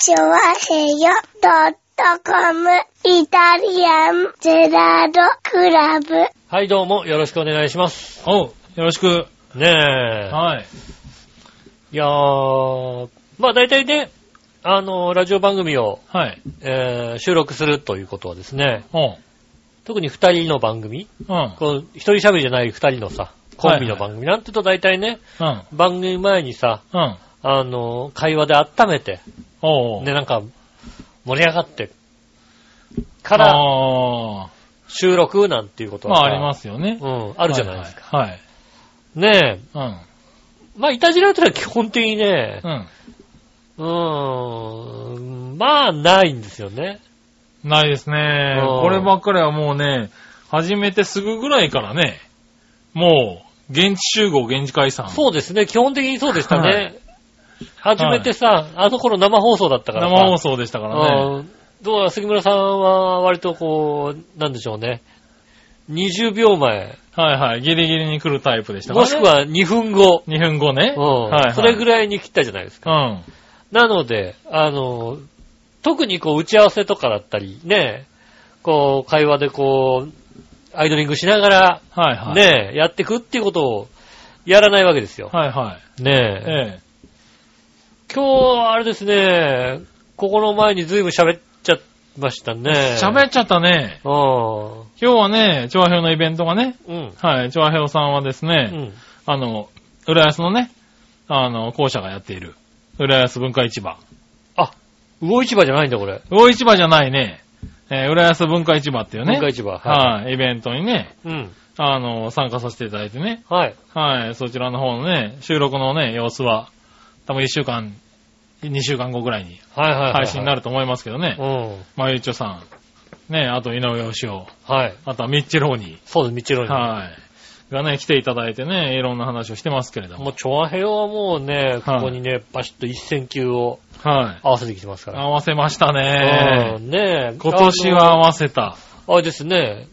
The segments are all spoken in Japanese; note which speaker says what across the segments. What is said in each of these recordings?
Speaker 1: チョワヘヨドットコムイタリアンゼラードクラブ。
Speaker 2: はい、どうも、よろしくお願いします。
Speaker 3: おう、よろしく。
Speaker 2: ねえ。
Speaker 3: はい。
Speaker 2: いやー、まあ大体ね、あの、ラジオ番組を、
Speaker 3: はい。
Speaker 2: えー収録するということはですね、
Speaker 3: おう。
Speaker 2: 特に二人の番組、
Speaker 3: うん。
Speaker 2: こう一人喋りじゃない二人のさ、コンビの番組なんて言うと大体ね、
Speaker 3: うん。
Speaker 2: 番組前にさ、
Speaker 3: うん。
Speaker 2: あの、会話で温めて、
Speaker 3: おう。
Speaker 2: ね、なんか、盛り上がって、から
Speaker 3: あ
Speaker 2: 収録なんていうことはさ
Speaker 3: あ、ありますよね。
Speaker 2: うん、あるじゃないですか。
Speaker 3: はい。はい。
Speaker 2: ねえ、
Speaker 3: はい
Speaker 2: まあ、いたじらってのは基本的にね、
Speaker 3: うん。
Speaker 2: うーん、まあ、ないんですよね。
Speaker 3: うん。ないですね
Speaker 2: うん。
Speaker 3: こればっかりはもうね、始めてすぐぐらいからね、もう、現地集合、現地解散。
Speaker 2: そうですね、基本的にそうでした
Speaker 3: は
Speaker 2: ね。初めてさ、あの頃生放送だったからさ。
Speaker 3: 生放送でしたからね。
Speaker 2: うんどうだ、杉村さんは割とこう、なんでしょうね。20秒前、
Speaker 3: はいはい。ギリギリに来るタイプでしたからね。
Speaker 2: もしくは2分後。
Speaker 3: 2分後ね。
Speaker 2: うん
Speaker 3: はいはい。
Speaker 2: それぐらいに切ったじゃないですか。
Speaker 3: うん。
Speaker 2: なので、あの、特にこう打ち合わせとかだったり、ね、こう会話でこう、アイドリングしながら、
Speaker 3: はいはい。。
Speaker 2: ね、やってくっていうことをやらないわけですよ。
Speaker 3: はいはい。
Speaker 2: ねえ。
Speaker 3: ええ。
Speaker 2: 今日、あれですね、ここの前に随分喋っちゃいましたね。
Speaker 3: 喋っちゃったね。
Speaker 2: うん。
Speaker 3: 今日はね、調和表のイベントがね、
Speaker 2: うん。
Speaker 3: はい、調和表さんはです
Speaker 2: う
Speaker 3: ね、
Speaker 2: ん。
Speaker 3: あの、浦安のね、あの、校舎がやっている、浦安文化市場。
Speaker 2: あ、魚市場じゃないんだ、これ。
Speaker 3: 魚市場じゃないね、えー浦安文化市場っていうね、
Speaker 2: 文化市場。は
Speaker 3: はい、イベントにね、
Speaker 2: い。うん。
Speaker 3: あの、参加させていただいてね、
Speaker 2: はい。
Speaker 3: はい、そちらの方のね、収録のね、様子は、多分1週間、2週間後ぐらいに
Speaker 2: はいはいはい。
Speaker 3: 配信になると思いますけどね、
Speaker 2: うん。
Speaker 3: まゆいちょさん、ね、あと井上義雄、
Speaker 2: はい。
Speaker 3: あとはミッチェローニ
Speaker 2: そうです、みちろ
Speaker 3: ー、
Speaker 2: に。
Speaker 3: はい、がね、来ていただいてね、いろんな話をしてますけれども、
Speaker 2: もう、チョアヘヨはもうね、ここにね、バシッと一線級を
Speaker 3: はい。
Speaker 2: 合わせてきてますから。
Speaker 3: 合わせました
Speaker 2: う
Speaker 3: ね。
Speaker 2: んねえ。
Speaker 3: 今年は合わせた。
Speaker 2: あの。あれですね、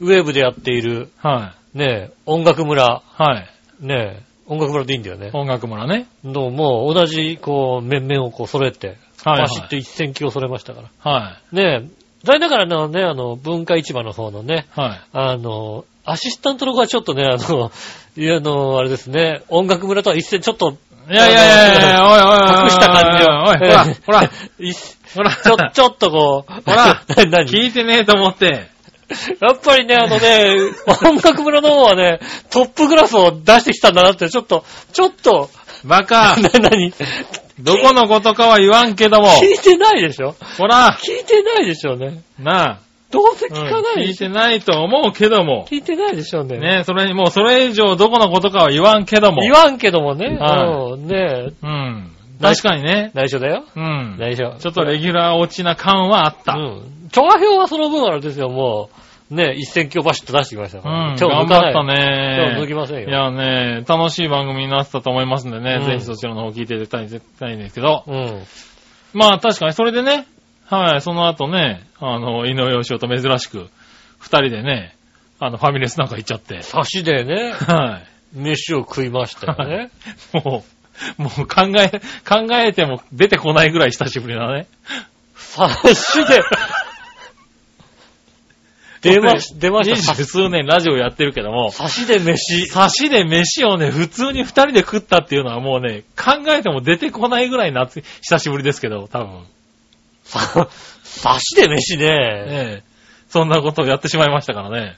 Speaker 2: ウェーブでやっている、
Speaker 3: は
Speaker 2: ねえ、音楽村、
Speaker 3: い。はい。
Speaker 2: ねえ、音楽村でいいんだよね。
Speaker 3: 音楽村ね。
Speaker 2: の、もう同じ、こう、面々をこう揃えて、
Speaker 3: はい、
Speaker 2: バシッと一線級を揃えましたから。
Speaker 3: は
Speaker 2: ねえ、残念ながらのね、あの、文化市場の方のね、
Speaker 3: い。はい。
Speaker 2: あの、アシスタントの子はちょっとね、あの、いや、あの、あれですね、音楽村とは一線ちょっと、
Speaker 3: いやいやいやいや、おいおいおい。
Speaker 2: 隠した感じを。
Speaker 3: おい、ほら、ほら、
Speaker 2: い
Speaker 3: ほら、
Speaker 2: ちょ、ちょっとこう、
Speaker 3: ほら
Speaker 2: 何？何？
Speaker 3: 聞いてねえと思って。
Speaker 2: やっぱりね、あのね、音楽村の方はね、トップクラスを出してきたんだなって、ちょっと、ちょっと、
Speaker 3: バカ、
Speaker 2: な、なに
Speaker 3: どこのことかは言わんけども。
Speaker 2: 聞いてないでしょ？
Speaker 3: ほら、
Speaker 2: 聞いてないでしょうね。
Speaker 3: な
Speaker 2: どうせ
Speaker 3: あ、
Speaker 2: 聞かない
Speaker 3: うん聞いてないと思うけども。
Speaker 2: 聞いてないでしょうね。
Speaker 3: ねそれにもうそれ以上どこのことかは言わんけども。
Speaker 2: 言わんけどもね。
Speaker 3: は
Speaker 2: うん、ね
Speaker 3: うん。確かにね。
Speaker 2: 内緒だよ。
Speaker 3: うん。
Speaker 2: 内緒。
Speaker 3: ちょっとレギュラー落ちな感はあった。
Speaker 2: うん。調和表はその分あれですよ、もう、ね、一線級バシッと出してきましたから。
Speaker 3: うん、
Speaker 2: 手を
Speaker 3: 頑
Speaker 2: 抜かない。
Speaker 3: 張った
Speaker 2: 手を抜
Speaker 3: ね
Speaker 2: きませんよ。
Speaker 3: いやね、楽しい番組になってたと思いますんでね、
Speaker 2: うん
Speaker 3: ぜひそちらの方聞いていただきたいんですけど、
Speaker 2: うん。
Speaker 3: まあ確かにそれでね、はい、その後ね、あの、井上義雄と珍しく、二人でね、あの、ファミレスなんか行っちゃって、
Speaker 2: 差しでね、
Speaker 3: は
Speaker 2: 飯を食いましたよね。
Speaker 3: い。もう、もう考え、考えても出てこないぐらい久しぶりだね。
Speaker 2: 差しで、出まし、出ました。
Speaker 3: 二十数年ラジオやってるけども、
Speaker 2: 差しで飯。
Speaker 3: 差しで飯をね、普通に二人で食ったっていうのはもうね、考えても出てこないぐらい夏、久しぶりですけど、多分。
Speaker 2: さ差しで飯ね。
Speaker 3: ええ。そんなことをやってしまいましたからね。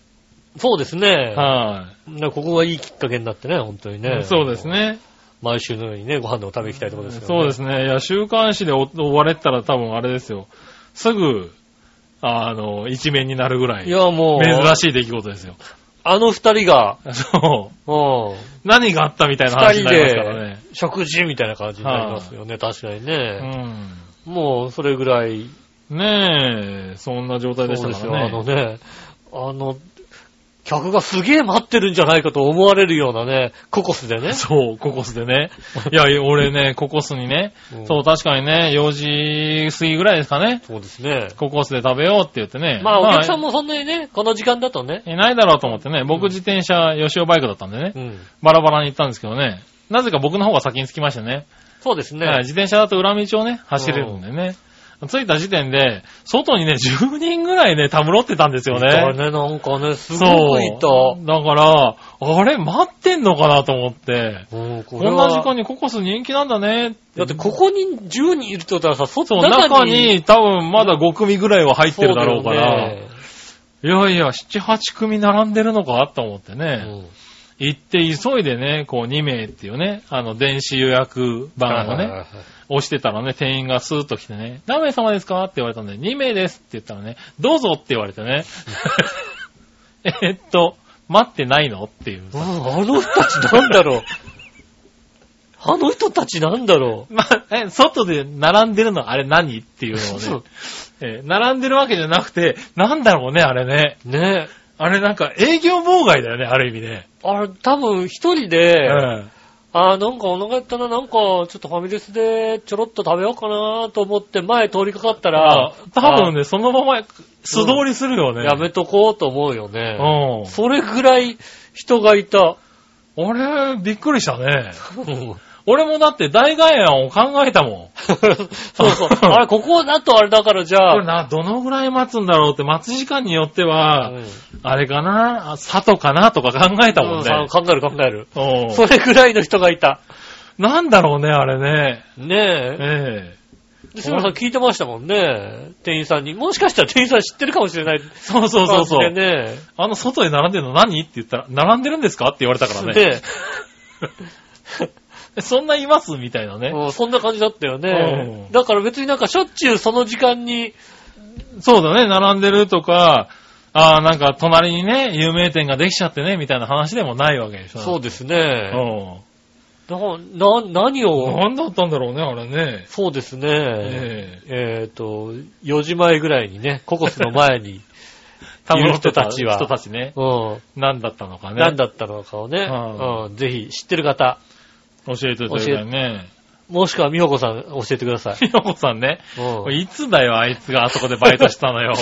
Speaker 2: そうですね。
Speaker 3: は
Speaker 2: ねここがいいきっかけになってね、本当に
Speaker 3: い、
Speaker 2: ね。
Speaker 3: そうです。ね。
Speaker 2: 毎週のようにね、ご飯でも食べに行きたいところですけど、ね。
Speaker 3: そうですね。いや、週刊誌で追追われてたら多分あれですよ。すぐ、あの、一面になるぐらい、
Speaker 2: いや、もう、
Speaker 3: 珍しい出来事ですよ。
Speaker 2: あの二人が、
Speaker 3: そう。
Speaker 2: うん、
Speaker 3: 何があったみたいな話になりますからね。
Speaker 2: 食事みたいな感じになりますよね、確かに
Speaker 3: う
Speaker 2: ね。
Speaker 3: ん。
Speaker 2: もう、それぐらい、
Speaker 3: ねえ、そんな状態でした
Speaker 2: そうですよ、
Speaker 3: から
Speaker 2: あの
Speaker 3: ね。
Speaker 2: ね、あの、客がすげえ待ってるんじゃないかと思われるようなね、ココスでね。
Speaker 3: そう、ココスでね。いや、俺ね、ココスにね、
Speaker 2: うん
Speaker 3: そう、確かにね、4時過ぎぐらいですかね。
Speaker 2: そうですね。
Speaker 3: ココスで食べようって言ってね。
Speaker 2: まあ、お客さんもそんなにね、この時間だとね。
Speaker 3: いないだろうと思ってね、僕自転車、吉尾バイクだったんでね、
Speaker 2: うん。
Speaker 3: バラバラに行ったんですけどね、なぜか僕の方が先に着きましたね。
Speaker 2: そうですね。
Speaker 3: はい自転車だと裏道をね、走れるんでね。着いた時点で、外にね、10人ぐらいね、たむろってたんですよ
Speaker 2: いた
Speaker 3: ね。
Speaker 2: ね、なんかね、す。ごくいた。
Speaker 3: だから、あれ、待ってんのかなと思って。
Speaker 2: うんこ
Speaker 3: こんな時間
Speaker 2: に。
Speaker 3: にココス人気なんだね。
Speaker 2: だってここに10人いるってことはさ、外
Speaker 3: そう、中に多分まだ5組ぐらいは入ってるだろうから。
Speaker 2: そう
Speaker 3: いやいや、7、8組並んでるのかと思って
Speaker 2: だよ
Speaker 3: ね。
Speaker 2: ね
Speaker 3: 行って急いでね、こう2名っていうね、あの電子予約
Speaker 2: うん
Speaker 3: 番をね、押してたらね、店員がスーッと来てね、何名様ですか？って言われたんで、2名ですって言ったらね、どうぞって言われてね、えっと、待ってないの？っていう
Speaker 2: う。んあの人たちなんだろう。あの人たちなんだろ
Speaker 3: まあ、え、外で並んでるのあれ何？っていう
Speaker 2: う。
Speaker 3: のをね、え並んでるわけじゃなくて、なんだろうね、あれね。
Speaker 2: ね
Speaker 3: あれなんか営業妨害だよね、ある意味ね。
Speaker 2: あれ、多分一人
Speaker 3: う
Speaker 2: で、
Speaker 3: ん。
Speaker 2: あーなんかお腹減ったな、なんかちょっとファミレスでちょろっと食べようかなと思って前通りかかったら
Speaker 3: あ、多分ね、そのまま素通りするよね。
Speaker 2: あやめとこうと思うよね。
Speaker 3: うん。
Speaker 2: それぐらい人がいた。
Speaker 3: 俺、びっくりしたね。
Speaker 2: うん
Speaker 3: 俺もだって大外案を考えたもん。
Speaker 2: そうそう。あれ、ここだとあれだからじゃあ。
Speaker 3: これな、どのぐらい待つんだろうって、待つ時間によっては、
Speaker 2: うん
Speaker 3: あれかな、あ佐藤かなとか考えたもんね
Speaker 2: うん。考える考える。
Speaker 3: うん
Speaker 2: それぐらいの人がいた。
Speaker 3: なんだろうね、あれね。
Speaker 2: ねえ。
Speaker 3: ええ
Speaker 2: で杉村さん聞いてましたもんね。店員さんに。もしかしたら店員さん知ってるかもしれない。
Speaker 3: そうそうそうそう。
Speaker 2: ね。
Speaker 3: あの外で並んでるの何？って言ったら、並んでるんですか？って言われたからね。
Speaker 2: で、
Speaker 3: え そんないますみたいなね。
Speaker 2: うんそんな感じだったよね
Speaker 3: う。ん
Speaker 2: だから別になんかしょっちゅうその時間に、
Speaker 3: そうだね、並んでるとか、ああ、なんか隣にね、有名店ができちゃってね、みたいな話でもないわけでしょ。
Speaker 2: そうですね。
Speaker 3: う
Speaker 2: な、な、何
Speaker 3: ん。
Speaker 2: を、
Speaker 3: 何だったんだろうね、あれね。
Speaker 2: そうですね。
Speaker 3: え
Speaker 2: えっと、4時前ぐらいにね、ココスの前に、
Speaker 3: 多
Speaker 2: いる人たちは
Speaker 3: 人たちね。
Speaker 2: うん、
Speaker 3: 何だったのかね。
Speaker 2: 何だったのかをね、
Speaker 3: うん
Speaker 2: うん、ぜひ知ってる方、
Speaker 3: 教えていただきたいね。
Speaker 2: もしくは美穂子さん教えてください。
Speaker 3: ひろこさんね。
Speaker 2: うん
Speaker 3: いつだよ、あいつがあそこでバイトしたのよ。もう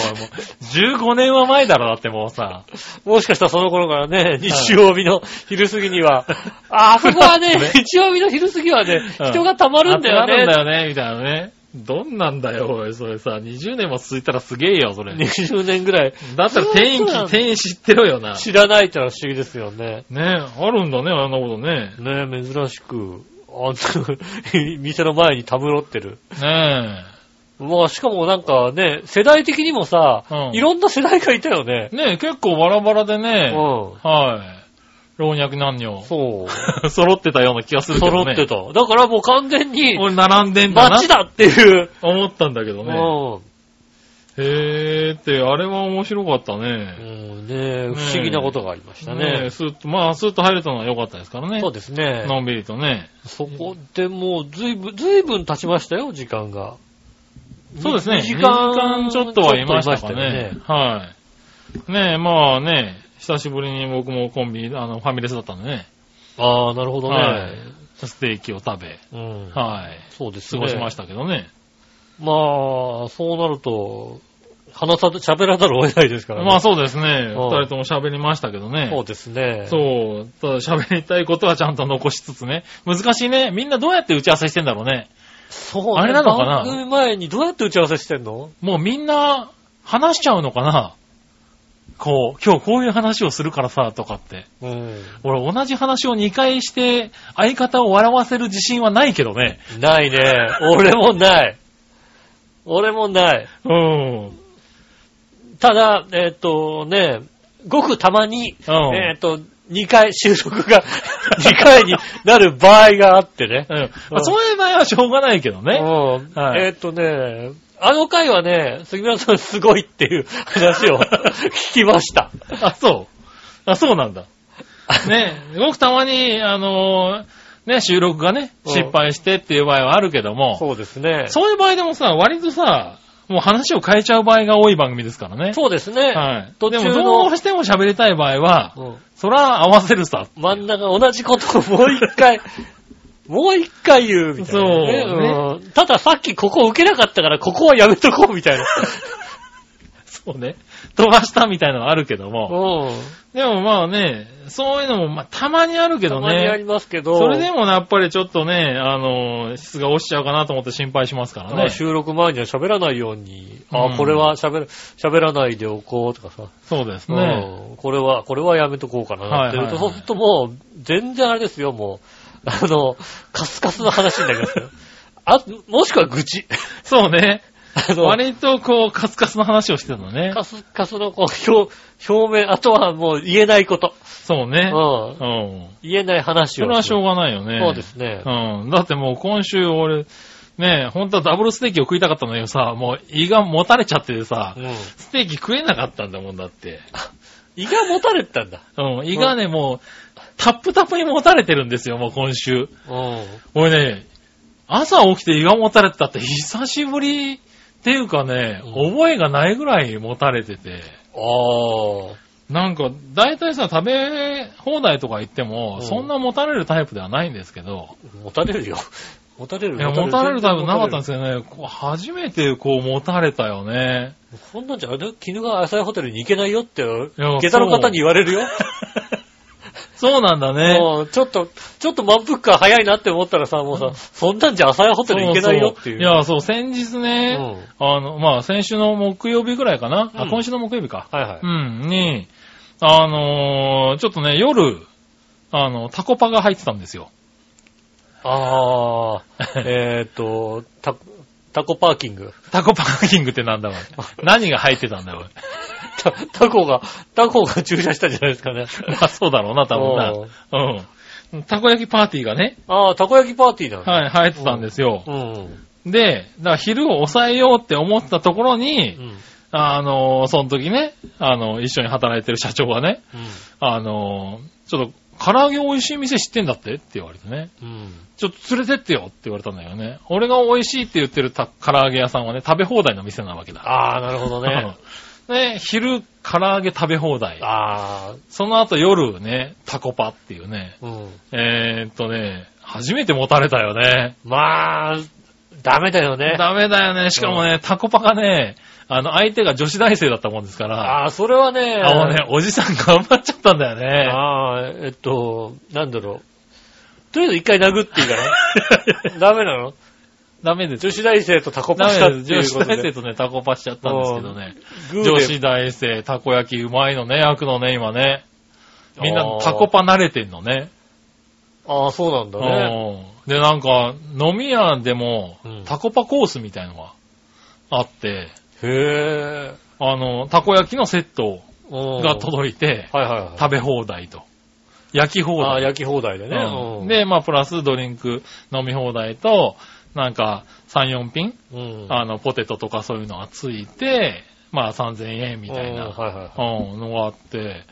Speaker 3: 15年は前だろ、だってもうさ。
Speaker 2: もしかしたらその頃からね、日曜日の昼過ぎには、あ、あそこはね、
Speaker 3: ね
Speaker 2: 日曜日の昼過ぎはね、
Speaker 3: うん
Speaker 2: 人が溜まるんだよ
Speaker 3: 集まるんだ
Speaker 2: ね。
Speaker 3: よね、みたいなね。どんなんだよ、おい、それさ、20年も続いたらすげえよ、それ。
Speaker 2: 20年ぐらい
Speaker 3: だったら店員
Speaker 2: そうなんだ
Speaker 3: 店員知ってろよな。
Speaker 2: 知らないってのは不思議ですよね。
Speaker 3: ねあるんだね、あんなことね。
Speaker 2: ね珍しく、あんな、店の前にたむろってる。
Speaker 3: ね
Speaker 2: まあ、しかもなんかね、世代的にもさ、
Speaker 3: うん
Speaker 2: いろんな世代がいたよね
Speaker 3: え。。ねえ、結構バラバラで
Speaker 2: う
Speaker 3: ね、
Speaker 2: ん。
Speaker 3: はい。老若男女、
Speaker 2: そう。
Speaker 3: 揃ってたような気がするけどね。
Speaker 2: 揃ってた。だからもう完全に、
Speaker 3: 俺並んでんだな
Speaker 2: 街。だっていう。
Speaker 3: 思ったんだけど
Speaker 2: う
Speaker 3: ね。
Speaker 2: ん。
Speaker 3: へーって、あれは面白かった
Speaker 2: う
Speaker 3: ね。
Speaker 2: んね不思議なことがありました
Speaker 3: ねえ
Speaker 2: ね。
Speaker 3: スーッと、まあ、スーッと入れたのは良かったですからね。
Speaker 2: そうですね。
Speaker 3: のんびりとね。
Speaker 2: そこでもうずいぶん、ずいぶん経ちましたよ、時間が。
Speaker 3: そうですね。
Speaker 2: 2
Speaker 3: 2時
Speaker 2: 時間
Speaker 3: 間ちょっとはいましたね
Speaker 2: し。
Speaker 3: はい。ねえ、まあね、久しぶりに僕もコンビニ、あの、ファミレスだったんでね。
Speaker 2: ああ、なるほどね。
Speaker 3: はいステーキを食べ、
Speaker 2: うん。
Speaker 3: はい。
Speaker 2: そうですね。
Speaker 3: 過ごしましたけどね。
Speaker 2: まあ、そうなると、話さず、喋らざるを得ないですからね。
Speaker 3: まあそうですね。
Speaker 2: うん
Speaker 3: 二人とも喋りましたけどね。
Speaker 2: そうですね。
Speaker 3: そう。ただ喋りたいことはちゃんと残しつつね。難しいね。みんなどうやって打ち合わせしてんだろうね。
Speaker 2: そうね
Speaker 3: あれなのかな？
Speaker 2: 番組前にどうやって打ち合わせしてんの？
Speaker 3: もうみんな話しちゃうのかな？こう、今日こういう話をするからさ、とかって。
Speaker 2: うん。
Speaker 3: 俺同じ話を2回して相方を笑わせる自信はないけどね。
Speaker 2: ないね。俺もない。俺もない。
Speaker 3: うん。
Speaker 2: ただ、えっ、とね、ごくたまに、
Speaker 3: うん
Speaker 2: えっ、と、2回収録が 2回になる場合があってね。
Speaker 3: うん。まあそういう場合はしょうがないけどね。
Speaker 2: うん
Speaker 3: はい
Speaker 2: えっ、とね、あの回はね、杉村さんすごいっていう話を聞きました。
Speaker 3: あ、そう？あ、そうなんだ。ね、ごくたまに、あのーね、収録がね、
Speaker 2: うん
Speaker 3: 失敗してっていう場合はあるけども、
Speaker 2: そうですね。
Speaker 3: そういう場合でもさ、割とさ、もう話を変えちゃう場合が多い番組ですからね。
Speaker 2: そうですね。
Speaker 3: はい。で
Speaker 2: 途中の
Speaker 3: もどうしても喋りたい場合は、
Speaker 2: うん
Speaker 3: そら合わせるさ。
Speaker 2: 真ん中同じことをもう一回、もう一回言うみたいな、ね。
Speaker 3: そう
Speaker 2: うんたださっきここ受けなかったからここはやめとこうみたいな。
Speaker 3: そうね。飛ばしたみたいなのはあるけども。
Speaker 2: うん。
Speaker 3: でもまあね、そういうのも、まあ、たまにあるけど
Speaker 2: たまにあり
Speaker 3: ね。
Speaker 2: ますけど。
Speaker 3: それでもねやっぱりちょっとね、あの、質が落ちちゃうかなと思って心配しますからね。
Speaker 2: 収録前には喋らないように、あ
Speaker 3: うん
Speaker 2: これは喋る、喋らないでおこうとかさ。
Speaker 3: そうですね。
Speaker 2: うん。これは、これはやめとこうかなって
Speaker 3: はいはい
Speaker 2: そうするともう、全然あれですよ、もう。あの、カスカスの話になりますよ。あ、もしくは愚痴。
Speaker 3: そうね。
Speaker 2: あの、
Speaker 3: 割とこう、カスカスの話をしてたのね。
Speaker 2: カスカスのこう、表、表面、あとはもう言えないこと。
Speaker 3: そうね。
Speaker 2: うん。
Speaker 3: うん。
Speaker 2: 言えない話を。
Speaker 3: それはしょうがないよね。
Speaker 2: そうですね。
Speaker 3: うん。だってもう今週俺、ねえ、本当はダブルステーキを食いたかったんだけどさ、もう胃がもたれちゃっててさ、
Speaker 2: うん。
Speaker 3: ステーキ食えなかったんだもんだって。
Speaker 2: 胃が持たれてたんだ。
Speaker 3: うん。胃がね、もう、タップタップにもたれてるんですよ、もう今週。
Speaker 2: うん。
Speaker 3: 俺ね、朝起きて胃がもたれてたって久しぶりっていうかね、
Speaker 2: うん
Speaker 3: 覚えがないぐらいもたれてて。
Speaker 2: ああ。
Speaker 3: なんか、大体さ、食べ放題とか行っても、
Speaker 2: うん
Speaker 3: そんなもたれるタイプではないんですけど、
Speaker 2: 持たれるよ。持たれる
Speaker 3: いや、もたれるタイプなかったんです
Speaker 2: よ。
Speaker 3: けどね、こう初めてこう持たれたよね。
Speaker 2: こんなんじゃ、あれ鬼怒川朝日ホテルに行けないよって、
Speaker 3: や
Speaker 2: 下駄の方に言われるよ。
Speaker 3: そうなんだね。
Speaker 2: もう、ちょっと、ちょっと満腹感早いなって思ったらさ、もうさ、そんなんじゃ朝日ホテル行けないよっていう。
Speaker 3: そそいや、そう、先日ね、あの、まあ、先週の木曜日ぐらいかな、あ、
Speaker 2: うん
Speaker 3: 今週の木曜日か。
Speaker 2: はいはい。
Speaker 3: うん、に、あのーちょっとね、夜、あの、タコパが入ってたんですよ。
Speaker 2: ああ、えーっと、タタコパーキング。
Speaker 3: タコパーキングってなんだろう。何が入ってたんだろう。
Speaker 2: タタコが、タコが駐車したんじゃないですかね。
Speaker 3: ま あ、そうだろうな、多分な。うん。たこ焼きパーティーがね、
Speaker 2: ああ、たこ焼きパーティーなの。
Speaker 3: はい、入ってたんですよ。
Speaker 2: うん。
Speaker 3: で、だから昼を抑えようって思ったところに、
Speaker 2: うん。
Speaker 3: あの、その時ね、あの、一緒に働いてる社長がね、
Speaker 2: うん。
Speaker 3: あの、ちょっと、唐揚げ美味しい店知ってんだってって言われてね。
Speaker 2: うん。
Speaker 3: ちょっと連れてってよって言われたんだよね。俺が美味しいって言ってるた唐揚げ屋さんはね、食べ放題の店なわけだ。
Speaker 2: ああ、なるほどね。
Speaker 3: うんで、昼、唐揚げ食べ放題。
Speaker 2: ああ、
Speaker 3: その後夜ね、タコパっていうね。
Speaker 2: うん。
Speaker 3: えー、っとね、初めて持たれたよね。
Speaker 2: まあ、ダメだよね。
Speaker 3: ダメだよね。しかもね、タコパがね、あの、相手が女子大生だったもんですから、
Speaker 2: ああ、それはね、
Speaker 3: あのね、おじさん頑張っちゃったんだよね。
Speaker 2: ああ、えっと、なんだろう。とりあえず一回殴っていいかな ダメなの？
Speaker 3: ダメです。
Speaker 2: 女子大生とタコ
Speaker 3: ダ
Speaker 2: パしたって
Speaker 3: メです。女子。大生とね、タコパしちゃったんですけどね。女子大生、たこ焼きうまいのね、焼くのね、今ね。みんなタコパ慣れてんのね。
Speaker 2: ああ、そうなんだね。
Speaker 3: うんで、なんか、飲み屋でも
Speaker 2: うん、
Speaker 3: タコパコースみたいのがあって、
Speaker 2: へえ。
Speaker 3: あの、たこ焼きのセット
Speaker 2: うん
Speaker 3: が届いて、
Speaker 2: はいはいはい。
Speaker 3: 食べ放題と。焼き放題。
Speaker 2: ああ、焼き放題でね。うん、
Speaker 3: うんで、まあ、プラスドリンク飲み放題と、なんか、3、4品、
Speaker 2: うん。
Speaker 3: あの、ポテトとかそういうのがついて、まあ、3000円みたい
Speaker 2: うん
Speaker 3: な、
Speaker 2: はいはいはい。
Speaker 3: うん、のがあって、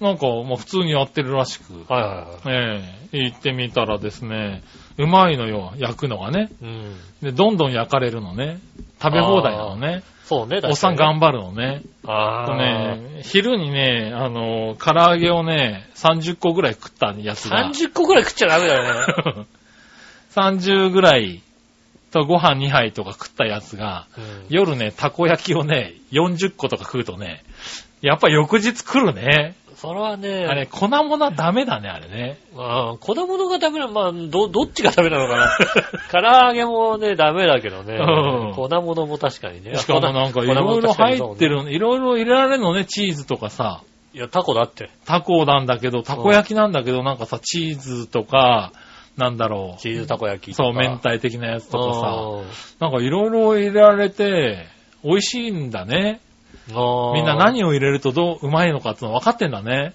Speaker 3: なんか、もう普通にやってるらしく、
Speaker 2: はいはいはい。
Speaker 3: ええ行ってみたらですね、うまいのよ、焼くのがね。
Speaker 2: うん。
Speaker 3: で、どんどん焼かれるのね。食べ放題なのね。
Speaker 2: そうね、
Speaker 3: おっさん頑張るのね。
Speaker 2: あ
Speaker 3: と
Speaker 2: あ。
Speaker 3: ね、昼にね、あの、唐揚げをね、30個ぐらい食ったやつが、
Speaker 2: 30個くらい食っちゃダメだよね。
Speaker 3: 30ぐらいとご飯2杯とか食ったやつが、
Speaker 2: うん
Speaker 3: 夜ね、たこ焼きをね、40個とか食うとね、やっぱ翌日来るね。
Speaker 2: それはね、
Speaker 3: あれ、粉物ダメだね、あれね。
Speaker 2: まあ、子供のがダメな、まあ、ど、どっちがダメなのかな。唐揚げもね、ダメだけどね。
Speaker 3: うん
Speaker 2: 粉物も確かにね。
Speaker 3: しかもなんかいろいろ入って
Speaker 2: る。
Speaker 3: る、いろいろ入れられるのね、チーズとかさ、
Speaker 2: いや、タコだって。
Speaker 3: タコなんだけど、たこ焼きなんだけど、なんかさ、チーズとか、なんだろ
Speaker 2: チーズたこ焼き
Speaker 3: う。
Speaker 2: とか。
Speaker 3: そう、明太的なやつとかさ、
Speaker 2: さ。
Speaker 3: なんかいろいろ入れられて、美味しいんだね。みんな何を入れるとどう、うまいのかっての分かってんだね。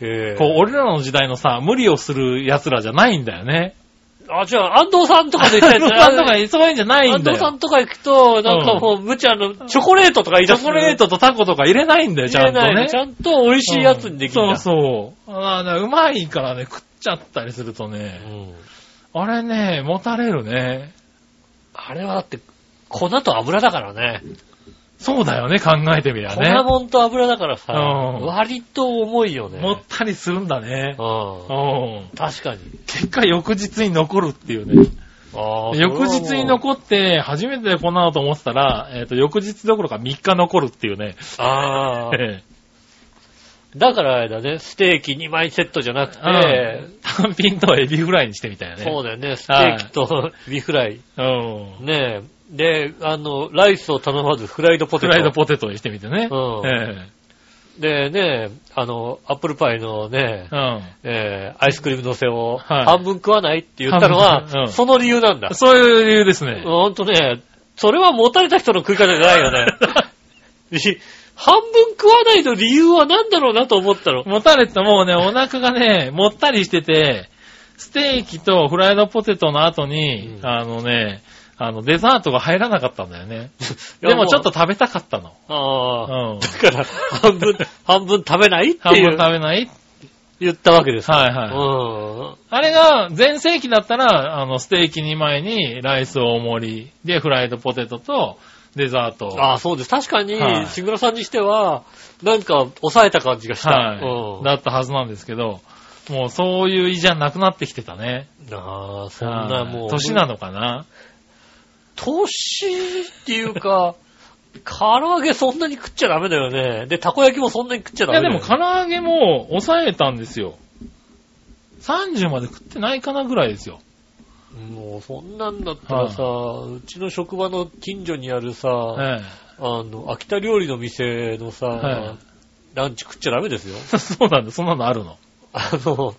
Speaker 2: へ
Speaker 3: こう、俺らの時代のさ、無理をする奴らじゃないんだよね。
Speaker 2: あ、じゃあ、安藤さんとかで言ったやつ
Speaker 3: 安藤さんとかそういうんじゃないんだよ。
Speaker 2: 安藤さんとか行くと、なんかもう、無茶の、チョコレートとか言い出す
Speaker 3: チョコレートとタコとか入れないんだよ、ちゃんとね。
Speaker 2: ちゃんと美味しいやつにできる。
Speaker 3: そうそう。あうまいからね、食っちゃったりするとね、
Speaker 2: うん
Speaker 3: あれね、もたれるね。
Speaker 2: あれはだって、粉と油だからね。
Speaker 3: そうだよね、考えてみりゃ
Speaker 2: 粉
Speaker 3: ね。
Speaker 2: もんと油だからさ、
Speaker 3: うん
Speaker 2: 割と重いよね。
Speaker 3: もったりするんだね。
Speaker 2: うん
Speaker 3: うん。
Speaker 2: 確かに。
Speaker 3: 結果翌日に残るっていうね。翌日に残って、初めてこんなのと思ってたら、えっ、と、翌日どころか3日残るっていうね。
Speaker 2: ああ。
Speaker 3: え
Speaker 2: だからあれだね、ステーキ2枚セットじゃなくて、
Speaker 3: え単品とエビフライにしてみたいなね。
Speaker 2: そうだよね、ステーキとビフライ。
Speaker 3: うん。
Speaker 2: ねえ。で、あの、ライスを頼まずフライドポテト。
Speaker 3: フライドポテトにしてみてね。
Speaker 2: うん
Speaker 3: え
Speaker 2: でね、あの、アップルパイのね
Speaker 3: え、うん。
Speaker 2: えーアイスクリームのせを
Speaker 3: はい
Speaker 2: 半分食わないって言ったのは、
Speaker 3: 半分うん
Speaker 2: その理由なんだ。
Speaker 3: そういう理由ですね。
Speaker 2: ほんとね、それは持たれた人の食い方じゃないよね。し半分食わないの理由は何だろうなと思ったの。
Speaker 3: 持たれてもうね、お腹がね、もったりしてて、ステーキとフライドポテトの後に、
Speaker 2: うん
Speaker 3: あのね、あの、デザートが入らなかったんだよね。
Speaker 2: いや
Speaker 3: でもちょっと食べたかったの。
Speaker 2: ああ、
Speaker 3: うん
Speaker 2: だから、半分、半分食べないって
Speaker 3: 半分食べない
Speaker 2: 言ったわけです。
Speaker 3: はいはい。
Speaker 2: うん。
Speaker 3: あれが、全盛期だったら、あの、ステーキ2枚に、ライス大盛り、で、フライドポテトと、デザート。
Speaker 2: ああ、そうです。確かに
Speaker 3: は、い
Speaker 2: しぐらさんにしては、なんか、抑えた感じがした。
Speaker 3: はい、
Speaker 2: うん
Speaker 3: だったはずなんですけど、もうそういう意じゃなくなってきてたね。
Speaker 2: ああ、そんなもう。
Speaker 3: はい年なのかな？
Speaker 2: 年っていうか、唐揚げそんなに食っちゃダメだよね。で、たこ焼きもそんなに食っちゃダメだよ、ね。
Speaker 3: も唐揚げも抑えたんですよ。30まで食ってないかなぐらいですよ。
Speaker 2: もうそんなんだったらさ、うちの職場の近所にあるさ、
Speaker 3: え
Speaker 2: あの、秋田料理の店のさ、
Speaker 3: はい
Speaker 2: ランチ食っちゃダメですよ。
Speaker 3: え そうなんだ、そんなのあるの？
Speaker 2: あの、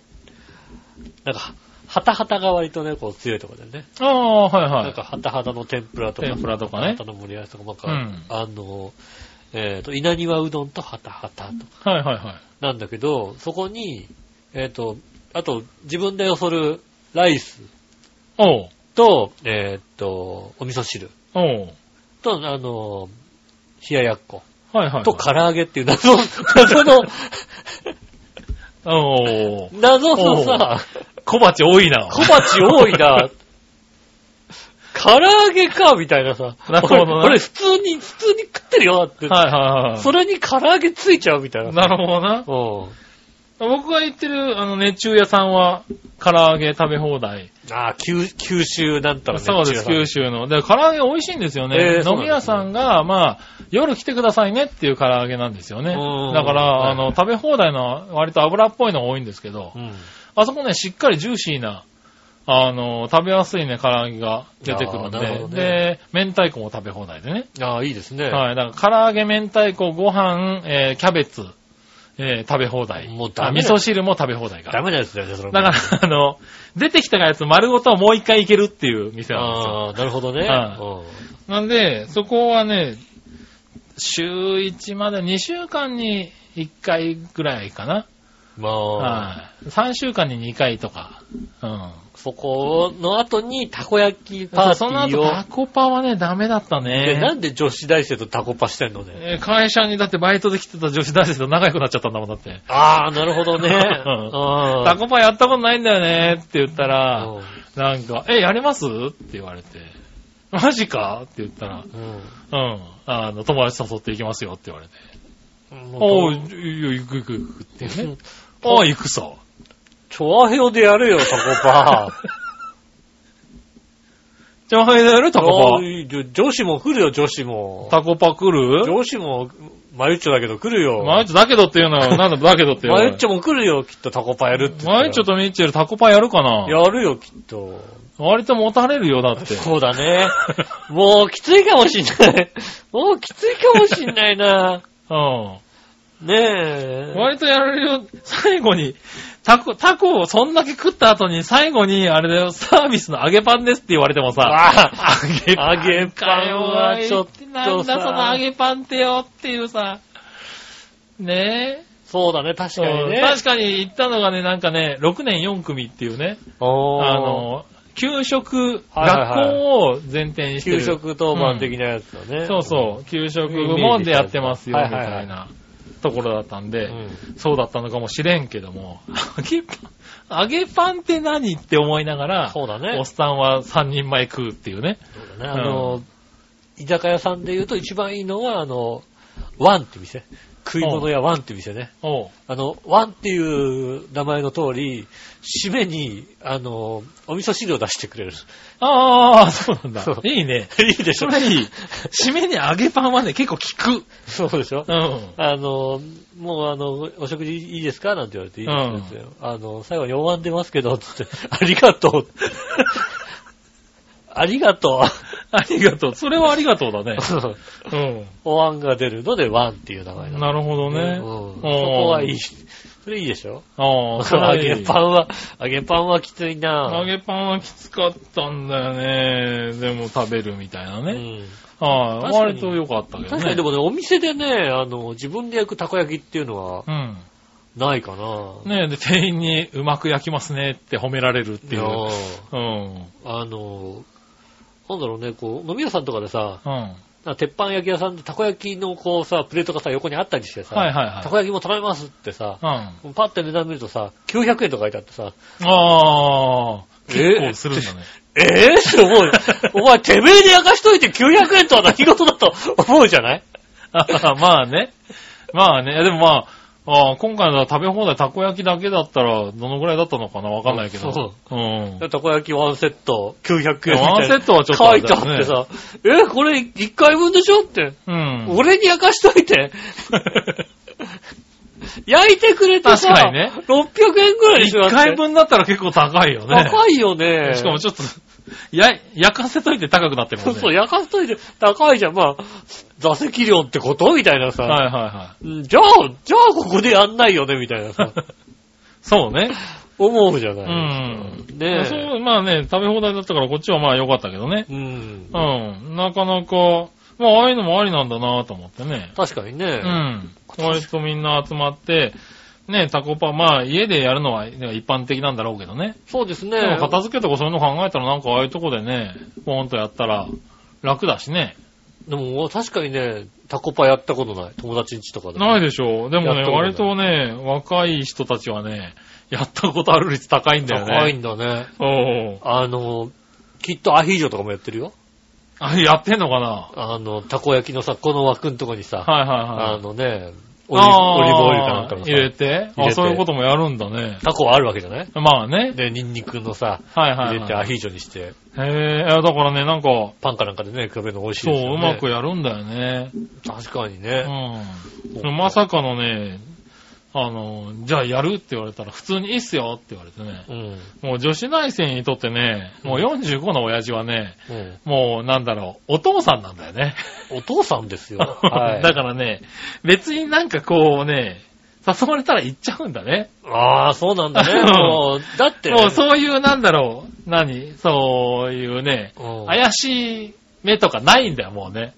Speaker 2: なんか、ハタハタが割とね、こう強いところでね。
Speaker 3: ああ、はいはい。
Speaker 2: なんか、ハタハタの天ぷらとか、
Speaker 3: 天ぷらとかね
Speaker 2: ハタの盛り合わせとか、なんか、
Speaker 3: うん
Speaker 2: あの、えっ、と、稲庭うどんとハタハタとか
Speaker 3: はいはいはい。
Speaker 2: なんだけど、そこに、えっ、と、あと、自分でよそるライス
Speaker 3: おう。
Speaker 2: と、えっ、と、お味噌汁
Speaker 3: おう。
Speaker 2: と、あの、冷ややっこ
Speaker 3: はいはいはい。
Speaker 2: と唐揚げっていう謎、謎の、
Speaker 3: おう。
Speaker 2: 謎のさ、
Speaker 3: 小鉢多いな。
Speaker 2: 小鉢多いな。唐揚げか、みたいなさ。
Speaker 3: なるほどな
Speaker 2: 俺、俺普通に、普通に食ってるよ、だって。
Speaker 3: はいはいはい。
Speaker 2: それに唐揚げついちゃうみたいな。
Speaker 3: なるほどな。
Speaker 2: うん。
Speaker 3: 僕が行ってる、あの、熱中屋さんは、唐揚げ食べ放題。
Speaker 2: ああ、九九州なんたらね。
Speaker 3: そうです、九州の。で、唐揚げ美味しいんですよね。
Speaker 2: えー
Speaker 3: 飲み屋さんが、まあ、夜来てくださいねっていう唐揚げなんですよね。
Speaker 2: うん
Speaker 3: だから、
Speaker 2: はい
Speaker 3: あの、食べ放題の割と油っぽいのが多いんですけど
Speaker 2: う、ん。
Speaker 3: あそこね、しっかりジューシーな、あの、食べやすいね、唐揚げが出てくるんで、
Speaker 2: ね
Speaker 3: で、明太子も食べ放題でね。
Speaker 2: ああ、いいですね。
Speaker 3: はい。だから、唐揚げ、明太子、ご飯、えーキャベツ、えー食べ放題。
Speaker 2: もうダ
Speaker 3: あ
Speaker 2: メだ
Speaker 3: 味噌汁も食べ放題が。
Speaker 2: ダメなやつだよね、それも
Speaker 3: だから、あの、出てきたやつ丸ごともう一回いけるっていう店なんですよ。
Speaker 2: ああ、なるほどね。
Speaker 3: は
Speaker 2: うん
Speaker 3: なんで、そこはね、週1まで2週間に1回ぐらいかな。
Speaker 2: まあ、
Speaker 3: はい。3週間に2回とか。うん。
Speaker 2: そこの後にたこ焼きパーテ
Speaker 3: その
Speaker 2: ィーを。
Speaker 3: 後タコパはね、ダメだった
Speaker 2: で、な
Speaker 3: ね。
Speaker 2: んで女子大生とタコパしてんのね？
Speaker 3: えー会社にだってバイトで来てた女子大生と仲良くなっちゃったんだもん、だって。
Speaker 2: ああ、なるほどね。
Speaker 3: うん
Speaker 2: うん
Speaker 3: タコパやったことないんだよねって言ったら、
Speaker 2: うん
Speaker 3: なんか、え、やります？って言われて、マジか？って言ったら、うん、あの、友達誘って行きますよって言われて、
Speaker 2: うん。
Speaker 3: おう、行く行く行くっていうね。
Speaker 2: うん
Speaker 3: ああ、行くさ。
Speaker 2: チョアヘヨでやるよ、タコパ。
Speaker 3: じゃあ、はい、やるタコ
Speaker 2: あーいい女女子も来るよ、女子も。
Speaker 3: パ。タコパ来る
Speaker 2: 女子も、マユッチョだけど来るよ。
Speaker 3: マユッチョだけどっていうのは、なんだだけどっていう
Speaker 2: マユッチョも来るよ、きっとタコパやるって。
Speaker 3: マユッチョとミッチェルタコパやるかな
Speaker 2: やるよ、きっと。
Speaker 3: 割と持たれるよ、だって。
Speaker 2: そうだね。もうきついかもしんない。もうきついかもしんないな。
Speaker 3: うん。
Speaker 2: ねえ。
Speaker 3: 割とやられるよ。最後に、タコ、タコをそんだけ食った後に最後に、あれだよ、サービスの揚げパンですって言われてもさ、
Speaker 2: あ
Speaker 3: 揚げ
Speaker 2: 揚げパンはちょっと
Speaker 3: なんだその揚げパンってよっていうさ、ね。
Speaker 2: そうだね、確
Speaker 3: え。
Speaker 2: かにね。
Speaker 3: 確かに行ったのがね、なんかね、6年4組っていうね、あの、給食、学校を前提にしてる。
Speaker 2: 給食当番的なやつだね。
Speaker 3: そうそう、給食部門でやってますよ、みたいなところだったんで、
Speaker 2: うん。
Speaker 3: そうだったのかもしれんけども、揚げパン、揚げパンって何って思いながら、
Speaker 2: そうだね
Speaker 3: おっ。さんは3人前食うっていうね。
Speaker 2: そうだね。あの、居酒屋さんで言うと一番いいのは、あの、ワンって店。食い物屋ワンっていう店ね。あの、ワンっていう名前の通り、締めに、あの、お味噌汁を出してくれる。
Speaker 3: ああ、そうなんだ。いいね。
Speaker 2: いいでしょ
Speaker 3: それいい。締めに揚げパンはね、結構効く。
Speaker 2: そうでしょ
Speaker 3: うん。
Speaker 2: あの、もうあの、お食事いいですか？なんて言われていいですよ。あの、最後にお椀出ますけど、つって、ありがとう。ありがと
Speaker 3: ありがとう。それはありがとうだね。
Speaker 2: う。
Speaker 3: うん。
Speaker 2: お椀が出るので、ワンっていう名前なの
Speaker 3: なるほどね。
Speaker 2: うん。そこはいい。それいいでしょ？
Speaker 3: ああ、
Speaker 2: 揚げパンは、揚げパンはきついな
Speaker 3: 揚げパンはきつかったんだよね。でも食べるみたいなね。
Speaker 2: うん。
Speaker 3: はい、割と良かったけどね。
Speaker 2: 確かにでもね、お店でね、あの、自分で焼くたこ焼きっていうのは
Speaker 3: うん。
Speaker 2: ないかな。
Speaker 3: ねで、店員にうまく焼きますねって褒められるっていう。うん。
Speaker 2: あの、なんだろうね、こう、飲み屋さんとかでさ、
Speaker 3: うん。
Speaker 2: 鉄板焼き屋さんでたこ焼きのこうさ、プレートがさ、横にあったりしてさ、
Speaker 3: はいはいはい
Speaker 2: たこ焼きも頼みますってさ、
Speaker 3: うん。
Speaker 2: パッて値段見るとさ、900円とか書いてあってさ、
Speaker 3: ああ、
Speaker 2: え
Speaker 3: 結構するんだね。
Speaker 2: えぇ、って思うよ。お前、てめえで焼かしといて900円とは何事だと思うじゃない？
Speaker 3: あ まあね。まあね。でもまあ、ああ今回の食べ放題たこ焼きだけだったら、どのぐらいだったのかな？わかんないけど。。
Speaker 2: そう
Speaker 3: うん。
Speaker 2: たこ焼きワンセット900円みたいな。
Speaker 3: ワンセットはちょっとあ
Speaker 2: 書いてあってさ、え、これ1回分でしょ？って。
Speaker 3: うん。
Speaker 2: 俺に焼かしといて。焼いてくれてさ、
Speaker 3: 確かにね
Speaker 2: 600円くらいにしよう
Speaker 3: 一回分だったら結構高いよね。
Speaker 2: 高いよね。
Speaker 3: しかもちょっと、や、焼かせといて高くなってるもんね。
Speaker 2: そうそう、焼かしといて高いじゃん。まあ、座席料ってことみたいなさ、
Speaker 3: はいはいは
Speaker 2: うんじゃあ、じゃあここでやんないよねみたいなさ、
Speaker 3: い。そうね。
Speaker 2: 思うじゃ
Speaker 3: う
Speaker 2: ない
Speaker 3: ん。
Speaker 2: ですか。ねえ。
Speaker 3: そう、まあね、食べ放題だったからこっちはまあ良かったけどね。
Speaker 2: うん。
Speaker 3: うん。なかなか、まあああいうのもありなんだなと思ってね。
Speaker 2: 確かにね。
Speaker 3: うん。割とみんな集まって、ね、タコパ、まあ家でやるのは一般的なんだろうけどね。
Speaker 2: そうです
Speaker 3: でも
Speaker 2: ね。
Speaker 3: 片付けとかそういうの考えたらなんかああいうとこでね、ポンとやったら楽だしね。
Speaker 2: でも確かにね、タコパやったことない。友達ん家とかで。
Speaker 3: ないでしょう。でもね、割とね、若い人たちはね、やったことある率高いんだよね。
Speaker 2: 高いんだね。
Speaker 3: おう
Speaker 2: あの、きっとアヒージョとかもやってるよ。
Speaker 3: あ、やってんのかな
Speaker 2: あの、たこ焼きのさ、この枠のとこにさ、
Speaker 3: はいはいはい。
Speaker 2: あのね、オリオリーブオイルかなんかのさ
Speaker 3: 入れて
Speaker 2: 入れて
Speaker 3: あ、そういうこともやるんだね。
Speaker 2: タコあるわけじゃない？
Speaker 3: まあね。
Speaker 2: で、ニンニクのさ、
Speaker 3: はいはい、はい。
Speaker 2: 入れてアヒージョにして、
Speaker 3: へえ、だからね、なんか、
Speaker 2: パンかなんかでね、比べるの美味しい
Speaker 3: そう、
Speaker 2: ですよね。
Speaker 3: うまくやるんだよね。
Speaker 2: 確かに
Speaker 3: う
Speaker 2: ね。
Speaker 3: ん。まさかのね、あの、じゃあやるって言われたら普通にいいっすよって言われてね。
Speaker 2: うん。
Speaker 3: もう女子大生にとってね、もう45の親父はね、
Speaker 2: うん。
Speaker 3: もうなんだろう、お父さんなんだよね。
Speaker 2: お父さんですよ。はい。
Speaker 3: だからね、別になんかこうね、誘われたら行っちゃうんだね。
Speaker 2: ああ、そうなんだね。もう、だって、
Speaker 3: もうそういうなんだろう、何？そういうね、
Speaker 2: うん
Speaker 3: 怪しい目とかないんだよ、もうね。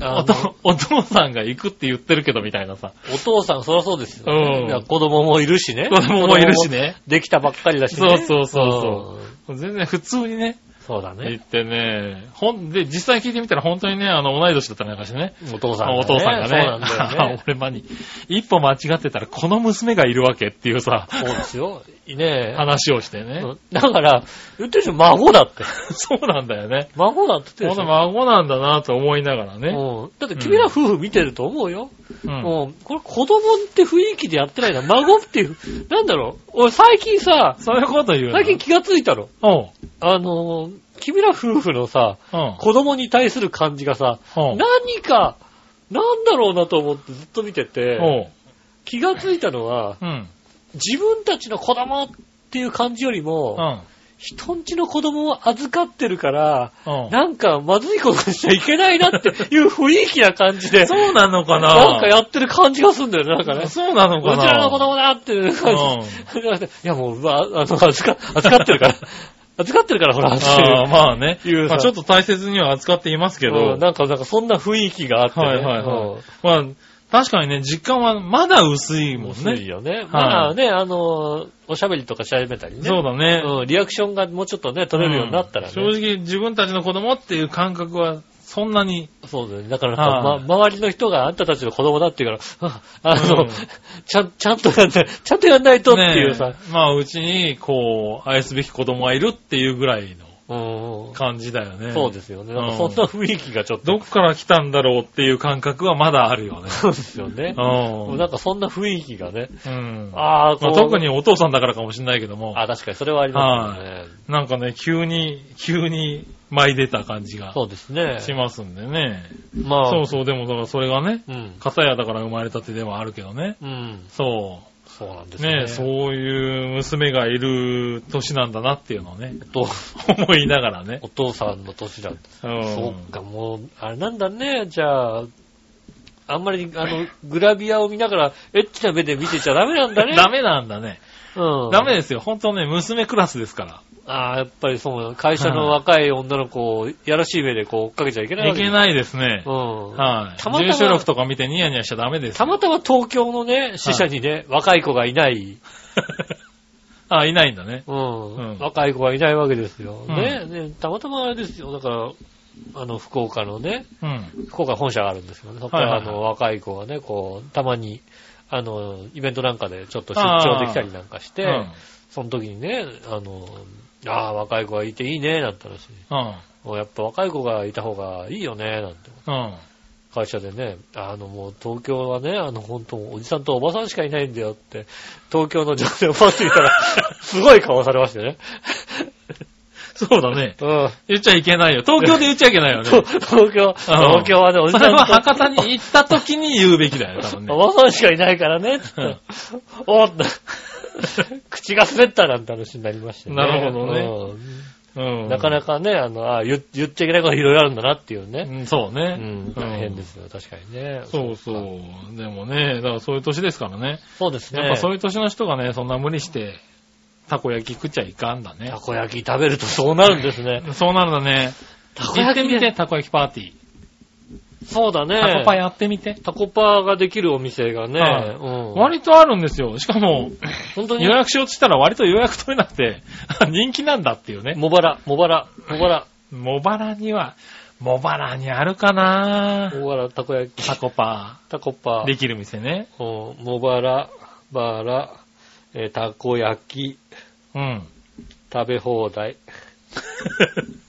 Speaker 3: おとお父さんが行くって言ってるけどみたいなさ。
Speaker 2: お父さん、そりゃそうですよ、
Speaker 3: うん
Speaker 2: 子供もいるしね。
Speaker 3: 子供もいるしね。
Speaker 2: できたばっかりだしね。
Speaker 3: そうそうそうそう
Speaker 2: うん
Speaker 3: 全然普通にね、
Speaker 2: そうだね
Speaker 3: 行。ってね、ほん、で、実際聞いてみたら本当にね、あの、同い年だったりなんかしてね。
Speaker 2: お父さんがね。
Speaker 3: お父さんがね。
Speaker 2: そうなんだよね。
Speaker 3: 俺まに、一歩間違ってたらこの娘がいるわけっていうさ、
Speaker 2: そうですよ。ねえ。
Speaker 3: 話をしてね。
Speaker 2: うんだから、言ってるでしょ、孫だって。
Speaker 3: そうなんだよね。
Speaker 2: 孫だって言ってる。
Speaker 3: 孫なんだなと思いながらね。
Speaker 2: うんだって君ら夫婦見てると思うよ。
Speaker 3: うん。
Speaker 2: もう、これ子供って雰囲気でやってないな。孫っていう、なんだろう。俺最近さ、
Speaker 3: そういうこと言うの？
Speaker 2: 最近気がついたの。
Speaker 3: おう。
Speaker 2: あのー、君ら夫婦のさ、
Speaker 3: うん。
Speaker 2: 子供に対する感じがさ、
Speaker 3: おう。
Speaker 2: 何か、なんだろうなと思ってずっと見てて、
Speaker 3: おう。
Speaker 2: 気がついたのは、
Speaker 3: うん。
Speaker 2: 自分たちの子供っていう感じよりも、
Speaker 3: うん。
Speaker 2: 人んちの子供を預かってるから、
Speaker 3: うん。
Speaker 2: なんかまずいことしちゃいけないなっていう雰囲気な感じで、
Speaker 3: そうなのかな？
Speaker 2: なんかやってる感じがするんだよね、なんかね。
Speaker 3: そうなの
Speaker 2: うち
Speaker 3: かな
Speaker 2: らの子供だっていう感じ。いやもう、まあ、あの、預か、預かってるから。預かってるから、ほら、
Speaker 3: ああ、まあねまあちょっと大切には扱っていますけ
Speaker 2: う
Speaker 3: ど
Speaker 2: ん、なんか、なんかそんな雰囲気があってね。
Speaker 3: はいはい
Speaker 2: うん
Speaker 3: はい。まあ、確かにね、実感はまだ薄いもん
Speaker 2: 薄い
Speaker 3: ね。
Speaker 2: よね。まあね、あの、おしゃべりとかしゃべったりね。
Speaker 3: そうだね。
Speaker 2: うん、リアクションがもうちょっとね、取れるようになったらね。
Speaker 3: 正直自分たちの子供っていう感覚はそんなに、
Speaker 2: そうだよね。だからま、周りの人があんたたちの子供だって言うから、あ あの、
Speaker 3: うん
Speaker 2: ちゃん、ちゃんとやんない、ちゃんとやんないとっていうさ
Speaker 3: ね、まあうちにこう、愛すべき子供がいるっていうぐらいの
Speaker 2: うん。
Speaker 3: 感じだよね。
Speaker 2: そうですよね。なんかそんな雰囲気がちょっと。
Speaker 3: どっから来たんだろうっていう感覚はまだあるよね。
Speaker 2: そうですよね。
Speaker 3: うん。
Speaker 2: なんかそんな雰囲気がね。
Speaker 3: うん。
Speaker 2: ああ、こう
Speaker 3: まあ、特にお父さんだからかもしれないけども、
Speaker 2: あ、確かにそれはありますよね。
Speaker 3: なんかね、急に、急に舞い出た感じが
Speaker 2: そうですね。
Speaker 3: しますんでね。
Speaker 2: まあ、
Speaker 3: そうそう、でもだからそれがね、
Speaker 2: うん。
Speaker 3: 片屋だから生まれたてではあるけどね。
Speaker 2: うん。
Speaker 3: そ
Speaker 2: そうなんで
Speaker 3: う。
Speaker 2: すね。
Speaker 3: ねそういう娘がいる年なんだなっていうのをね、思いながらね。
Speaker 2: お父さんの年だ。
Speaker 3: うん。
Speaker 2: そうか、もう、あれなんだね。じゃあ、あんまり、あの、グラビアを見ながら、エッチな目で見てちゃダメなんだね。
Speaker 3: ダメなんだね。
Speaker 2: うん。
Speaker 3: ダメですよ。本当ね、娘クラスですから。
Speaker 2: ああ、やっぱりそう、会社の若い女の子を、やらしい目でこう追っかけちゃいけないわけい。
Speaker 3: いけないですね。
Speaker 2: うん。
Speaker 3: はい。
Speaker 2: たまたま
Speaker 3: 住所録とか見てニヤニヤしちゃダメですよ。
Speaker 2: たまたま東京のね、死者にね、若い子がいない、
Speaker 3: あ、いないんだね。
Speaker 2: うん、
Speaker 3: うん
Speaker 2: 若い子がいないわけですよ。
Speaker 3: うん
Speaker 2: ねね、たまたまあれですよ。だから、あの、福岡のね、
Speaker 3: うん。
Speaker 2: 福岡本社があるんですよね。そこから、
Speaker 3: はいはいはい
Speaker 2: あの、若い子がね、こう、たまに、あの、イベントなんかでちょっと出張できたりなんかして、
Speaker 3: うん。
Speaker 2: その時にね、あの、ああ、若い子がいていいね、なんて話。
Speaker 3: うん。
Speaker 2: もうやっぱ若い子がいた方がいいよね、なんて。
Speaker 3: うん。
Speaker 2: 会社でね、あのもう東京はね、あの本当おじさんとおばさんしかいないんだよって、東京の女性をパッと見たら、すごい顔されましたね。
Speaker 3: そうだね。
Speaker 2: うん。
Speaker 3: 言っちゃいけないよ。東京で言っちゃいけないよね。
Speaker 2: と 東京、東京はね、おじ
Speaker 3: それは
Speaker 2: さんと
Speaker 3: 博多に行った時に言うべきだよ、多分ね
Speaker 2: お。ばさんしかいないからね、おっと、口が滑ったなんて話になりましたね。
Speaker 3: なるほどね
Speaker 2: うん
Speaker 3: うん。
Speaker 2: なかなかね、あの、あ言言っちゃいけないこといろいろあるんだなっていうね。
Speaker 3: うんそう
Speaker 2: う
Speaker 3: ね。
Speaker 2: ん、大変ですよ、確かにね。
Speaker 3: そうそう。でもね、だからそういう年ですからね。
Speaker 2: そうですね。
Speaker 3: やっぱそういう年の人がね、そんな無理して、たこ焼き食っちゃいかんだね
Speaker 2: た。こ焼き食べるとそうなるんですね。
Speaker 3: そうなるんだね。
Speaker 2: たこ焼きね
Speaker 3: てみて、たこ焼きパーティー。
Speaker 2: そうだね。
Speaker 3: タコパやってみて。
Speaker 2: タコパができるお店がね、
Speaker 3: はい
Speaker 2: うん、
Speaker 3: 割とあるんですよ。しかも、
Speaker 2: 本当に？
Speaker 3: 予約しようとしたら割と予約取れなくて、人気なんだっていうね。
Speaker 2: 茂原、茂原、茂原、
Speaker 3: 茂原には、茂原にあるかな
Speaker 2: 茂原たこ焼き、
Speaker 3: タコパ
Speaker 2: タコパ
Speaker 3: ー。、できる店ね。
Speaker 2: うん茂原、バーラ、えーたこ焼き、
Speaker 3: うん。
Speaker 2: 食べ放題。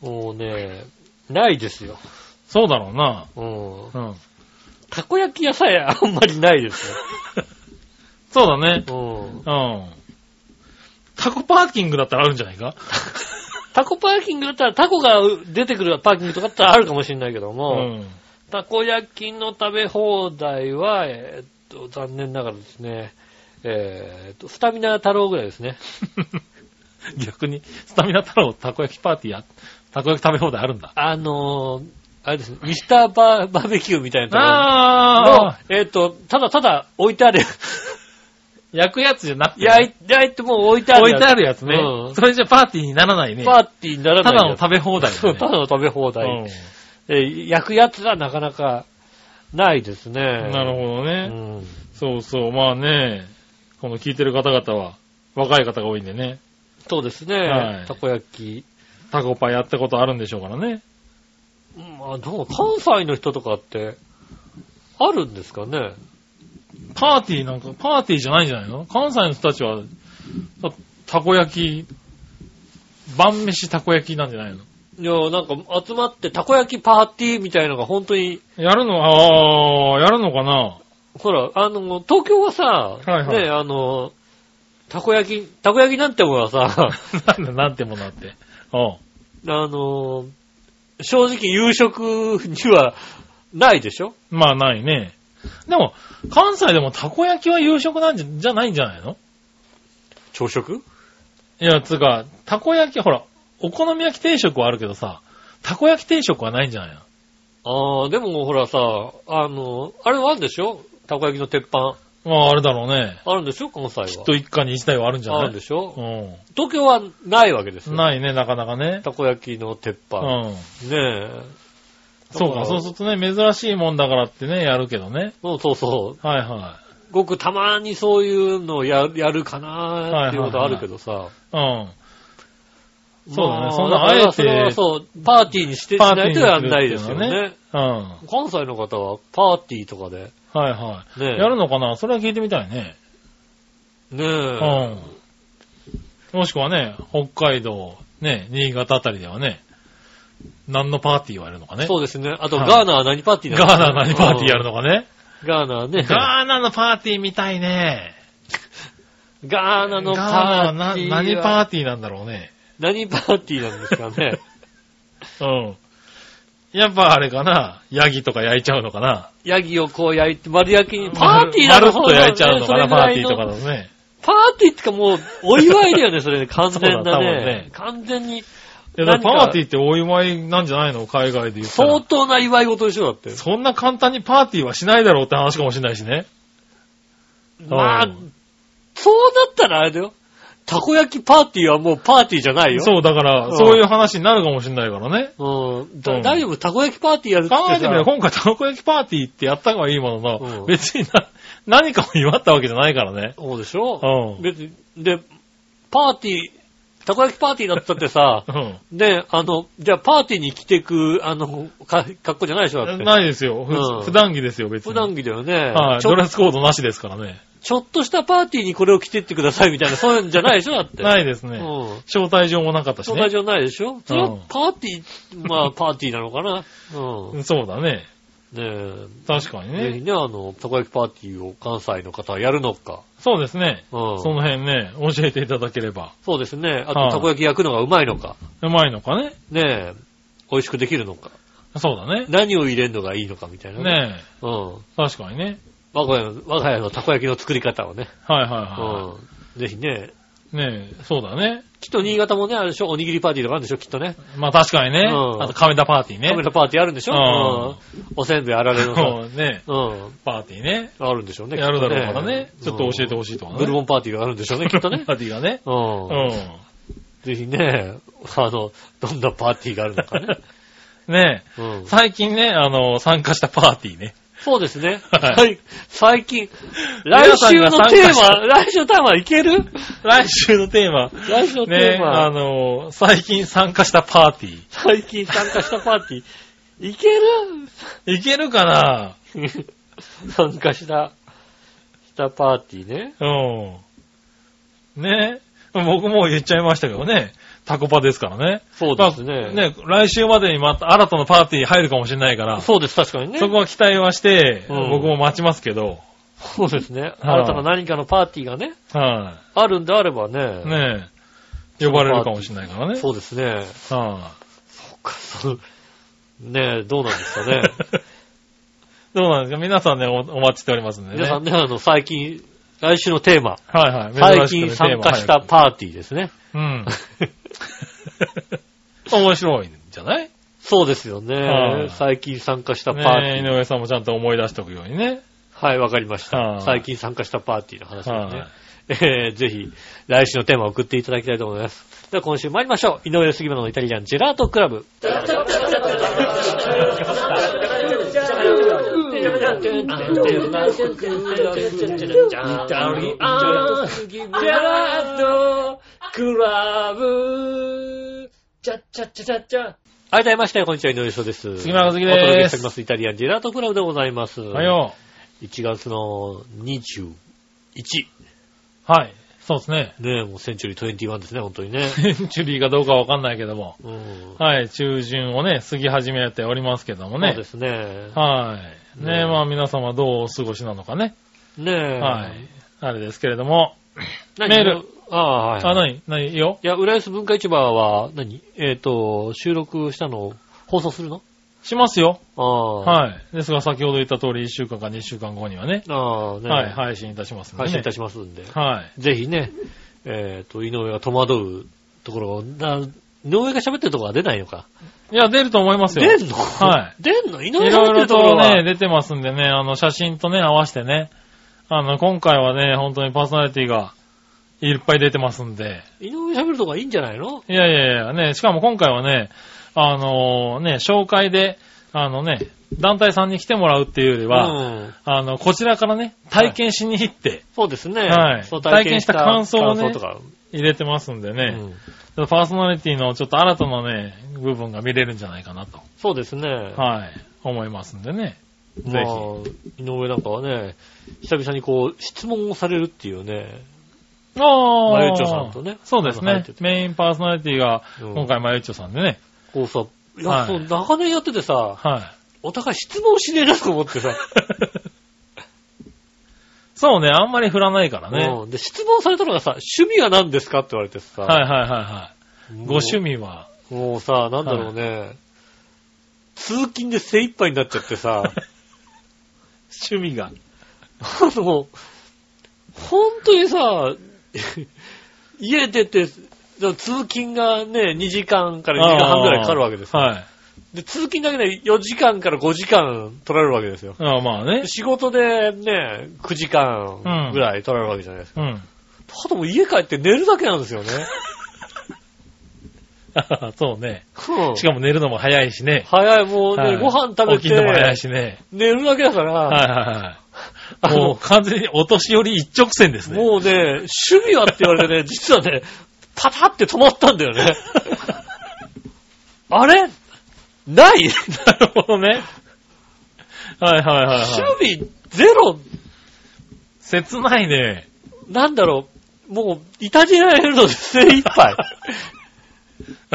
Speaker 2: もうね、ないですよ。
Speaker 3: そうだろうな。
Speaker 2: うん。
Speaker 3: うん。
Speaker 2: たこ焼き屋さえあんまりないですよ。
Speaker 3: そうだね。
Speaker 2: うん。
Speaker 3: うん。タコパーキングだったらあるんじゃないか？
Speaker 2: タコパーキングだったら、タコが出てくるパーキングとかだったらあるかもしれないけど
Speaker 3: う
Speaker 2: も、
Speaker 3: ん。
Speaker 2: たこ焼きの食べ放題は、えーっと、残念ながらですね、えーっと、スタミナ太郎ぐらいですね。
Speaker 3: 逆に、スタミナ太郎たこ焼きパーティーや、たこ焼き食べ放題あるんだ。
Speaker 2: あのー、あれですね、ミスターバーバーベキューみたいなところの
Speaker 3: ああ、
Speaker 2: えーっと、ただただ置いてある、
Speaker 3: 焼くやつじゃなくてね、
Speaker 2: 焼い焼いてもう置いてある
Speaker 3: 置いてあるやつね。
Speaker 2: うん
Speaker 3: それじゃパーティーにならないね。
Speaker 2: パーティーにならない。
Speaker 3: ただの食べ放題だ
Speaker 2: そう、
Speaker 3: ね。
Speaker 2: ただの食べ放題。
Speaker 3: うん
Speaker 2: えー焼くやつはなかなかないですね。
Speaker 3: なるほど
Speaker 2: う
Speaker 3: ね。
Speaker 2: ん。
Speaker 3: そうそう。まあね、この聞いてる方々は、若い方が多いんでね、
Speaker 2: そうですね。
Speaker 3: はい
Speaker 2: たこ焼き。
Speaker 3: タコパやったことあるんでしょうからね。
Speaker 2: まあ、どう、関西の人とかって、あるんですかね？
Speaker 3: パーティーなんか、パーティーじゃないんじゃないの？関西の人たちは、たこ焼き、晩飯たこ焼きなんじゃないの？
Speaker 2: いや、なんか集まってたこ焼きパーティーみたいのが本当に、
Speaker 3: やるの、ああ、やるのかな？
Speaker 2: ほら、あの、東京はさ、
Speaker 3: いはい。
Speaker 2: ね、あの、たこ焼き、たこ焼きなんてものはさ、
Speaker 3: なんだ、なんてものあって。うん。
Speaker 2: あの、正直夕食には ないでしょ？
Speaker 3: まあ、ないね。でも、関西でもたこ焼きは夕食なんじゃ、じゃないんじゃないの？
Speaker 2: 朝食？
Speaker 3: いや、つうか、たこ焼き、ほら、お好み焼き定食はあるけどさ、たこ焼き定食はないんじゃないの？
Speaker 2: ああ、でもほらさ、あの、あれはあるんでしょ？たこ焼きの鉄板。
Speaker 3: まあ、あれだろうね。
Speaker 2: あるんでしょ？関西は。
Speaker 3: きっと一家に一台はあるんじゃ
Speaker 2: あ
Speaker 3: ない？
Speaker 2: るんでしょ？
Speaker 3: う
Speaker 2: 東京はないわけです
Speaker 3: ん。
Speaker 2: よ。
Speaker 3: ないね、なかなかね。
Speaker 2: たこ焼きの鉄
Speaker 3: う
Speaker 2: 板。
Speaker 3: ん。
Speaker 2: ねえ。
Speaker 3: そうか、そうするとね、珍しいもんだからってね、やるけどね。
Speaker 2: そうそうそう。
Speaker 3: はいは
Speaker 2: ごくたまにそういうのをややるかなっていうことあるけどさ。
Speaker 3: い。うん。そうだね
Speaker 2: ま
Speaker 3: そんな
Speaker 2: だから
Speaker 3: あえて
Speaker 2: それはそう、パーティーにしてしないとやんないですよね。
Speaker 3: うん。は
Speaker 2: 関西の方はパーティーとかで、
Speaker 3: いはい。
Speaker 2: ねえ。
Speaker 3: やるのかな？それは聞いてみたいね。
Speaker 2: ねえ。
Speaker 3: うん。もしくはね、北海道、ね、新潟あたりではね、何のパーティーをやるのかね。
Speaker 2: そうですね。あと、
Speaker 3: はい
Speaker 2: ガーナは何パーティーなの
Speaker 3: ガーナ何パーティーやるのかね。
Speaker 2: うんガーナはね。
Speaker 3: ガーナのパーティーみたいね。
Speaker 2: ガーナの
Speaker 3: ガーナ
Speaker 2: パ
Speaker 3: はな
Speaker 2: ーティーは。
Speaker 3: 何パーティーなんだろうね。
Speaker 2: 何パーティーなんですかね。
Speaker 3: うん。やっぱあれかな。ヤギとか焼いちゃうのかな。
Speaker 2: ヤギをこう焼いて、丸焼きに、パーティーなの
Speaker 3: まるっと焼いちゃうのかな、パーティーとかだとね。
Speaker 2: パーティーってかもう、お祝いだよね、それね。完全
Speaker 3: だ
Speaker 2: な
Speaker 3: 多分ね
Speaker 2: ね。完全に、
Speaker 3: いやパーティーってお祝いなんじゃないの？海外で言ったら
Speaker 2: 相。当な祝い事でしょ、だって。
Speaker 3: そんな簡単にパーティーはしないだろうって話かもしれないしね。
Speaker 2: まあ
Speaker 3: うん、
Speaker 2: そうなったらあれだよ。たこ焼きパーティーはもうパーティーじゃないよ。
Speaker 3: そう、だから、
Speaker 2: うん
Speaker 3: そういう話になるかもしれないからね。
Speaker 2: うん。だ
Speaker 3: うん
Speaker 2: 大丈夫？たこ焼きパーティーやるって
Speaker 3: 考えてみれば、
Speaker 2: さ
Speaker 3: 今回たこ焼きパーティーってやったはいいものの、
Speaker 2: うん
Speaker 3: 別にな、何かを祝ったわけじゃないからね。
Speaker 2: そうでしょ？
Speaker 3: うん。
Speaker 2: 別に、で、パーティー、たこ焼きパーティーだったってさ、
Speaker 3: うん。
Speaker 2: で、あの、じゃあパーティーに着てく、あの、か格好じゃないでしょだって。
Speaker 3: ないですよ。ふ
Speaker 2: うん
Speaker 3: 普段着ですよ、別に。
Speaker 2: 普段着だよね。
Speaker 3: はい。
Speaker 2: ちょ
Speaker 3: ドレスコードなしですからね。
Speaker 2: ちょっとしたパーティーにこれを着てってくださいみたいな、そういうんじゃないでしょだって。
Speaker 3: ないですね。
Speaker 2: うん。
Speaker 3: 招待状もなかったしね。
Speaker 2: そんないでしょ？それは
Speaker 3: うん
Speaker 2: パーティー、まあパーティーなのかな？うん。
Speaker 3: そうだね。
Speaker 2: ねえ。
Speaker 3: 確かにね。
Speaker 2: ぜひね、あの、たこ焼きパーティーを関西の方はやるのか。
Speaker 3: そうですね。
Speaker 2: うん。
Speaker 3: その辺ね、教えていただければ。
Speaker 2: そうですね。あと、
Speaker 3: はい
Speaker 2: たこ焼き焼くのがうまいのか。
Speaker 3: うまいのかね。
Speaker 2: ねえ。美味しくできるのか。
Speaker 3: そうだね。
Speaker 2: 何を入れるのがいいのかみたいな。。
Speaker 3: ね
Speaker 2: うん。
Speaker 3: え。確かにね。
Speaker 2: 我が家の、我が家のたこ焼きの作り方をね。
Speaker 3: はいはいは
Speaker 2: うん。ぜひね。
Speaker 3: い。ねえ、そうだね。
Speaker 2: きっと新潟もね、あるでしょおにぎりパーティーとかあるんでしょきっとね。
Speaker 3: まあ確かにね。
Speaker 2: うん
Speaker 3: あと亀田パーティーね
Speaker 2: カメ。ラパーティーあるんでしょ
Speaker 3: うん
Speaker 2: うん。おせんべいあられのさ。
Speaker 3: そうね。
Speaker 2: うん。
Speaker 3: パーティーね。
Speaker 2: あるんでしょうね。
Speaker 3: やるだろうからね。ちょっと教えてほしいとかね。
Speaker 2: ブルボンパーティーがあるんでしょうね、きっとね。
Speaker 3: パーティーがね。
Speaker 2: う。
Speaker 3: うんん。
Speaker 2: ぜひね、あの、どんなパーティーがあるのかね。
Speaker 3: ねえ。
Speaker 2: うん。
Speaker 3: 最近ね、あの、参加したパーティーね。
Speaker 2: そうですね。
Speaker 3: はい
Speaker 2: はい。最近、来週のテーマ、来週のテーマいける？
Speaker 3: 来週のテーマ。
Speaker 2: 来週のテ
Speaker 3: ね
Speaker 2: ーマ、
Speaker 3: あの、最近参加したパーティ
Speaker 2: 最近参加したパーティー、いける？
Speaker 3: ー。いけるかな？
Speaker 2: 参加した、したパーティーね。
Speaker 3: うん。ね僕もう言っちゃいましたけどね。タコパですからね。
Speaker 2: そうですね。
Speaker 3: まあね、来週までにまた新たなパーティー入るかもしれないから、
Speaker 2: そうです、確かにね。
Speaker 3: そこは期待はして、
Speaker 2: うん
Speaker 3: 僕も待ちますけど、
Speaker 2: そうですね。新たな何かのパーティーがね、
Speaker 3: は
Speaker 2: あるんであればね。
Speaker 3: い、ね呼ばれるかもしれないからね。
Speaker 2: そうですね。
Speaker 3: は
Speaker 2: そうねえ、どうなんですかね。
Speaker 3: い、どうなんですか？皆さんねお、お待ちしておりますんでね。
Speaker 2: 皆さんね、あの、最近、来週のテーマ、
Speaker 3: はいはい。
Speaker 2: 最近参加した。パーティーですね。
Speaker 3: うん。面白いんじゃない？
Speaker 2: そうですよ
Speaker 3: は
Speaker 2: ね
Speaker 3: い。
Speaker 2: 最近参加したパーテ
Speaker 3: ね
Speaker 2: ィー。
Speaker 3: 井上さんもちゃんと思い出しておくようにね。
Speaker 2: はい、わかりました
Speaker 3: は。い
Speaker 2: 最近参加したパーティーの話です
Speaker 3: はい
Speaker 2: ね。えー、ぜひ、来週のテーマを送っていただきたいと思います。では今週参りましょう。井上杉村のイタリアンジェラートクラブ。はい、どうも。まして、こんにちは、井上翔です。
Speaker 3: 杉村和樹です。
Speaker 2: お届けしております、イタリアンジェラートクラブでございます。
Speaker 3: はいよ。
Speaker 2: 1月の21。
Speaker 3: はい。そうですね。
Speaker 2: ねえ、もうセンチュリー21ですね、本当にね。
Speaker 3: センチュリーかどうかわかんないけども。
Speaker 2: うん。
Speaker 3: はい。中旬をね、過ぎ始めておりますけどもね。
Speaker 2: そうですね。
Speaker 3: はい。ね
Speaker 2: うん
Speaker 3: まあ皆様どうお過ごしなのかね。
Speaker 2: ねえ。
Speaker 3: はい。あれですけれども。
Speaker 2: 何？
Speaker 3: メール。
Speaker 2: ああ、はい。
Speaker 3: あ、なになにいいよ。
Speaker 2: いや、浦安文化市場は何、えっ、と、収録したのを放送するの？
Speaker 3: しますよ。
Speaker 2: ああ。
Speaker 3: はい。ですが先ほど言った通り1週間か2週間後にはね。
Speaker 2: ああ、ね
Speaker 3: はい。配信いたしますんでね。
Speaker 2: 配信いたしますんで。
Speaker 3: はい。
Speaker 2: ぜひね、えっ、と、井上が戸惑うところを、な井上が喋ってるところは出ないのか。
Speaker 3: いや、出ると思いますよ。
Speaker 2: 出んの？
Speaker 3: はい。
Speaker 2: 出んの？井上
Speaker 3: いろい
Speaker 2: が喋って
Speaker 3: ろと
Speaker 2: るところは。
Speaker 3: ね、出てますんでね、あの、写真とね、合わせてね。あの、今回はね、本当にパーソナリティがいっぱい出てますんで。
Speaker 2: 井上喋るとこはいいんじゃないの？
Speaker 3: いやいやいや、ね、しかも今回はね、あのね、紹介で、あのね、団体さんに来てもらうっていうよりは、
Speaker 2: うん。
Speaker 3: あの、こちらからね、体験しに行って
Speaker 2: そうですね。
Speaker 3: はい体験した感想をね。入れてますんでね、
Speaker 2: うん
Speaker 3: パーソナリティのちょっと新たなね、部分が見れるんじゃないかなと、
Speaker 2: そうですね。
Speaker 3: はい、思いますんでね。
Speaker 2: まあ
Speaker 3: ぜ、
Speaker 2: 井上なんかはね、久々にこう、質問をされるっていうね、
Speaker 3: ああ。
Speaker 2: まゆちょさんとね
Speaker 3: そうですねメインパーソナリティが、
Speaker 2: うん
Speaker 3: 今回まゆちょさんでね。
Speaker 2: こうさ、いや、
Speaker 3: はい
Speaker 2: そう、長年やっててさ、
Speaker 3: はい。
Speaker 2: お互い質問しねえなと思ってさ、
Speaker 3: そうね、あんまり振らないからね。
Speaker 2: うんで、質問されたのがさ、趣味は何ですかって言われてさ、
Speaker 3: はいはいはいはい。ご趣味は、
Speaker 2: もうさ、なんだろうね、通勤で精一杯になっちゃってさ、
Speaker 3: 趣味が。
Speaker 2: あの、本当にさ、家出て、通勤がね、2時間から2時間半ぐらいかかるわけですよ。
Speaker 3: はい。
Speaker 2: で、通勤だけで4時間から5時間取られるわけですよ。
Speaker 3: ああまあね
Speaker 2: で。仕事でね、9時間ぐらい取られるわけじゃないですか。
Speaker 3: うん。
Speaker 2: ただもう家帰って寝るだけなんですよね。
Speaker 3: そうね。
Speaker 2: うん
Speaker 3: しかも寝るのも早いしね。
Speaker 2: 早い、もうね、
Speaker 3: はい
Speaker 2: ご飯食べ
Speaker 3: 起きるのも早い
Speaker 2: て、
Speaker 3: しね。
Speaker 2: 寝るだけだから、
Speaker 3: はいはいはい。もう完全にお年寄り一直線ですね。
Speaker 2: もうね、趣味はって言われてね、実はね、パタって止まったんだよね。あれ？ない？
Speaker 3: なるほどね。はいはいはい、はい。
Speaker 2: 趣味ゼロ？
Speaker 3: 切ないね。
Speaker 2: なんだろう、もう、いたじられるので精一杯。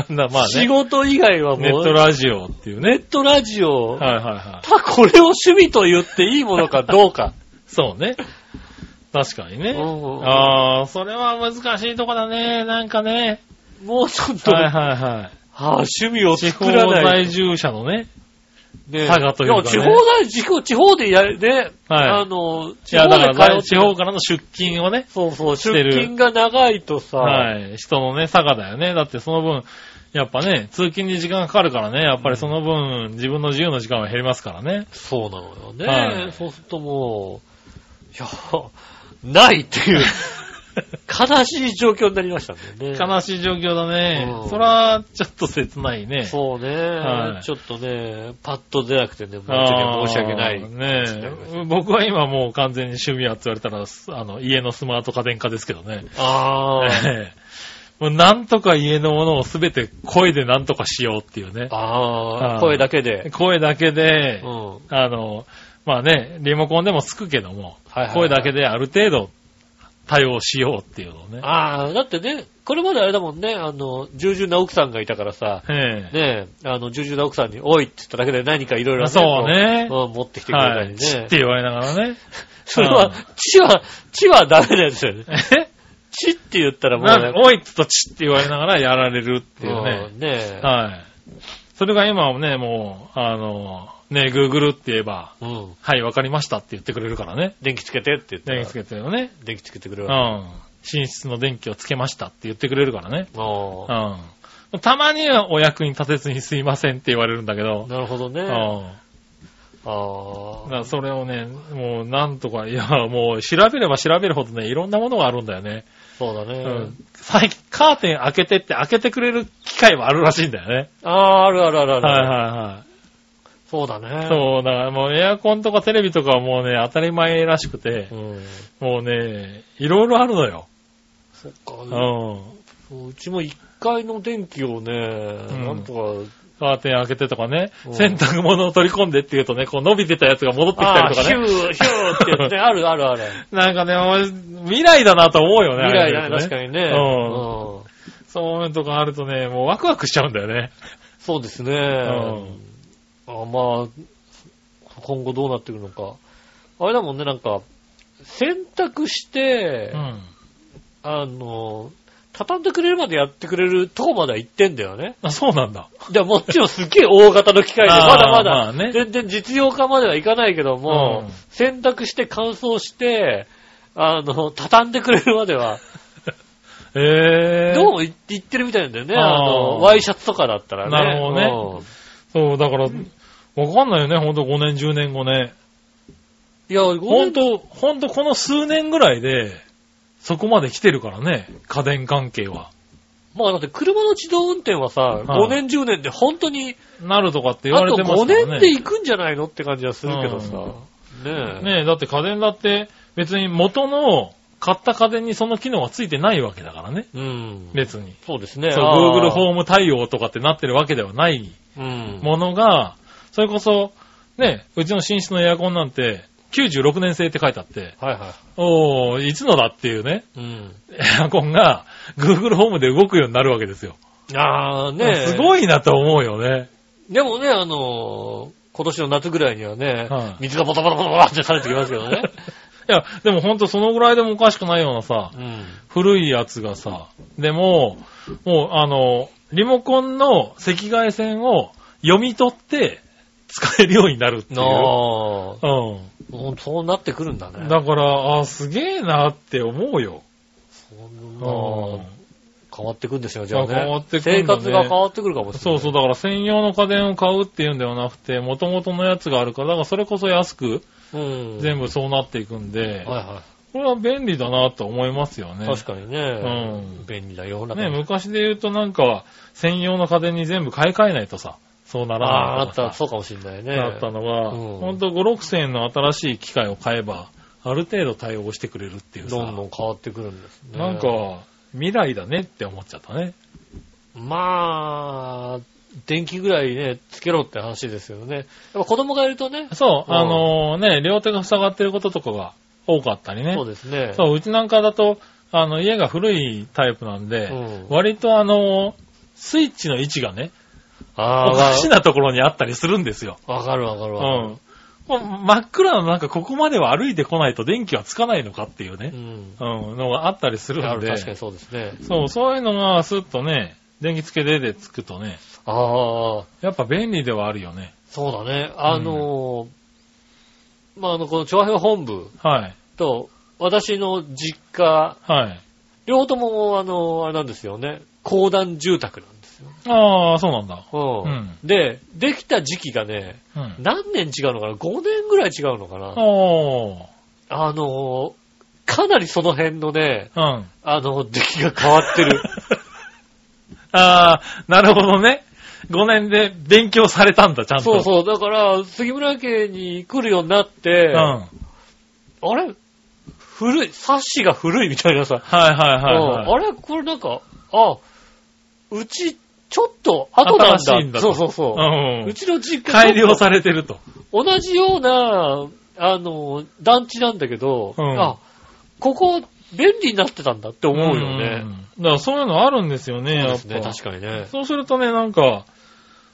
Speaker 3: なまあ
Speaker 2: 仕
Speaker 3: ね。
Speaker 2: 事以外はもう、
Speaker 3: ネットラジオっていうね。
Speaker 2: ネットラジオ、
Speaker 3: はいはいはい。
Speaker 2: ただこれを趣味と言っていいものかどうか。
Speaker 3: そうね。確かにね。
Speaker 2: うん
Speaker 3: ああ、それは難しいとこだね。なんかね。
Speaker 2: もうちょっと、
Speaker 3: はい
Speaker 2: は
Speaker 3: はいはい。
Speaker 2: あ、趣味を
Speaker 3: 地方
Speaker 2: 作らない。
Speaker 3: 在住者のね。
Speaker 2: ね
Speaker 3: というかね
Speaker 2: や地方在、地方地方でやるね、
Speaker 3: はい
Speaker 2: あの、
Speaker 3: いや、だから
Speaker 2: 通って
Speaker 3: 地方からの出勤をね。
Speaker 2: そうそう、出勤が長いとさ、
Speaker 3: はい。人のね、差がだよね。だってその分、やっぱね、通勤に時間がかかるからね、やっぱりその分、自分の自由の時間は減りますからね。
Speaker 2: そうなのよね。
Speaker 3: はい
Speaker 2: そうするともう、いや、ないっていう、悲しい状況になりましたんね。
Speaker 3: 悲しい状況だね
Speaker 2: う。ん
Speaker 3: そら、ちょっと切ないね。
Speaker 2: そうね、
Speaker 3: はい
Speaker 2: ちょっとね、パッと出なくてね、申し訳ない。
Speaker 3: ねえ。僕は今もう完全に趣味はって言われたら、あの、家のスマート家電化ですけどね。
Speaker 2: ああ、
Speaker 3: なんとか家のものをすべて声でなんとかしようっていうね。
Speaker 2: ああ、
Speaker 3: はい
Speaker 2: 声だけで。
Speaker 3: 声だけで
Speaker 2: う、ん。
Speaker 3: あの、まあね、リモコンでもつくけども、
Speaker 2: はいはいはい
Speaker 3: 声だけである程度対応しようっていうのをね。
Speaker 2: ああ、だってね、これまであれだもんね、あの、従順な奥さんがいたからさ、
Speaker 3: ええ
Speaker 2: ねえ、あの、従順な奥さんに、おいって言っただけで何かいろいろ
Speaker 3: そうね
Speaker 2: こううん持ってきてくれた
Speaker 3: はい。
Speaker 2: りね。
Speaker 3: チって言われながらね。
Speaker 2: それは
Speaker 3: うん、
Speaker 2: チは、チはダメなやつだよね。
Speaker 3: え？
Speaker 2: チって言ったらもうね
Speaker 3: おいっつとチって言われながらやられるっていうね。
Speaker 2: うんねえ。
Speaker 3: はい。それが今はね、もう、あの、ね、Google って言えば、
Speaker 2: うん。
Speaker 3: はい、わかりましたって言ってくれるからね。
Speaker 2: 電気つけてって言ったら
Speaker 3: 電気つけてるよね。
Speaker 2: 電気つけてくれる
Speaker 3: う
Speaker 2: わ
Speaker 3: ん。寝室の電気をつけましたって言ってくれるからね。うん。たまにはお役に立てずにすいませんって言われるんだけど
Speaker 2: あ、なるほどね。
Speaker 3: うん。
Speaker 2: あ
Speaker 3: だ
Speaker 2: あ。
Speaker 3: からそれをね、もうなんとか、いや、もう調べれば調べるほどね、いろんなものがあるんだよね。
Speaker 2: そうだね。
Speaker 3: うん。最近、カーテン開けてって開けてくれる機会はあるらしいんだよね。
Speaker 2: ああ、あるあるあるある。
Speaker 3: はいはいはい。
Speaker 2: そうだね。
Speaker 3: そう、だからもうエアコンとかテレビとかはもうね、当たり前らしくて
Speaker 2: う。、ん。
Speaker 3: もうね、いろいろあるのよ。
Speaker 2: そっか。
Speaker 3: うん。
Speaker 2: そううちも1階の電気をね、
Speaker 3: ん
Speaker 2: なんとか、
Speaker 3: カーテン開けてとかね
Speaker 2: う、ん
Speaker 3: 洗濯物を取り込んでって言うとね、こう伸びてたやつが戻ってきたりとかね。
Speaker 2: ヒュー、ヒューってやつね、あるあるある。
Speaker 3: なんかね、未来だなと思うよね。
Speaker 2: 未来だね、確かにね。
Speaker 3: うん
Speaker 2: うん
Speaker 3: そういうのとかあるとね、もうワクワクしちゃうんだよね。
Speaker 2: そうですね。
Speaker 3: ん
Speaker 2: あまあ、今後どうなってくるのか。あれだもんね、なんか、洗濯して、
Speaker 3: うん。
Speaker 2: あの、畳んでくれるまでやってくれるとこまでは行ってんだよね。
Speaker 3: あ、そうなんだ。
Speaker 2: でももちろんすっげえ大型の機械で、
Speaker 3: あー
Speaker 2: まだまだ、全然実用化まではいかないけども、
Speaker 3: うん
Speaker 2: 洗濯して乾燥して、あの、畳んでくれるまでは、
Speaker 3: へえ。
Speaker 2: どうも言ってるみたいなんだよね。あ
Speaker 3: あー
Speaker 2: の、ワイシャツとかだったらね。
Speaker 3: なるほどねそう、だから、わかんないよね、ほんと5年、10年後ね。
Speaker 2: うん。いや、
Speaker 3: ほ
Speaker 2: ほんと、
Speaker 3: んと、ほんとこの数年ぐらいで、そこまで来てるからね、家電関係は。
Speaker 2: まあだって車の自動運転はさ、
Speaker 3: い
Speaker 2: 5年10年で本当に、
Speaker 3: なるとかって言
Speaker 2: あと
Speaker 3: われてます
Speaker 2: 5
Speaker 3: からね。
Speaker 2: 年で行くんじゃないのって感じはするけどさ。
Speaker 3: う
Speaker 2: ねえ。
Speaker 3: ねえ、だって家電だって別に元の買った家電にその機能はついてないわけだからね。
Speaker 2: うん。
Speaker 3: 別に。
Speaker 2: そうですね。
Speaker 3: そう、Google ホーム対応とかってなってるわけではない
Speaker 2: うん。
Speaker 3: ものが、それこそ、ね、うちの寝室のエアコンなんて、96年製って書いてあって、
Speaker 2: はいは
Speaker 3: おー、いつのだっていうね、
Speaker 2: い。うん。
Speaker 3: エアコンが Google ホームで動くようになるわけですよ。
Speaker 2: ああ、ね
Speaker 3: すごいなと思うよね。
Speaker 2: でもね、あのー今年の夏ぐらいにはね、
Speaker 3: はい
Speaker 2: 水がボタボタボタボタって垂れてきますけどね。
Speaker 3: いや、でもほんとそのぐらいでもおかしくないようなさ、
Speaker 2: うん。
Speaker 3: 古いやつがさ、でも、もうあの、リモコンの赤外線を読み取って使えるようになるっていう。
Speaker 2: なあ、
Speaker 3: うん。
Speaker 2: そうなってくるんだね。
Speaker 3: だから、あすげえなって思うよ。
Speaker 2: そ
Speaker 3: うん
Speaker 2: んな変わってくんですよ、じゃあね。
Speaker 3: 変わってくんだね
Speaker 2: 生活が変わってくるかもしれない。
Speaker 3: そうそう、だから専用の家電を買うっていうんではなくて、元々のやつがあるから、だからそれこそ安く
Speaker 2: うん。
Speaker 3: 全部そうなっていくんで、
Speaker 2: はいは
Speaker 3: これは便利だなと思いますよね。
Speaker 2: い。確かにね。
Speaker 3: うん
Speaker 2: 便利な世の中
Speaker 3: ね、昔で言うとなんか、専用の家電に全部買い替えないとさ、そうなら
Speaker 2: ああ、あった、そうかもしれないね。
Speaker 3: だったのが、
Speaker 2: うん
Speaker 3: ほんと5、6千円の新しい機械を買えば、ある程度対応してくれるっていうさ、
Speaker 2: どんどん変わってくるんですね。
Speaker 3: なんか、未来だねって思っちゃったね。
Speaker 2: まあ、電気ぐらいね、つけろって話ですよね。やっぱ子供がいるとね。
Speaker 3: そう、
Speaker 2: うん
Speaker 3: あのね、両手が塞がってることとかが多かったりね。
Speaker 2: そうですね。
Speaker 3: そう、うちなんかだと、あの、家が古いタイプなんで、
Speaker 2: うん
Speaker 3: 割とあの、スイッチの位置がね、
Speaker 2: あ
Speaker 3: おかしなところにあったりするんですよ。
Speaker 2: あ、わかるわかる
Speaker 3: う
Speaker 2: わかる。
Speaker 3: う真っ暗ななんかここまでは歩いてこないと電気はつかないのかっていうね、
Speaker 2: うん。
Speaker 3: うん、のがあったりするんで。
Speaker 2: ある確かにそうですね。
Speaker 3: そう、そういうのがスッとね、電気つけてでつくとね、
Speaker 2: ああ、
Speaker 3: やっぱ便利ではあるよね。
Speaker 2: そうだね。あのーまあ、あの、この調和表本部
Speaker 3: はい。
Speaker 2: と、私の実家、
Speaker 3: はい。
Speaker 2: 両方とも、あの、あれなんですよね。公団住宅なんですよ。
Speaker 3: ああ、そうなんだ。
Speaker 2: うん。
Speaker 3: うん
Speaker 2: で、できた時期がね、
Speaker 3: うん。
Speaker 2: 何年違うのかな？$5 年ぐらい違うのかな？
Speaker 3: おー。
Speaker 2: あのーかなりその辺のね、
Speaker 3: うん。
Speaker 2: あの、出来が変わってる。
Speaker 3: ああ、なるほどね。5年で勉強されたんだ、ちゃんと。
Speaker 2: そうそう。だから、杉村家に来るようになって、
Speaker 3: うん。はい
Speaker 2: あれ？古い、サッシが古いみたいなさ。
Speaker 3: はいはい、
Speaker 2: うん
Speaker 3: はい。
Speaker 2: あれ？これなんか、あ、うち、ちょっと後なんだ。
Speaker 3: 新しいんだと
Speaker 2: そうそうそう。
Speaker 3: うん
Speaker 2: うちの実家
Speaker 3: 改良されてると。
Speaker 2: 同じような、あの、団地なんだけど、
Speaker 3: うん
Speaker 2: あ、ここ、便利になってたんだって思うよね。
Speaker 3: うん。だからそういうのあるんですよね、
Speaker 2: そう
Speaker 3: やっ
Speaker 2: ですね、
Speaker 3: ぱ。
Speaker 2: 確かにね。
Speaker 3: そうするとね、なんか、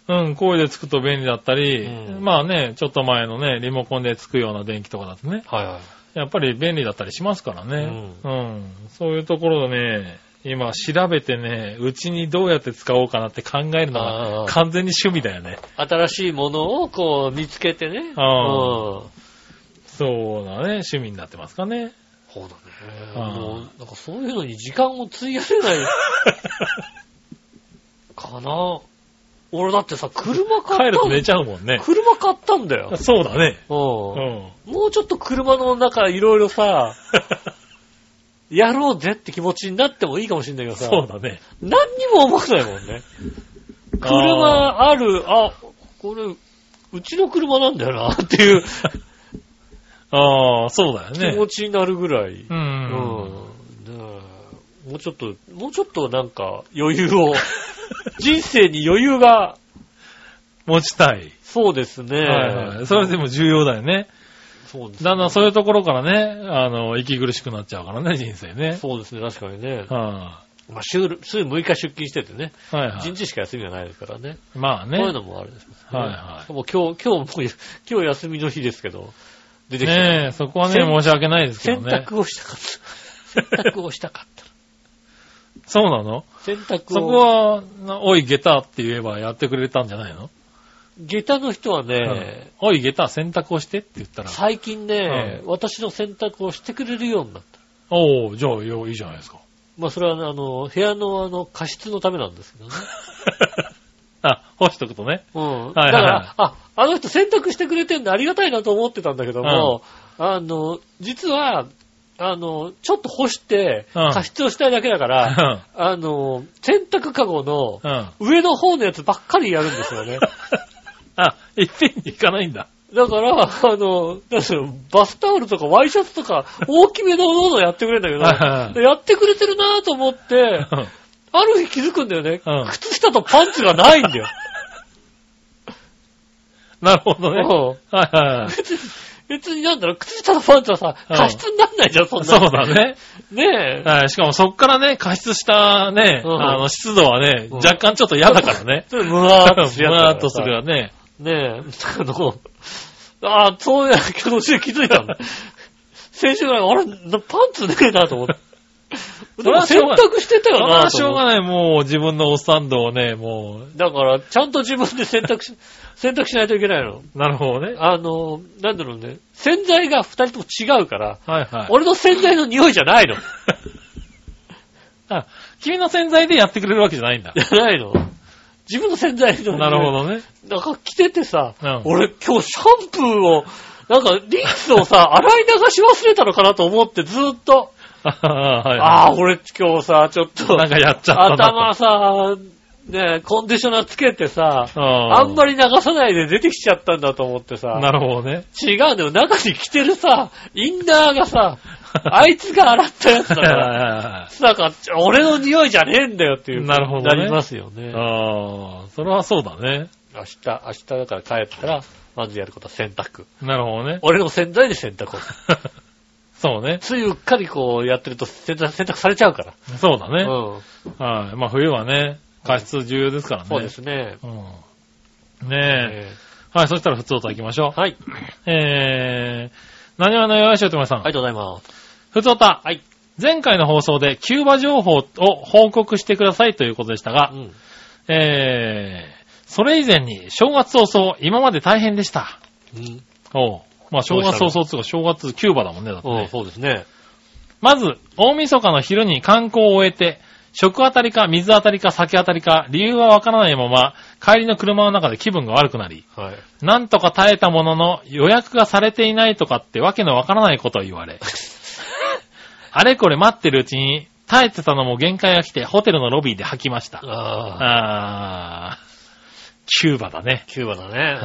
Speaker 3: うん、声でつくと便利だったり、
Speaker 2: うん
Speaker 3: まあね、ちょっと前のね、リモコンでつくような電気とかだとね、
Speaker 2: はいはい。
Speaker 3: やっぱり便利だったりしますからね。うん。そういうところでね、今調べてね、うちにどうやって使おうかなって考えるの
Speaker 2: あー
Speaker 3: が完全に趣味だよね。
Speaker 2: 新しいものをこう見つけてね。
Speaker 3: あ
Speaker 2: うん
Speaker 3: そうだね、趣味になってますかね。
Speaker 2: そうだね。もう、なんかそういうのに時間を費やせない かな。俺だってさ、車買った
Speaker 3: 帰ると寝ちゃうもんね。
Speaker 2: 車買ったんだよ。
Speaker 3: そうだね。
Speaker 2: うん
Speaker 3: うん。
Speaker 2: もうちょっと車の中いろいろさ、やろうぜって気持ちになってもいいかもしれないけどさ、
Speaker 3: そうだね。
Speaker 2: 何にも思わないもんね。車ある、あ、これ、うちの車なんだよなっていう
Speaker 3: ああ、そうだよ
Speaker 2: 気
Speaker 3: ね。
Speaker 2: 持ちになるぐらい。
Speaker 3: う。
Speaker 2: うんん。ねえもうちょっと、もうちょっとなんか余裕を、人生に余裕が、
Speaker 3: 持ちたい。
Speaker 2: そうですね。
Speaker 3: はいはい。それでも重要だよね。
Speaker 2: そうです
Speaker 3: だんだんそういうところからね、あの、息苦しくなっちゃうからね、人生ね。
Speaker 2: そうですね、確かにね。
Speaker 3: は
Speaker 2: まあ、週、週6日出勤しててね、
Speaker 3: い、はいは
Speaker 2: 1日しか休みがないですからね。
Speaker 3: い。まあね。
Speaker 2: こういうのもあるんですね。
Speaker 3: はいはい
Speaker 2: もう今日、今日も、今日休みの日ですけど、出てきた。
Speaker 3: ねえ、そこはね、
Speaker 2: 洗
Speaker 3: 申し訳ないですけど
Speaker 2: 洗
Speaker 3: ね。
Speaker 2: 濯をしたかった。洗濯をしたかった。
Speaker 3: そうなの？
Speaker 2: 洗濯を。
Speaker 3: そこは、なおい、下駄って言えばやってくれたんじゃないの、
Speaker 2: 下駄の人はね、
Speaker 3: おい、下駄洗濯をしてって言ったら。
Speaker 2: 最近ね、私の洗濯をしてくれるようになった。
Speaker 3: おおじゃあ、よいいじゃないですか。
Speaker 2: まあ、それはね、あの、部屋のあの、加湿のためなんですけどね。
Speaker 3: あ、干しとくとね。
Speaker 2: うん。
Speaker 3: はいはい
Speaker 2: だから、あ、あの人洗濯してくれてんでありがたいなと思ってたんだけども、あの、実は、あの、ちょっと干して、
Speaker 3: うん
Speaker 2: 加湿をしたいだけだから、あの、洗濯カゴの
Speaker 3: うん。
Speaker 2: 上の方のやつばっかりやるんですよね。
Speaker 3: あ、いっぺんに行かないんだ。
Speaker 2: だから、あの、バスタオルとかワイシャツとか大きめのものをやってくれるんだけど、やってくれてるなぁと思って、ある日気づくんだよね。
Speaker 3: うん
Speaker 2: 靴下とパンツがないんだよ。
Speaker 3: なるほどね。
Speaker 2: うん
Speaker 3: はいはい。
Speaker 2: 別になんだろう、靴下とパンツはさ、
Speaker 3: うん
Speaker 2: 加湿になんないじゃん、そんな。
Speaker 3: そうだ。ね。
Speaker 2: ねえ。
Speaker 3: はい。しかもそっからね、加湿したね、
Speaker 2: うん
Speaker 3: あの、湿度はね、
Speaker 2: うん
Speaker 3: 若干ちょっと嫌だからね。
Speaker 2: それムワーっとするやつ
Speaker 3: ふ
Speaker 2: だからさ
Speaker 3: わーっとするわね。
Speaker 2: ねえ、あの、ああ、そうや、途中で気づいたんだ。先週ぐらい、あれ、なパンツねえなと思って。
Speaker 3: それはしょうが
Speaker 2: 洗濯してたよな
Speaker 3: はしょうが
Speaker 2: い。
Speaker 3: ない。もう自分のおっさん度をね、も
Speaker 2: だから、ちゃんと自分で洗濯し、洗濯しないといけないの。
Speaker 3: う、なるほどね。
Speaker 2: あの、なんだろうね。洗剤が二人とも違うから、
Speaker 3: はいはい。
Speaker 2: 俺の洗剤の匂いじゃないの。
Speaker 3: あ、君の洗剤でやってくれるわけじゃないんだ。
Speaker 2: じゃないの。自分の洗剤の。
Speaker 3: なるほ。どね。
Speaker 2: なんか着ててさ、
Speaker 3: うん
Speaker 2: 俺今日シャンプーを、なんかリンスをさ、洗い流し忘れたのかなと思ってずーっと、
Speaker 3: あはい
Speaker 2: ああ、俺今日さ、ちょっと、
Speaker 3: なんかやっちゃった。
Speaker 2: 頭さ、ねコンディショナーつけてさ、
Speaker 3: あ
Speaker 2: あんまり流さないで出てきちゃったんだと思ってさ、
Speaker 3: なるほどね。
Speaker 2: 違うんだよ。中に着てるさ、インナーがさ、あいつが洗ったやつだから、なんか、俺の匂いじゃねえんだよっていう。
Speaker 3: なるほどね
Speaker 2: なりますよね。
Speaker 3: ああ、それはそうだね。
Speaker 2: 明日、明日だから帰ったら、まずやることは洗濯。
Speaker 3: なるほどね。
Speaker 2: 俺の洗剤で洗濯を。
Speaker 3: そうね。
Speaker 2: ついうっかりこうやってると洗濯洗濯されちゃうから。
Speaker 3: そうだね。
Speaker 2: うん。
Speaker 3: はい。まあ冬はね、加湿重要ですからね。
Speaker 2: そうですね。
Speaker 3: うん。ねえ。
Speaker 2: え
Speaker 3: はい、そしたら普通と行きましょ
Speaker 2: ーはい。
Speaker 3: う。えー、何話のよしおとめさん。
Speaker 2: ありがとうございます。
Speaker 3: 普通た。
Speaker 2: はい。
Speaker 3: 前回の放送でキューバ情報を報告してくださいということでしたが
Speaker 2: う、ん。
Speaker 3: えー、それ以前に正月早々、今まで大変でした。
Speaker 2: うん。
Speaker 3: おうまあ正月早々っていうか正月キューバだもんね、だって
Speaker 2: うん、
Speaker 3: ね。
Speaker 2: そうですね。
Speaker 3: まず、大晦日の昼に観光を終えて、食あたりか水あたりか酒あたりか理由はわからないまま、帰りの車の中で気分が悪くなり、
Speaker 2: はい。
Speaker 3: なんとか耐えたものの予約がされていないとかってわけのわからないことを言われ、あれこれ待ってるうちに、耐えてたのも限界が来てホテルのロビーで吐きました。
Speaker 2: ああ、
Speaker 3: キューバだね。
Speaker 2: キューバだね。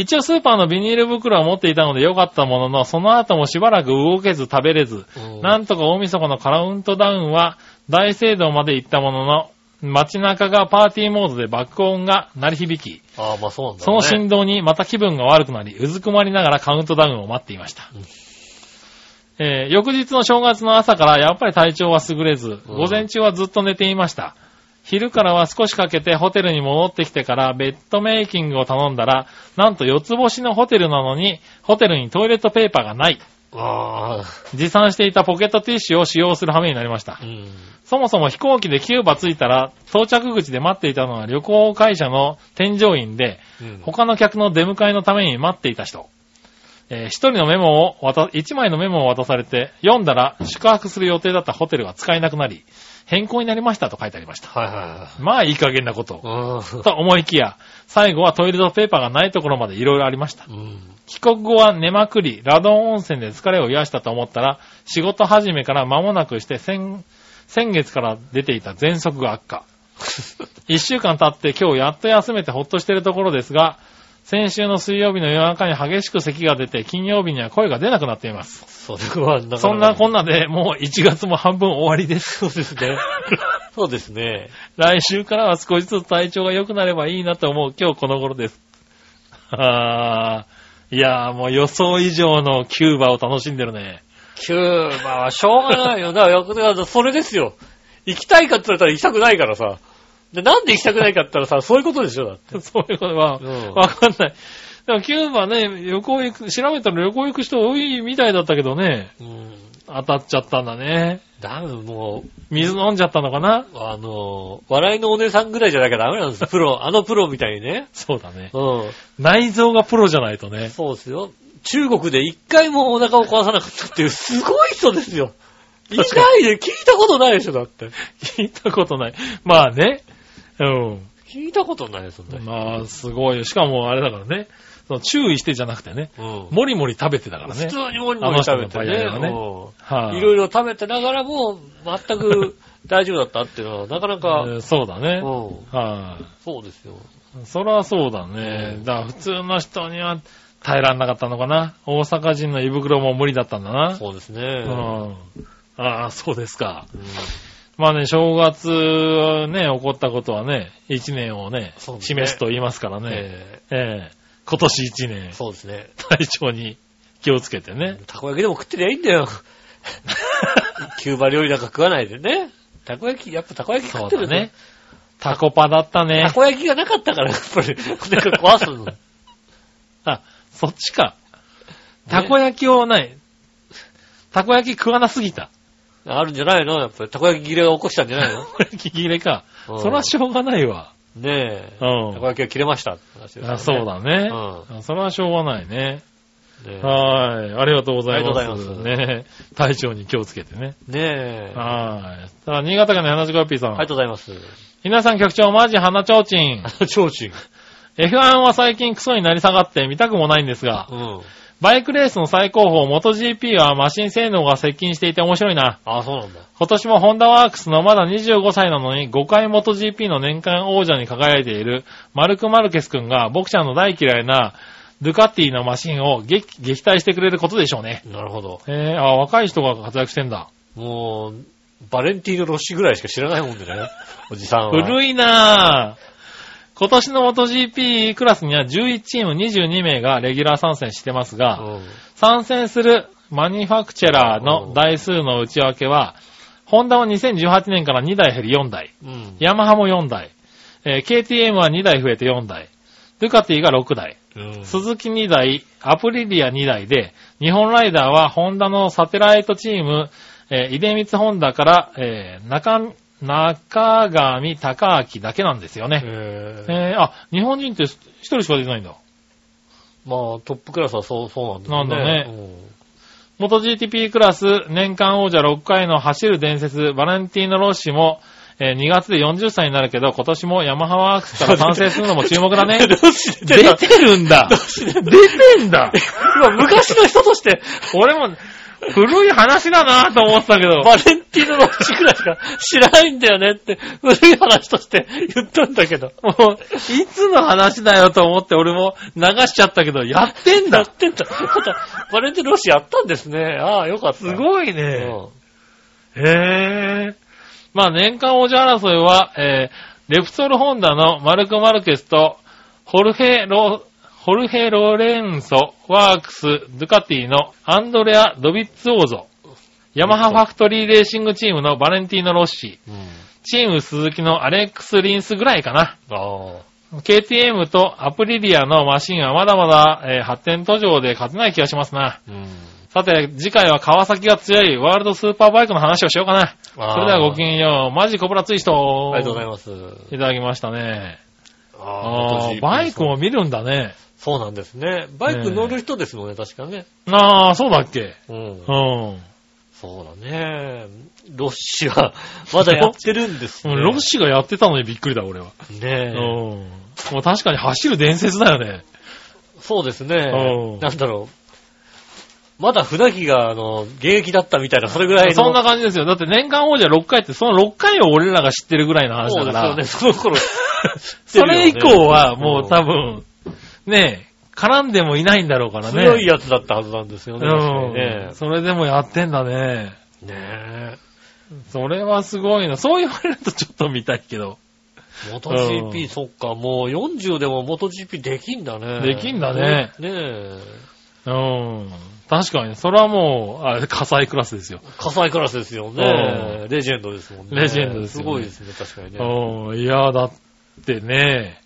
Speaker 3: あ一応スーパーのビニール袋を持っていたのでよかったものの、その後もしばらく動けず食べれず、
Speaker 2: うん
Speaker 3: なんとか大晦日のカウントダウンは大聖堂まで行ったものの、街中がパーティーモードで爆音が鳴り響き、
Speaker 2: ああ、まあそうなんだ、ね。
Speaker 3: その振動にまた気分が悪くなり、うずくまりながらカウントダウンを待っていました。
Speaker 2: うん
Speaker 3: えー翌日の正月の朝からやっぱり体調は優れず、
Speaker 2: うん
Speaker 3: 午前中はずっと寝ていました。昼からは少しかけてホテルに戻ってきてからベッドメイキングを頼んだら、なんと四つ星のホテルなのに、ホテルにトイレットペーパーがない。持参していたポケットティッシュを使用する羽目になりました
Speaker 2: う。ん。
Speaker 3: そもそも飛行機でキューバ着いたら、到着口で待っていたのは旅行会社の添乗員で、
Speaker 2: うん
Speaker 3: 他の客の出迎えのために待っていた人。えー一人のメモを渡、一枚のメモを渡されて、読んだら宿泊する予定だったホテルが使えなくなり、変更になりましたと書いてありました。
Speaker 2: はいは
Speaker 3: まあいい加減なことと思いきや、最後はトイレットペーパーがないところまで色々ありました。
Speaker 2: うん。
Speaker 3: 帰国後は寝まくり、ラドン温泉で疲れを癒したと思ったら、仕事始めから間もなくして先、先月から出ていた喘息が悪化。一週間経って今日やっと休めてほっとしているところですが、先週の水曜日の夜中に激しく咳が出て、金曜日には声が出なくなっています。
Speaker 2: それはなかなか
Speaker 3: そんなこんなでもう1月も半分終わりです。
Speaker 2: そうですね。そうですね。
Speaker 3: 来週からは少しずつ体調が良くなればいいなと思う今日この頃です。あー、いやーもう予想以上のキューバを楽しんでるね。
Speaker 2: キューバはしょうがないよ。だから、だからそれですよ。行きたいかって言ったら行きたくないからさ。でなんで行きたくないかって言ったらさ、そういうことでしょ、だって。
Speaker 3: そういうことは、
Speaker 2: うん
Speaker 3: わかんない。でもキューバね、旅行行く、調べたら旅行行く人多いみたいだったけどね、
Speaker 2: うん。
Speaker 3: 当たっちゃったんだね。
Speaker 2: ダメ、も
Speaker 3: 水飲んじゃったのかな？
Speaker 2: う、あの、笑いのお姉さんぐらいじゃなきゃダメなんですよ。プロ、あのプロみたいにね。
Speaker 3: そうだね。
Speaker 2: うん。
Speaker 3: 内臓がプロじゃないとね。
Speaker 2: そうですよ。中国で一回もお腹を壊さなかったっていう、すごい人ですよ。いないで、聞いたことないでしょ、だって。
Speaker 3: 聞いたことない。まあね。うん。
Speaker 2: 聞いたことないです、そんな人
Speaker 3: まあ、すごいよ。しかもあれだからね。その注意してじゃなくてね。
Speaker 2: うん。
Speaker 3: もりもり食べてたから
Speaker 2: 普
Speaker 3: ね。
Speaker 2: 通にもりもり食べて
Speaker 3: ね
Speaker 2: ね。
Speaker 3: はい、
Speaker 2: いろいろ食べてながらも、全く大丈夫だったっていうのは、なかなか、
Speaker 3: えーそうだね。
Speaker 2: うん。
Speaker 3: はい、
Speaker 2: そうですよ。
Speaker 3: そりゃそうだね。
Speaker 2: うん
Speaker 3: だから普通の人には耐えらんなかったのかな。大阪人の胃袋も無理だったんだな。
Speaker 2: そうですね。
Speaker 3: うん。ああ、そうですか。
Speaker 2: うん
Speaker 3: まあね、正月ね、起こったことはね、一年をね、
Speaker 2: ね
Speaker 3: 示すと言いますからね。
Speaker 2: え
Speaker 3: ええ今年一年、
Speaker 2: そうですね。
Speaker 3: 体調に気をつけてね。
Speaker 2: たこ焼きでも食ってりゃいいんだよ。キューバ料理なんか食わないでね。たこ焼き、やっぱたこ焼き食ってる
Speaker 3: そうだね。。タコパだったね
Speaker 2: た。こ焼きがなかったから、やっぱり、お腹壊すの。
Speaker 3: あ、そっちか。たこ焼きをない。たこ焼き食わなすぎた。
Speaker 2: あるんじゃないの？やっぱり、たこ焼き切れが起こしたんじゃないの？
Speaker 3: たこ焼き切れか。
Speaker 2: うん
Speaker 3: それはしょうがないわ。
Speaker 2: ねえ。
Speaker 3: うん
Speaker 2: たこ焼きが切れましたって話ですよね。
Speaker 3: あそうだね。
Speaker 2: う
Speaker 3: あそれはしょうがないね。はい。ありがとうございます。
Speaker 2: ありがとうござい
Speaker 3: ね体調に気をつけてね。
Speaker 2: ねえ。あ
Speaker 3: はい。さあ、新潟県の花子ピーさん。
Speaker 2: りがとうございます。
Speaker 3: 皆さん局長、マジ花ちょうちん。
Speaker 2: あの、ちょうちん。
Speaker 3: F1 は最近クソになり下がって見たくもないんですが、
Speaker 2: うん。
Speaker 3: バイクレースの最高峰、元 GP はマシン性能が接近していて面白いな。
Speaker 2: あ、そうなんだ。
Speaker 3: 今年もホンダワークスのまだ25歳なのに5回元 GP の年間王者に輝いているマルク・マルケス君が僕ちゃんの大嫌いなドゥカティのマシンを撃撃退してくれることでしょうね。
Speaker 2: なるほど。
Speaker 3: えー、あ、若い人が活躍してんだ。
Speaker 2: もう、バレンティーノ・ロッシぐらいしか知らないもんでね。おじさんは。
Speaker 3: 古いなぁ。今年の MotoGP クラスには11チーム22名がレギュラー参戦してますが、
Speaker 2: うん。
Speaker 3: 参戦するマニファクチェラーの台数の内訳は、ホンダは2018年から2台減り4台、
Speaker 2: うん。
Speaker 3: ヤマハも4台、えー KTM は2台増えて4台、ドゥカティが6台、
Speaker 2: うん。
Speaker 3: スズキ2台、アプリリア2台で、日本ライダーはホンダのサテライトチーム、えー、出光ホンダから、えー中、中上隆明だけなんですよね。
Speaker 2: えー
Speaker 3: えー、あ、日本人って一人しか出てないんだ。
Speaker 2: まあ、トップクラスはそう、そうなんだよね。
Speaker 3: なんだね
Speaker 2: うん
Speaker 3: 元 GTP クラス年間王者6回の走る伝説、バレンティーノ・ロッシも、えー2月で40歳になるけど、今年もヤマハワークスから参戦するのも注目だね。
Speaker 2: 出て
Speaker 3: るんだ出てんだ？
Speaker 2: 今、昔の人として、
Speaker 3: 俺も、古い話だなと思ってたけど、
Speaker 2: バレンティーノ・ロッシぐらいしか知らないんだよねって、古い話として言ったんだけど。
Speaker 3: もう、いつの話だよと思って俺も流しちゃったけど、やってんだ
Speaker 2: やってんだ。バレンティーノ・ロッシやったんですね。ああ、よかった。
Speaker 3: すごい
Speaker 2: い
Speaker 3: ね。へえ。まあ年間王者争いは、えー、レプソルホンダのマルク・マルケスと、ホルヘロ、ホルヘ・ロレンソ、ワークス、ドゥカティのアンドレア・ドビッツオーゾ、ヤマハファクトリーレーシングチームのバレンティーノ・ロッシ、
Speaker 2: うん。
Speaker 3: チームスズキのアレックス・リンスぐらいかな。KTM とアプリリアのマシンはまだまだ、えー発展途上で勝てない気がしますな。
Speaker 2: うん。
Speaker 3: さて、次回は川崎が強いワールドスーパーバイクの話をしようかな。それではごきげんよう。マジコブラツイスト。
Speaker 2: ありがとうございます。
Speaker 3: いただきましたね。
Speaker 2: あ
Speaker 3: あーバイクも見るんだね。
Speaker 2: そうなんですね。バイク乗る人ですもんね、確かね。
Speaker 3: ああ、そうだっけ。
Speaker 2: うん。
Speaker 3: うん。
Speaker 2: そうだね。ロッシは、まだやってるんですね。
Speaker 3: ロッシがやってたのにびっくりだ、俺は。
Speaker 2: ね
Speaker 3: うん
Speaker 2: え。。
Speaker 3: もう確かに走る伝説だよね。
Speaker 2: そうですね
Speaker 3: うん。
Speaker 2: なんだろう。まだ船木が、あの、現役だったみたいな、それぐらいの。
Speaker 3: そんな感じですよ。だって年間王者6回って、その6回を俺らが知ってるぐらいの話だから。
Speaker 2: そうですよね、その頃。
Speaker 3: それ以降はもう多
Speaker 2: 分、
Speaker 3: 分、ねえ、絡んでもいないんだろうからね。
Speaker 2: 強いやつだったはずなんですよね。
Speaker 3: うん。それでもやってんだね。
Speaker 2: ねえ。
Speaker 3: それはすごいな。そう言われるとちょっと見たいけど。
Speaker 2: 元 GP、そっか、もう40でも元 GP できんだね。
Speaker 3: できんだね
Speaker 2: ねえ。
Speaker 3: うん。確かに、それはもう、あれ、火災クラスですよ。
Speaker 2: 火災クラスですよね。レジェンドですもんね。
Speaker 3: レジェンドですよね
Speaker 2: すごいですね、確かにね。
Speaker 3: うん。いや、だってね、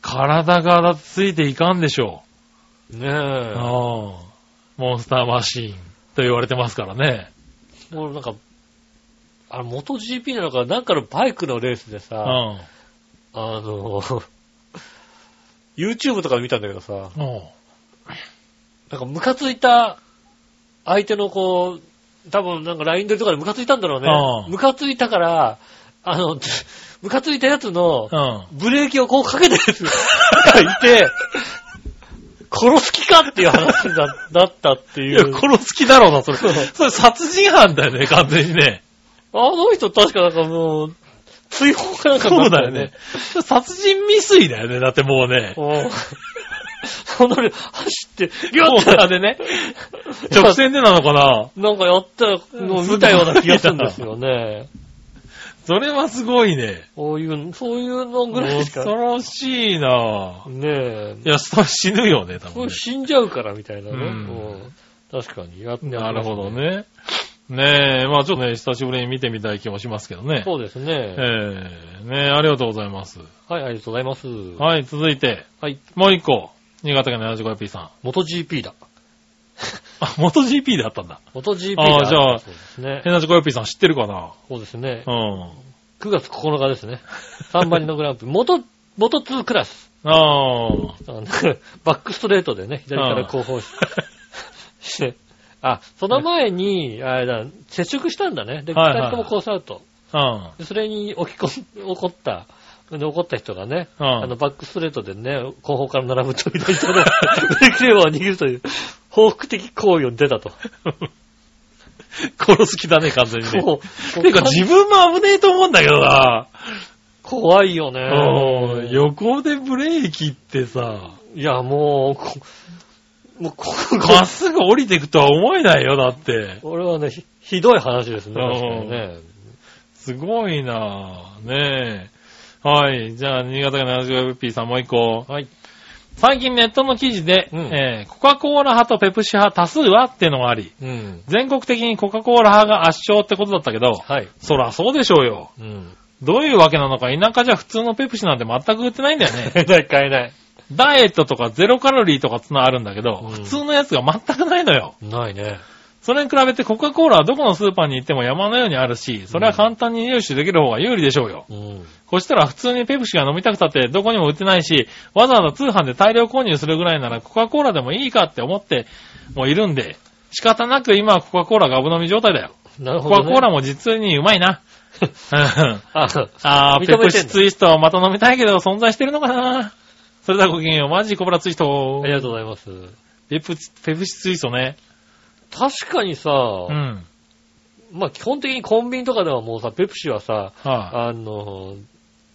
Speaker 3: 体がついていかんでしょ
Speaker 2: ね
Speaker 3: う。うん。モンスターマシーンと言われてますからね。
Speaker 2: え。もうなんか、あの、元 GP なのか、なんかのバイクのレースでさ、
Speaker 3: うん。
Speaker 2: あの、YouTube とかで見たんだけどさ、
Speaker 3: うん
Speaker 2: なんかムカついた相手のこう、多分なんか LINE 撮りとかでムカついたんだろうね
Speaker 3: う。ん
Speaker 2: ムカついたから、あの、ムカついたやつの
Speaker 3: うん。
Speaker 2: ブレーキをこうかけてるやつがいて、殺す気かっていう話だだったって
Speaker 3: いや、
Speaker 2: いう。
Speaker 3: 殺す気だろうな、それ。
Speaker 2: そ
Speaker 3: れ殺人犯だよね、完全にね。
Speaker 2: あの人確かなんかもう、追放かなんか
Speaker 3: そうだよね。。殺人未遂だよね、だってもうね。
Speaker 2: うんそんなに走って、ギュ
Speaker 3: コ
Speaker 2: ッて
Speaker 3: ーナーでね。直線でなのかな
Speaker 2: なんかやったのを見たような気がするんですよね。
Speaker 3: それはすごいね。
Speaker 2: こういう、そういうのぐらいしか。
Speaker 3: 恐ろしいな
Speaker 2: ねえ。
Speaker 3: いや、それ死ぬよね、多分ね。
Speaker 2: 死んじゃうからみたいなね。
Speaker 3: うん
Speaker 2: うん確かにやって
Speaker 3: なるほど。ね。ねえ、まあちょっとね、久しぶりに見てみたい気もしますけどね。
Speaker 2: そうですね。
Speaker 3: ええねえ、ありがとうございます。
Speaker 2: はい、ありがとうございます。
Speaker 3: はい、続いて、
Speaker 2: はい。
Speaker 3: もう一個。新潟県の 75P さん。
Speaker 2: 元 GP だ。
Speaker 3: あ、元 GP であったんだ。
Speaker 2: 元 GP だ。
Speaker 3: あーじゃあ
Speaker 2: そうですね。
Speaker 3: 75P さん知ってるかな？
Speaker 2: そうですね
Speaker 3: う。ん。
Speaker 2: 9月9日ですね。サンバリのグランプリ。元、元2クラス。
Speaker 3: ああ。
Speaker 2: バックストレートでね、左から後方しして。あ、その前に、あれだ、接触したんだね。で、
Speaker 3: はいはい
Speaker 2: 二人ともコースアウト。
Speaker 3: うん。
Speaker 2: でそれに起きこん、怒った、で怒った人がね、
Speaker 3: うん
Speaker 2: あの、バックストレートでね、後方から並ぶと左手のブレーキレバーを握るという、報復的行為を出たと。
Speaker 3: 殺す気だね、完全にね。てか自分も危ねえと思うんだけどな。
Speaker 2: 怖いよね。
Speaker 3: うん横でブレーキってさ、
Speaker 2: いや、もう、こもう、こ
Speaker 3: まっすぐ降りていくとは思えないよ、だって。
Speaker 2: これはね、ひひどい話ですね、
Speaker 3: うん
Speaker 2: 確かにね。
Speaker 3: すごいなぁ。ねえ。はい。じゃあ、新潟県 75P さんもう一個。
Speaker 2: はい。
Speaker 3: 最近ネットの記事で、
Speaker 2: うん
Speaker 3: えーコカ・コーラ派とペプシ派多数はっていうのがあり、
Speaker 2: うん。
Speaker 3: 全国的にコカ・コーラ派が圧勝ってことだったけど、
Speaker 2: はい。
Speaker 3: そらそうでしょうよ。
Speaker 2: うん。
Speaker 3: どういうわけなのか、田舎じゃ普通のペプシなんて全く売ってないんだよね。
Speaker 2: 買えない、買えない。
Speaker 3: ダイエットとかゼロカロリーとかつのあるんだけど、
Speaker 2: うん
Speaker 3: 普通のやつが全くないのよ。
Speaker 2: ないね。
Speaker 3: それに比べてコカ・コーラはどこのスーパーに行っても山のようにあるし、それは簡単に入手できる方が有利でしょうよ。
Speaker 2: うん。
Speaker 3: こしたら普通にペプシが飲みたくたってどこにも売ってないし、わざわざ通販で大量購入するぐらいならコカ・コーラでもいいかって思ってもいるんで、仕方なく今はコカ・コーラガブ飲み状態だよ。コカ・
Speaker 2: なるほど、ね。
Speaker 3: コーラも実にうまいな。うん
Speaker 2: あ、
Speaker 3: あペプシツイストまた飲みたいけど存在してるのかなそれではごきげんよう。マジコブラツイスト
Speaker 2: あ。りがとうございます。
Speaker 3: ペプチ、ペプシツイストね。
Speaker 2: 確かにさ、
Speaker 3: うん。
Speaker 2: まあ基本的にコンビニとかではもうさ、ペプシはさ、
Speaker 3: は
Speaker 2: あの、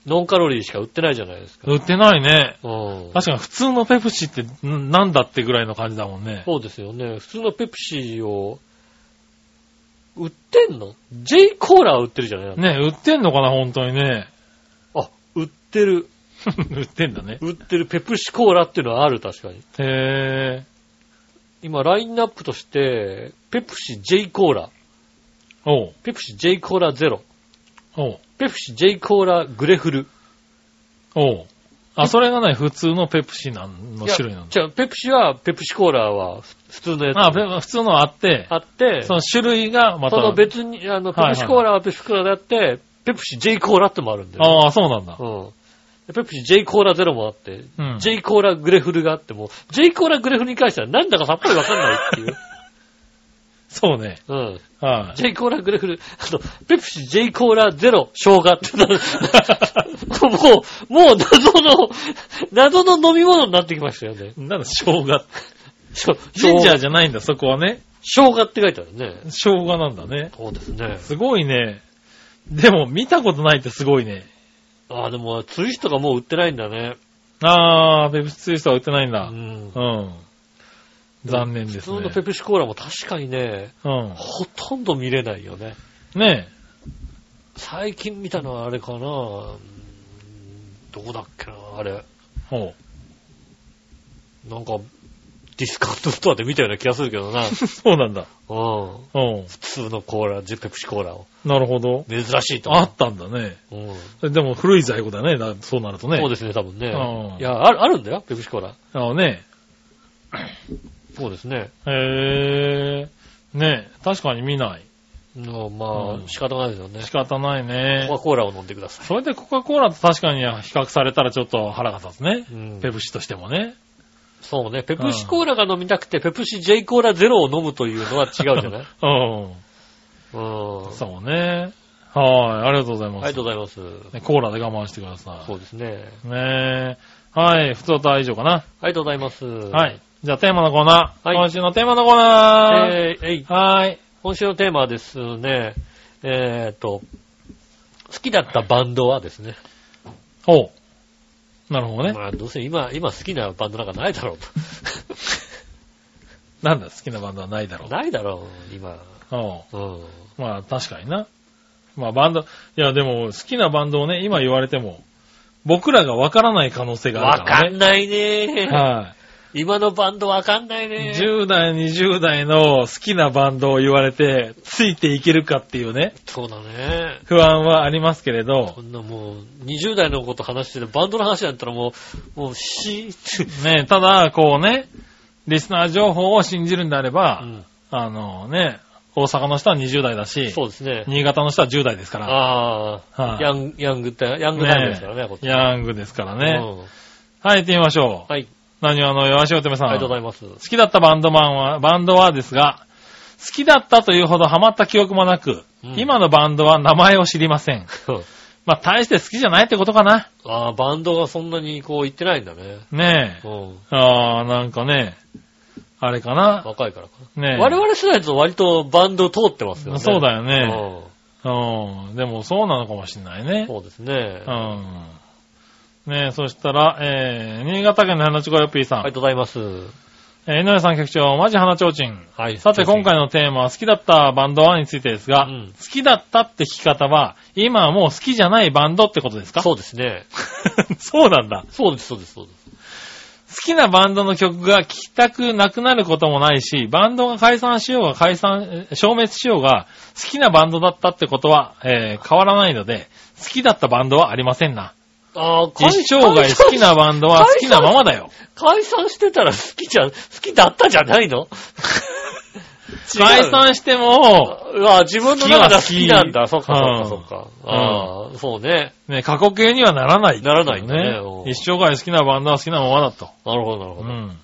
Speaker 2: ノンカロリーしか売ってないじゃないですか。
Speaker 3: い。売ってないね。
Speaker 2: うん。
Speaker 3: 確かに普通のペプシってんなんだってぐらいの感じだもんね。
Speaker 2: そうですよね。普通のペプシを、売ってんの ?J コーラは売ってるじゃない？
Speaker 3: ね、売ってんのかな、本当にね。
Speaker 2: あ、売ってる。
Speaker 3: 売ってんだね。
Speaker 2: 売ってるペプシコーラっていうのはある、確かに。
Speaker 3: へ
Speaker 2: 今、ラインナップとして、ペプシ J コーラ、
Speaker 3: ー。おう。
Speaker 2: ペプシ J コーラゼロ、
Speaker 3: おう。
Speaker 2: ペプシ J コーラグレフル。
Speaker 3: おう。あ、それがね、普通のペプシなんの種類なんだ。
Speaker 2: じゃあ、ペプシは、ペプシコーラはふ普通のやつ
Speaker 3: あ、ペ普通のあって、
Speaker 2: あって、
Speaker 3: その種類がまた。
Speaker 2: その別に、あの、ペプシコーラはペプシコーラであって、ペプシ J コーラってもあるんだよ。
Speaker 3: ああ、そうなんだ。
Speaker 2: うん。でペプシ J コーラゼロもあって、
Speaker 3: うん
Speaker 2: J コーラグレフルがあっても、J コーラグレフルに関してはなんだかさっぱりわかんないっていう。
Speaker 3: そうね。
Speaker 2: うん。
Speaker 3: はい。
Speaker 2: J コーラグレフル、あと、ペプシ J コーラゼロ生姜ってなる。もう、もう謎の、謎の飲み物になってきましたよね。
Speaker 3: なんだ、生姜。ジンジャー
Speaker 2: 生
Speaker 3: じゃないんだ、そこはね。
Speaker 2: 姜って書いてあるね。
Speaker 3: 生姜なんだね。
Speaker 2: そうですね。
Speaker 3: すごいね。でも、見たことないってすごいね。
Speaker 2: ああ、でも、ツイストがもう売ってないんだね。
Speaker 3: あー、ペプシツイストは売ってないんだ。
Speaker 2: うん
Speaker 3: うん。残念ですね。
Speaker 2: 普通のペプシコーラも確かにね、
Speaker 3: うん。
Speaker 2: ほとんど見れないよね。
Speaker 3: ね
Speaker 2: 最近見たのはあれかなうんどこだっけなあれ。
Speaker 3: え。ほ
Speaker 2: なんか、ディスカウントストアで見たような気がするけどな。
Speaker 3: う。そうなんだ。
Speaker 2: うん。
Speaker 3: うん。
Speaker 2: 普通のコーラ、ジェペプシコーラを。
Speaker 3: なるほど。
Speaker 2: 珍しいと思う。
Speaker 3: あったんだね。
Speaker 2: うん。
Speaker 3: でも古い在庫だね。だそうなるとね。
Speaker 2: そうですね、多分ね。
Speaker 3: うん
Speaker 2: いや、ある、あるんだよ、ペプシコーラ。
Speaker 3: あのね。
Speaker 2: そうですね。
Speaker 3: へー。ねえ。確かに見ない。
Speaker 2: のまあ、
Speaker 3: うん
Speaker 2: 仕方ないですよね。
Speaker 3: 仕方ないね
Speaker 2: コ。カ・コーラを飲んでください。
Speaker 3: それでコカ・コーラと確かに比較されたらちょっと腹が立つね。
Speaker 2: うん
Speaker 3: ペプシとしてもね。
Speaker 2: そうね、ペプシコーラが飲みたくて、ペプシ J コーラゼロを飲むというのは違うじゃない？
Speaker 3: うん。
Speaker 2: うん。
Speaker 3: そうね。はい。ありがとうございます。
Speaker 2: ありがとうございます。
Speaker 3: ねコーラで我慢してくださ
Speaker 2: そうですね。
Speaker 3: い。ねえ。はい。普通とは以上かな？
Speaker 2: ありがとうございます。
Speaker 3: は。
Speaker 2: はい
Speaker 3: じゃあテーマのコーナー。
Speaker 2: はい
Speaker 3: 今週のテーマのコーナー。
Speaker 2: えー、えい、
Speaker 3: はい。
Speaker 2: 今週のテーマはですね、えーっと、好きだったバンドはですね。
Speaker 3: ほう。なるほどね。
Speaker 2: まあ、どうせ今、今好きなバンドなんかないだろう
Speaker 3: なんだ、好きなバンドはないだろ
Speaker 2: と。ないだろう、今。
Speaker 3: う。ほ
Speaker 2: うん。
Speaker 3: う。まあ確かにな。まあバンド、いやでも好きなバンドをね、今言われても、僕らがわからない可能性があ
Speaker 2: わ
Speaker 3: るからね。
Speaker 2: かんないね。
Speaker 3: は
Speaker 2: 今のバンドわかんない
Speaker 3: い。
Speaker 2: ね。
Speaker 3: 10代、20代の好きなバンドを言われて、ついていけるかっていうね、
Speaker 2: そうだね。
Speaker 3: 不安はありますけれど
Speaker 2: こ、んなもう、20代のこと話してるバンドの話だったらもう、もう、し、
Speaker 3: ね、ただ、こうね、リスナー情報を信じるんであれば、
Speaker 2: うん
Speaker 3: あのね、大阪の人は20代だし、
Speaker 2: そうですね。
Speaker 3: 新潟の人は10代ですから、
Speaker 2: ああ、
Speaker 3: はい
Speaker 2: ヤン、ヤングって、ヤングタイムですからね、こっち
Speaker 3: ヤングですからね。
Speaker 2: うん
Speaker 3: はい、行ってみましょう。
Speaker 2: はい、
Speaker 3: 何話のよしおてめさん。
Speaker 2: ありがとうございます。
Speaker 3: 好きだったバンドマンは、バンドはですが、好きだったというほどハマった記憶もなく、
Speaker 2: うん
Speaker 3: 今のバンドは名前を知りません。まあ、大して好きじゃないってことかな。
Speaker 2: ああ、バンドがそんなにこう言ってないんだね。
Speaker 3: ねえ。
Speaker 2: うん。
Speaker 3: ああ、なんかね、あれかな。
Speaker 2: 若いからか
Speaker 3: ねえ。
Speaker 2: な。我々世代だと割とバンド通ってますよね。
Speaker 3: そうだよ
Speaker 2: う
Speaker 3: ね。
Speaker 2: ん
Speaker 3: うん。でもそうなのかもしれないね。
Speaker 2: そうですね。
Speaker 3: うん。ねえ、そしたら、えー、新潟県の花ちこよっぴーさん。
Speaker 2: ありがとうございます。
Speaker 3: えー、井上さん局長、マジ花ちょうちん。
Speaker 2: はい。
Speaker 3: さて今回のテーマは好きだったバンドはについてですが、
Speaker 2: うん
Speaker 3: 好きだったって聞き方は、今はもう好きじゃないバンドってことですか？
Speaker 2: そうですね。
Speaker 3: そうなんだ。
Speaker 2: そうです、そうです、そうです。
Speaker 3: 好きなバンドの曲が聴きたくなくなることもないし、バンドが解散しようが解散、えー消滅しようが、好きなバンドだったってことは、えー変わらないので、好きだったバンドはありませんな。
Speaker 2: ああ、
Speaker 3: 一生涯好きなバンドは好きなままだよ。
Speaker 2: 解散してたら好きじゃん、好きだったじゃないの？
Speaker 3: 解散しても、
Speaker 2: うわ、自分の中では好きなんだ。そっか、そっ
Speaker 3: うん
Speaker 2: か、そっか。ああ、そうね。
Speaker 3: ね、過去形にはならない、
Speaker 2: ならないねうん
Speaker 3: 一生涯好きなバンドは好きなままだと。
Speaker 2: なるほど、なるほど。
Speaker 3: うん。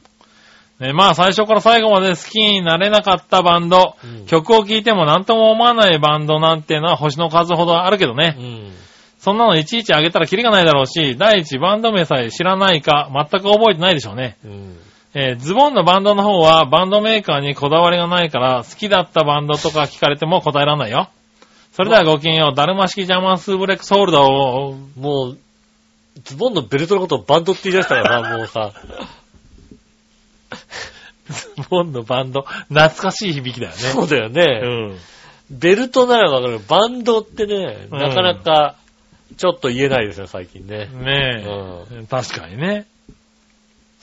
Speaker 3: ね、まあ最初から最後まで好きになれなかったバンド、
Speaker 2: うん
Speaker 3: 曲を聴いても何とも思わないバンドなんてのは星の数ほどあるけどね。
Speaker 2: うん。
Speaker 3: そんなのいちいちあげたらキリがないだろうし、第一バンド名さえ知らないか全く覚えてないでしょうね。
Speaker 2: うん。
Speaker 3: えーズボンのバンドの方はバンドメーカーにこだわりがないから好きだったバンドとか聞かれても答えられないよ。それではごきげんよう、ダルマ式ジャーマンスーブレックスホールドを、
Speaker 2: もう、ズボンのベルトのことをバンドって言い出したからな、もうさ。
Speaker 3: ズボンのバンド、懐かしい響きだよね。
Speaker 2: そうだよね。
Speaker 3: うん。
Speaker 2: ベルトならわかる。バンドってね、
Speaker 3: うん
Speaker 2: なかなか、ちょっと言えないですよ、最近ね。
Speaker 3: ね
Speaker 2: う
Speaker 3: え、確かにね。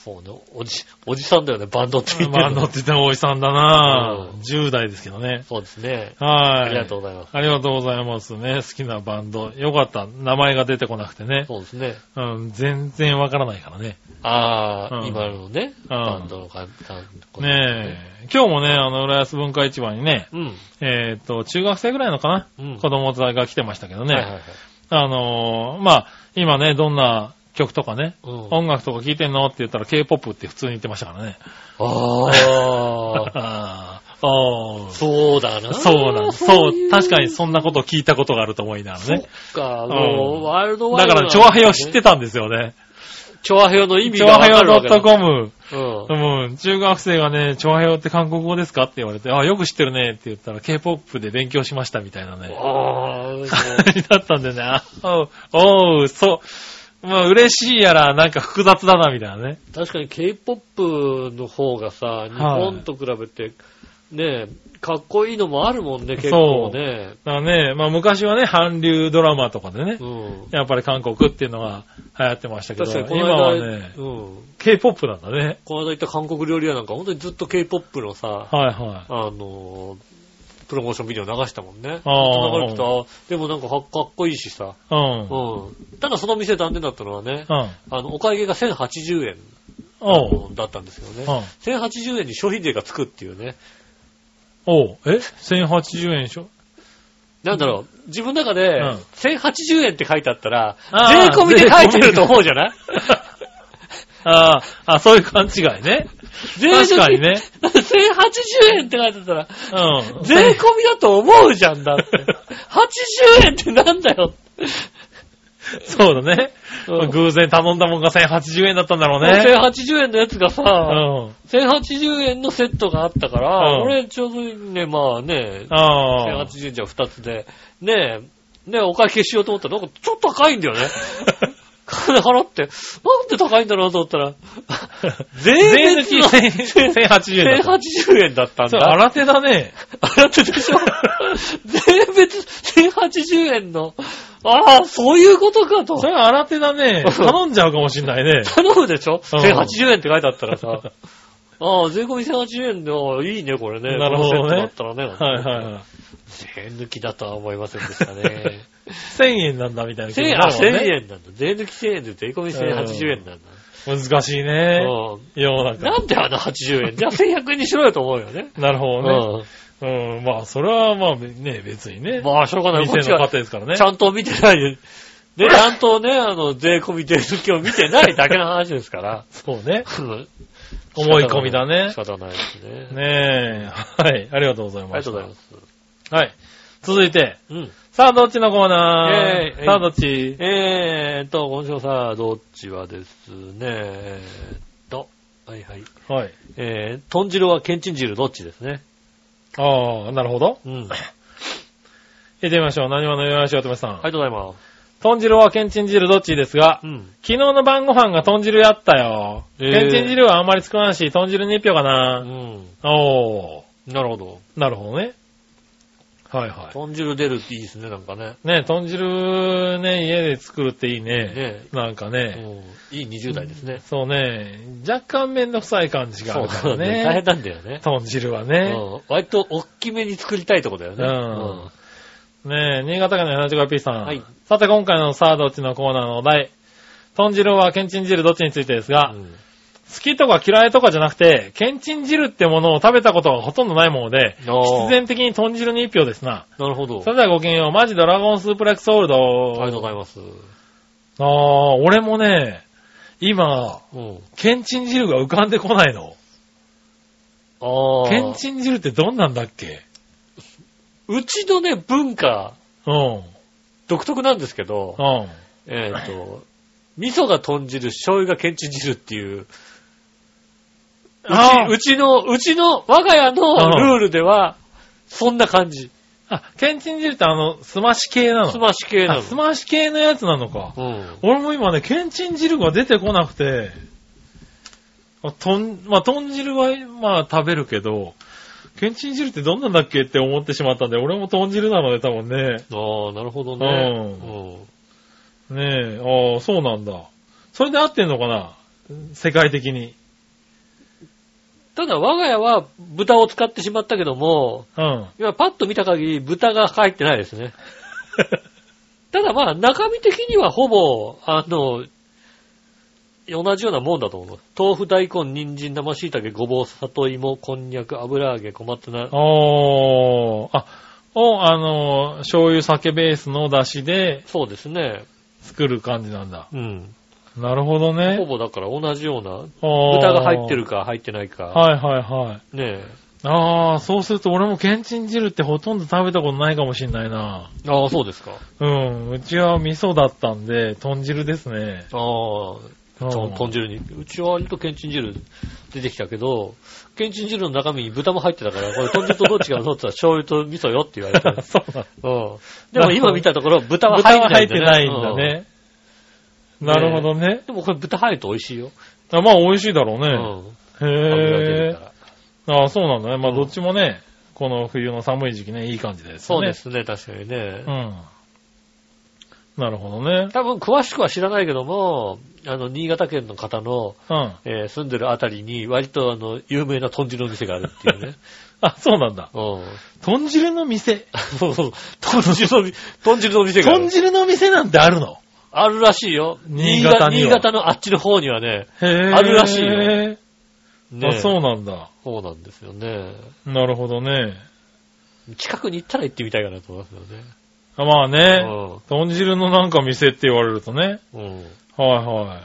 Speaker 2: そうね。おじ、おじさんだよね、バンドって言ってる
Speaker 3: バンドって言ってもおじさんだな
Speaker 2: うん
Speaker 3: 10代ですけどね。
Speaker 2: そうですね。
Speaker 3: はい。
Speaker 2: ありがとうございます。
Speaker 3: ありがとうございますね。好きなバンド。よかった。名前が出てこなくてね。
Speaker 2: そうですね。
Speaker 3: うん、全然わからないからね。
Speaker 2: ああ、
Speaker 3: うん
Speaker 2: 今のね、
Speaker 3: うん
Speaker 2: バンドの感じ。
Speaker 3: ねえ。今日もね、あの、浦安文化市場にね、
Speaker 2: うん。
Speaker 3: えっ、と、中学生ぐらいのかな、
Speaker 2: うん。
Speaker 3: 子供が来てましたけどね。
Speaker 2: はいはいはい。
Speaker 3: あのーまあ、今ね、どんな曲とかね、
Speaker 2: うん
Speaker 3: 音楽とか聴いてんのって言ったら K-POP って普通に言ってましたからね。
Speaker 2: ああ、
Speaker 3: ああー
Speaker 2: そうだな。
Speaker 3: そうなんそう
Speaker 2: い
Speaker 3: 確かにそんなことを聞いたことがあると思いながらね。
Speaker 2: そっか、
Speaker 3: ん
Speaker 2: もう、ワールドワイドな
Speaker 3: だから、チョアヘヨ知ってたんですよね。
Speaker 2: チョアヘヨの意味
Speaker 3: チョ
Speaker 2: がわ
Speaker 3: アヘヨ
Speaker 2: かるわけだ。
Speaker 3: .com。
Speaker 2: うん。
Speaker 3: うん、中学生がね、チョアヘヨって韓国語ですかって言われて、あ、よく知ってるねって言ったら K-POP で勉強しましたみたいなね。
Speaker 2: ああ、
Speaker 3: 感 じだったんでね、あおう、そう。まあ、嬉しいやら、なんか複雑だな、みたいなね。
Speaker 2: 確かに K-POP の方がさ、日本と比べて、ねかっこいいのもあるもんね、結構ね。
Speaker 3: だね、まあ昔はね、韓流ドラマとかでね
Speaker 2: う、ん。
Speaker 3: やっぱり韓国っていうのが流行ってましたけど、
Speaker 2: 確かにこ
Speaker 3: 今
Speaker 2: の間、
Speaker 3: はね、
Speaker 2: うん。
Speaker 3: K-POP なんだね。
Speaker 2: この間行った韓国料理屋なんか本当にずっと K-POP のさ、
Speaker 3: はいは
Speaker 2: あのー、プロモーションビデオ流したもんね。
Speaker 3: あー
Speaker 2: 流れてたあでもなんかかかっこいいしさ。
Speaker 3: い。うん。
Speaker 2: うん。ただその店残念だったのはね、
Speaker 3: うん。
Speaker 2: あの、お会計が1080円。だったんですよね。
Speaker 3: うん。
Speaker 2: 1080円に消費税がつくっていうね。
Speaker 3: おう。え ?1080 円でしょ？
Speaker 2: なんだろう、自分の中で、
Speaker 3: うん
Speaker 2: 1080円って書いてあったら、
Speaker 3: あー
Speaker 2: 税込みで書いてると思うじゃない？
Speaker 3: ああ、あ、そういう勘違いね。
Speaker 2: 税
Speaker 3: 確かにね。
Speaker 2: 1080円って書いてあったら、
Speaker 3: うん。
Speaker 2: 税込みだと思うじゃんだって。80円ってなんだよ。
Speaker 3: そうだね。
Speaker 2: うん
Speaker 3: 偶然頼んだもんが1080円だったんだろうね。
Speaker 2: 1080円のやつがさ、
Speaker 3: うん。
Speaker 2: 1080円のセットがあったから、
Speaker 3: うん
Speaker 2: 俺ちょうどね、まあね、
Speaker 3: ああ。
Speaker 2: 1080円じゃ2つで、ねえ、ねえ、お会計しようと思ったら、なんかちょっと高いんだよね。金払って、なんで高いんだろうと思ったら、税
Speaker 3: 税抜き
Speaker 2: 別の
Speaker 3: 1080円だった。
Speaker 2: 1080円だったん
Speaker 3: そう、
Speaker 2: だ。
Speaker 3: 新手だね。
Speaker 2: 洗ってでしょ税別1080円の。ああ、そういうことかと
Speaker 3: そ。れは新手だね。頼んじゃうかもしんないね。
Speaker 2: 頼むでしょ
Speaker 3: うん
Speaker 2: ?1080 円って書いてあったらさ。ああ、税込み1080円で、ああいいね、これね。
Speaker 3: なるほどね
Speaker 2: だったらね。
Speaker 3: はいはいはい。
Speaker 2: 税抜きだとは思いませんでしたね。
Speaker 3: 1000円なんだみたいな気
Speaker 2: 1000円、あ、1000
Speaker 3: になるもんね。
Speaker 2: 円なんだ。税抜き1000円で税込み1080円なんだ。
Speaker 3: 難しいね。
Speaker 2: うん
Speaker 3: 世の中。
Speaker 2: なんであの80円？じゃあ1100円にしろよと思うよね。
Speaker 3: なるほどね。
Speaker 2: う
Speaker 3: うん、まあ、それはまあね、別にね
Speaker 2: ん。。まあ、しょうがない。
Speaker 3: 店の方ですからね
Speaker 2: ち。ゃんと見てないで。ね、ちゃんとね、あの、税込み税抜きを見てないだけの話ですから。
Speaker 3: そうね。
Speaker 2: うん
Speaker 3: 思い込みだね
Speaker 2: 仕。方ないですね。
Speaker 3: ねえ。はい。ありがとうござい
Speaker 2: ありが。とうございます。
Speaker 3: はい。続いて、
Speaker 2: うん。
Speaker 3: さあ、どっちのコーナ
Speaker 2: えー
Speaker 3: ーさあ、どっち？
Speaker 2: えーっと、今週さ、どっちはですね、えーっと、はいはい。
Speaker 3: はい。
Speaker 2: えー、豚汁はけんちん汁どっちですね。
Speaker 3: ああ、なるほど。
Speaker 2: うん。あ
Speaker 3: 行ってみましょう。何話のよしおとめさん。
Speaker 2: りがとうございます。
Speaker 3: 豚汁はけんちん汁どっちですが、
Speaker 2: うん。
Speaker 3: 昨日の晩ご飯が豚汁やったよ。
Speaker 2: えー
Speaker 3: けんちん汁はあんまり作らないし、豚汁に1票か
Speaker 2: う
Speaker 3: な。
Speaker 2: ん。
Speaker 3: お
Speaker 2: なるほど。
Speaker 3: ー。なるほどね。はいは
Speaker 2: 豚汁出るっていいですね、なんかね。
Speaker 3: い。ね豚汁ね、家で作るっていいね。
Speaker 2: ね
Speaker 3: なんか
Speaker 2: う
Speaker 3: ね。
Speaker 2: ん。いい20代ですね。
Speaker 3: そうね。若干めんどくさい感じがあるから
Speaker 2: そうね。大変
Speaker 3: ね。
Speaker 2: なんだよね。
Speaker 3: 豚汁はね。
Speaker 2: うん。割と大きめに作りたいとこだよね。
Speaker 3: うんねえ、新潟県の 75P さん。
Speaker 2: はい
Speaker 3: さて今回のさあどっちのコーナーのお題。豚汁はけんちん汁どっちについてですが、
Speaker 2: うん
Speaker 3: 好きとか嫌いとかじゃなくて、けんちん汁ってものを食べたことがほとんどないもので、必然的に豚汁に一票ですな。
Speaker 2: なるほど。
Speaker 3: それではごきげんよう、マジドラゴンスープレックスオールド。
Speaker 2: ありがとうございます。
Speaker 3: ああ、俺もね、今、
Speaker 2: うん。
Speaker 3: けんちん汁が浮かんでこないの。
Speaker 2: ああ。
Speaker 3: けんちん汁ってどんなんだっけ？
Speaker 2: うちのね、文化、
Speaker 3: うん。
Speaker 2: 独特なんですけど
Speaker 3: う、ん。
Speaker 2: えっ、と、味噌が豚汁、醤油がけんちん汁っていう、うち、うちの、うちの、我が家のルールでは、そんな感じ。
Speaker 3: あ、けんちん汁ってあの、すまし系なの？
Speaker 2: すまし系なの
Speaker 3: あ、。すまし系のやつなのか。
Speaker 2: うん。
Speaker 3: 俺も今ね、けんちん汁が出てこなくて、あとん、まあ、豚汁は、まあ、食べるけど、けんちん汁ってどんなんだっけって思ってしまったんで、俺も豚汁なので多分ね。
Speaker 2: ああ、なるほどね。
Speaker 3: うねえ、ああ、そうなんだ。それで合ってんのかな？世界的に。
Speaker 2: ただ我が家は豚を使ってしまったけども、
Speaker 3: うん。
Speaker 2: 今パッと見た限り豚が入ってないですね。ただまあ中身的にはほぼ、あの、同じようなもんだと思う。豆腐、大根、人参、生椎茸、ごぼう、里芋、こんにゃく、油揚げ、小松菜。
Speaker 3: おー、あ、を、あの、醤油酒ベースの出汁で
Speaker 2: そうですね。
Speaker 3: 作る感じなんだ。
Speaker 2: うん。
Speaker 3: なるほど
Speaker 2: ほ
Speaker 3: ね。
Speaker 2: ぼだから同じような、
Speaker 3: 豚
Speaker 2: 豚が入ってるか入ってないか。
Speaker 3: はいはいはい。
Speaker 2: ね
Speaker 3: ああ、そうすると俺もけんちん汁ってほとんど食べたことないかもしんないな。
Speaker 2: え。ああ、そうですか。
Speaker 3: うん。うちは味噌だったんで、豚汁ですね。
Speaker 2: ああ、豚汁に。うちは割とけんちん汁出てきたけど、けんちん汁の中身に豚も入ってたから、これ豚汁とどっちがそうって言ったら醤油と味噌よって言われた。
Speaker 3: そうだ。
Speaker 2: うん。でも今見たところ豚は
Speaker 3: 入
Speaker 2: 入ってな
Speaker 3: ってないんだ
Speaker 2: いんだね。
Speaker 3: ね。なるほどね
Speaker 2: うん。でもこれ豚入ると美味しいよ。
Speaker 3: あまあ美味しいだろうね。
Speaker 2: うん。
Speaker 3: へえ
Speaker 2: るか。ら。
Speaker 3: ああ、そうなんだね。まあ
Speaker 2: うん
Speaker 3: どっちもね、この冬の寒い時期ね、いい感じですよね。
Speaker 2: そうですね、確かにね
Speaker 3: う。ん。なるほどね。
Speaker 2: 多分詳しくは知らないけども、あの、新潟県の方の、
Speaker 3: うん。
Speaker 2: えー住んでるあたりに割とあの、有名な豚汁の店があるっていうね。
Speaker 3: あ、そうなんだ。
Speaker 2: うん。
Speaker 3: 豚汁の店。
Speaker 2: そうそう。豚汁の、豚汁の店がある
Speaker 3: 豚汁の店なんてあるの？
Speaker 2: あるらしいよ。
Speaker 3: 新潟には
Speaker 2: 新潟のあっちの方にはね。
Speaker 3: へえ。
Speaker 2: あるらしいよ
Speaker 3: ねあ、そう
Speaker 2: う。
Speaker 3: なんだ。
Speaker 2: そうなんですよね。
Speaker 3: なるほどね。
Speaker 2: 近くに行ったら行ってみたいかなと思いますよね。
Speaker 3: あまあね。豚汁のなんか店って言われるとね。
Speaker 2: うん。うん。
Speaker 3: はいは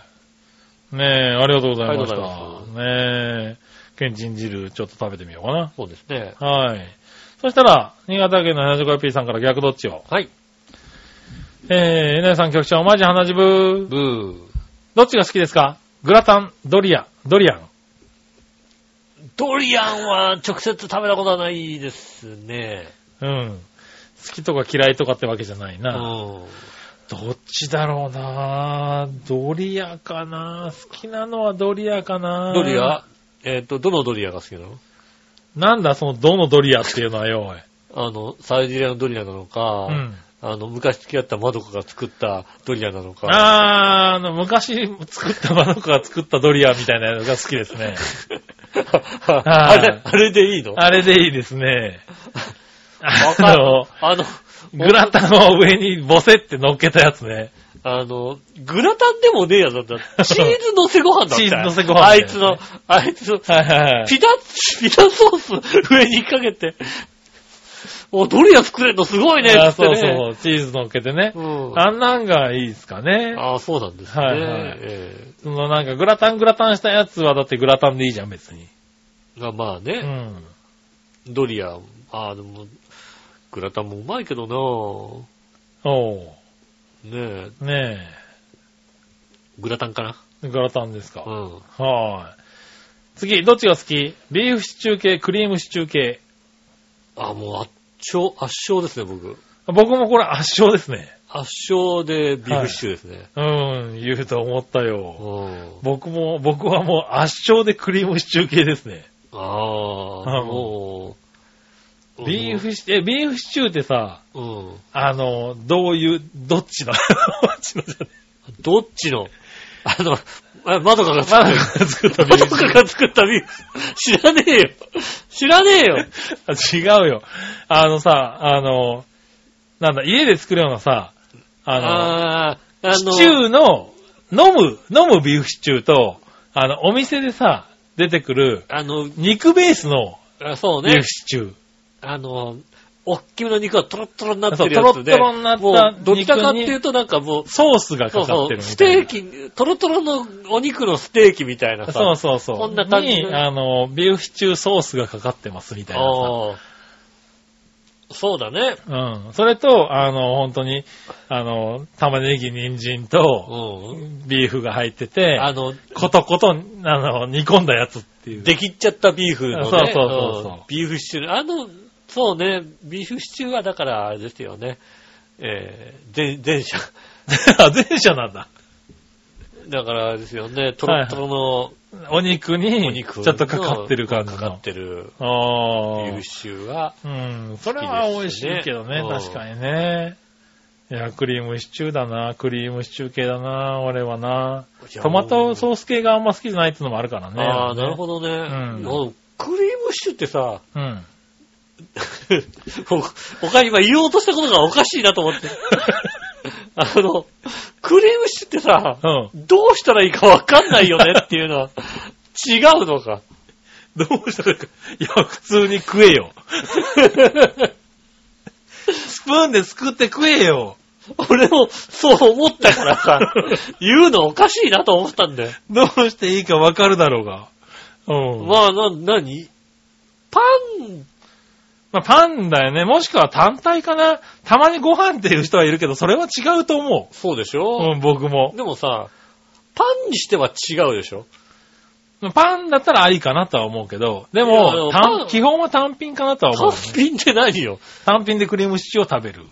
Speaker 3: い。ねえ、ありがとうございました。ねえ、けんちん汁ちょっと食べてみようかな。
Speaker 2: そうですね。
Speaker 3: はい。そしたら、新潟県の 75P さんから逆どっちを。
Speaker 2: はい。
Speaker 3: えー、えなさん局長、マジ花ジブ
Speaker 2: ブー。
Speaker 3: どっちが好きですか？グラタン、ドリア、ドリアン。
Speaker 2: ドリアンは直接食べたことはないですね。
Speaker 3: うん。好きとか嫌いとかってわけじゃないうな。
Speaker 2: ん。
Speaker 3: どっちだろうなドリアかな好きなのはドリアかな
Speaker 2: ドリア？えっ、と、どのドリアが好きなの？
Speaker 3: なんだそのどのドリアっていうのはよ、おい。
Speaker 2: あの、サイゼリアのドリアなのか、
Speaker 3: うん。
Speaker 2: あの、昔付き合ったマドコが作ったドリアなのか。
Speaker 3: あー、あの、昔作ったマノコが作ったドリアみたいなのが好きですね。
Speaker 2: あれ、あれでいいの？
Speaker 3: あれでいいですね。
Speaker 2: わかる
Speaker 3: あの、
Speaker 2: あの、
Speaker 3: グラタンを上にボセって乗っけたやつね。
Speaker 2: あの、グラタンでもねえやつだった。チーズ乗せご飯だったよ。
Speaker 3: チーズ乗せご飯
Speaker 2: あいつの、あいつの、
Speaker 3: はいはいはい。
Speaker 2: ピタ、ピタソース上にかけて、お、ドリア作れんのすごいねってね。
Speaker 3: そうそう、チーズ乗っけてね。
Speaker 2: うん。
Speaker 3: あんなんがいいですかね。
Speaker 2: ああ、そうなんですね。
Speaker 3: はいはい
Speaker 2: え
Speaker 3: そのなんかグラタングラタンしたやつはだってグラタンでいいじゃん、別に。
Speaker 2: えがまあね、
Speaker 3: うん。
Speaker 2: ドリア、ああ、でも、グラタンもうまいけど
Speaker 3: おう
Speaker 2: なねえ、
Speaker 3: ね
Speaker 2: グラタンかな？
Speaker 3: え。グラタンですか。
Speaker 2: うん。
Speaker 3: はーい。次、どっちが好き？ビーフシチュー系、クリームシチュー系。
Speaker 2: あ、もう圧勝、圧勝ですね、僕。
Speaker 3: 僕もこれ圧勝ですね。
Speaker 2: 圧勝でビーフシチューですね。
Speaker 3: うん、言うと思ったよ。
Speaker 2: うん。
Speaker 3: 僕も、僕はもう圧勝でクリームシチュー系ですね。
Speaker 2: ああ、
Speaker 3: うん
Speaker 2: もう。
Speaker 3: ビーフシ、え、ビーフシチューってさ、
Speaker 2: うん。
Speaker 3: あの、どういう、どっちのどっちのじゃ
Speaker 2: どっちの？あの、あまどかが
Speaker 3: ま
Speaker 2: 作った。
Speaker 3: ビー
Speaker 2: まど
Speaker 3: フシチュー
Speaker 2: かが作ったビーフ。知らねえよ。知らねえよ。
Speaker 3: あ違うよ。あのさ、あの、なんだ、家で作るようなさ、あの、
Speaker 2: ああ、あの、
Speaker 3: シチューの、飲む、飲むビーフシチューと、あの、お店でさ、出てくる、
Speaker 2: あの、
Speaker 3: 肉ベースの
Speaker 2: あそうね
Speaker 3: ビーフ。シチュー。
Speaker 2: あの、おっきめの肉がトロットロになってるやつで。
Speaker 3: トロットロになった
Speaker 2: もうどちらかっていうとなんかもう、
Speaker 3: ソースがかかってるみ
Speaker 2: ス
Speaker 3: たいな。
Speaker 2: テーキ、トロトロのお肉のステーキみたいなさ。
Speaker 3: そうそうそう。
Speaker 2: こんな感じ
Speaker 3: に、あの、ビーフシチューソースがかかってますみたいなさ。
Speaker 2: そうだね。
Speaker 3: うん。それと、あの、本当に、あの、玉ねぎ、人参
Speaker 2: う
Speaker 3: と、
Speaker 2: ん。
Speaker 3: ビーフが入ってて、
Speaker 2: あの、
Speaker 3: ことこと、あの、煮込んだやつっていう。
Speaker 2: できっちゃったビーフのね。
Speaker 3: そうそうそうそうん
Speaker 2: ビーフシチュー。あの、そうね、ビーフシチューはだからあれですよね。えー、前、前者。
Speaker 3: あ、前者なんだ。
Speaker 2: だからあれですよね、トロットロの
Speaker 3: お肉に、
Speaker 2: お肉
Speaker 3: ちょっとかかってる感じの
Speaker 2: かかっ。てる
Speaker 3: あ
Speaker 2: ビー
Speaker 3: あ
Speaker 2: フ。シチューが、
Speaker 3: うん。それは美味しいけどね、確かにね。いや、クリームシチューだな。クリームシチュー系だな、俺はな。トマトソース系があんま好きじゃないっていうのもあるからね。
Speaker 2: ああ、なるほ
Speaker 3: ど。
Speaker 2: どね。
Speaker 3: ん
Speaker 2: あのクリームシチューってさ、
Speaker 3: うん。
Speaker 2: 他に今言おうとしたことがおかしいなと思って。あの、クリームシチューってさ、
Speaker 3: うん。
Speaker 2: どうしたらいいかわかんないよねっていうのは、違うのか。
Speaker 3: どうしたらいいか。いや、普通に食えよ。スプーンですくって食えよ。
Speaker 2: 俺もそう思ったからさ、言うのおかしいなと思ったんだよ。
Speaker 3: どうしていいかわかるだろうが。うん。
Speaker 2: まあ、な、なにパン、
Speaker 3: まあ、パンだよね。もしくは単体かな。たまにご飯っていう人はいるけど、それは違うと思
Speaker 2: そうでし
Speaker 3: う。
Speaker 2: ょ、
Speaker 3: うん、僕も。
Speaker 2: でもさ、パンにしては違うでしょ？
Speaker 3: パンだったらありかなとは思うけど、で
Speaker 2: いやでも
Speaker 3: も、
Speaker 2: パン
Speaker 3: 単基本は単品かなとは思う、
Speaker 2: 単品って何よ？
Speaker 3: 単品でクリームシチューを食べる。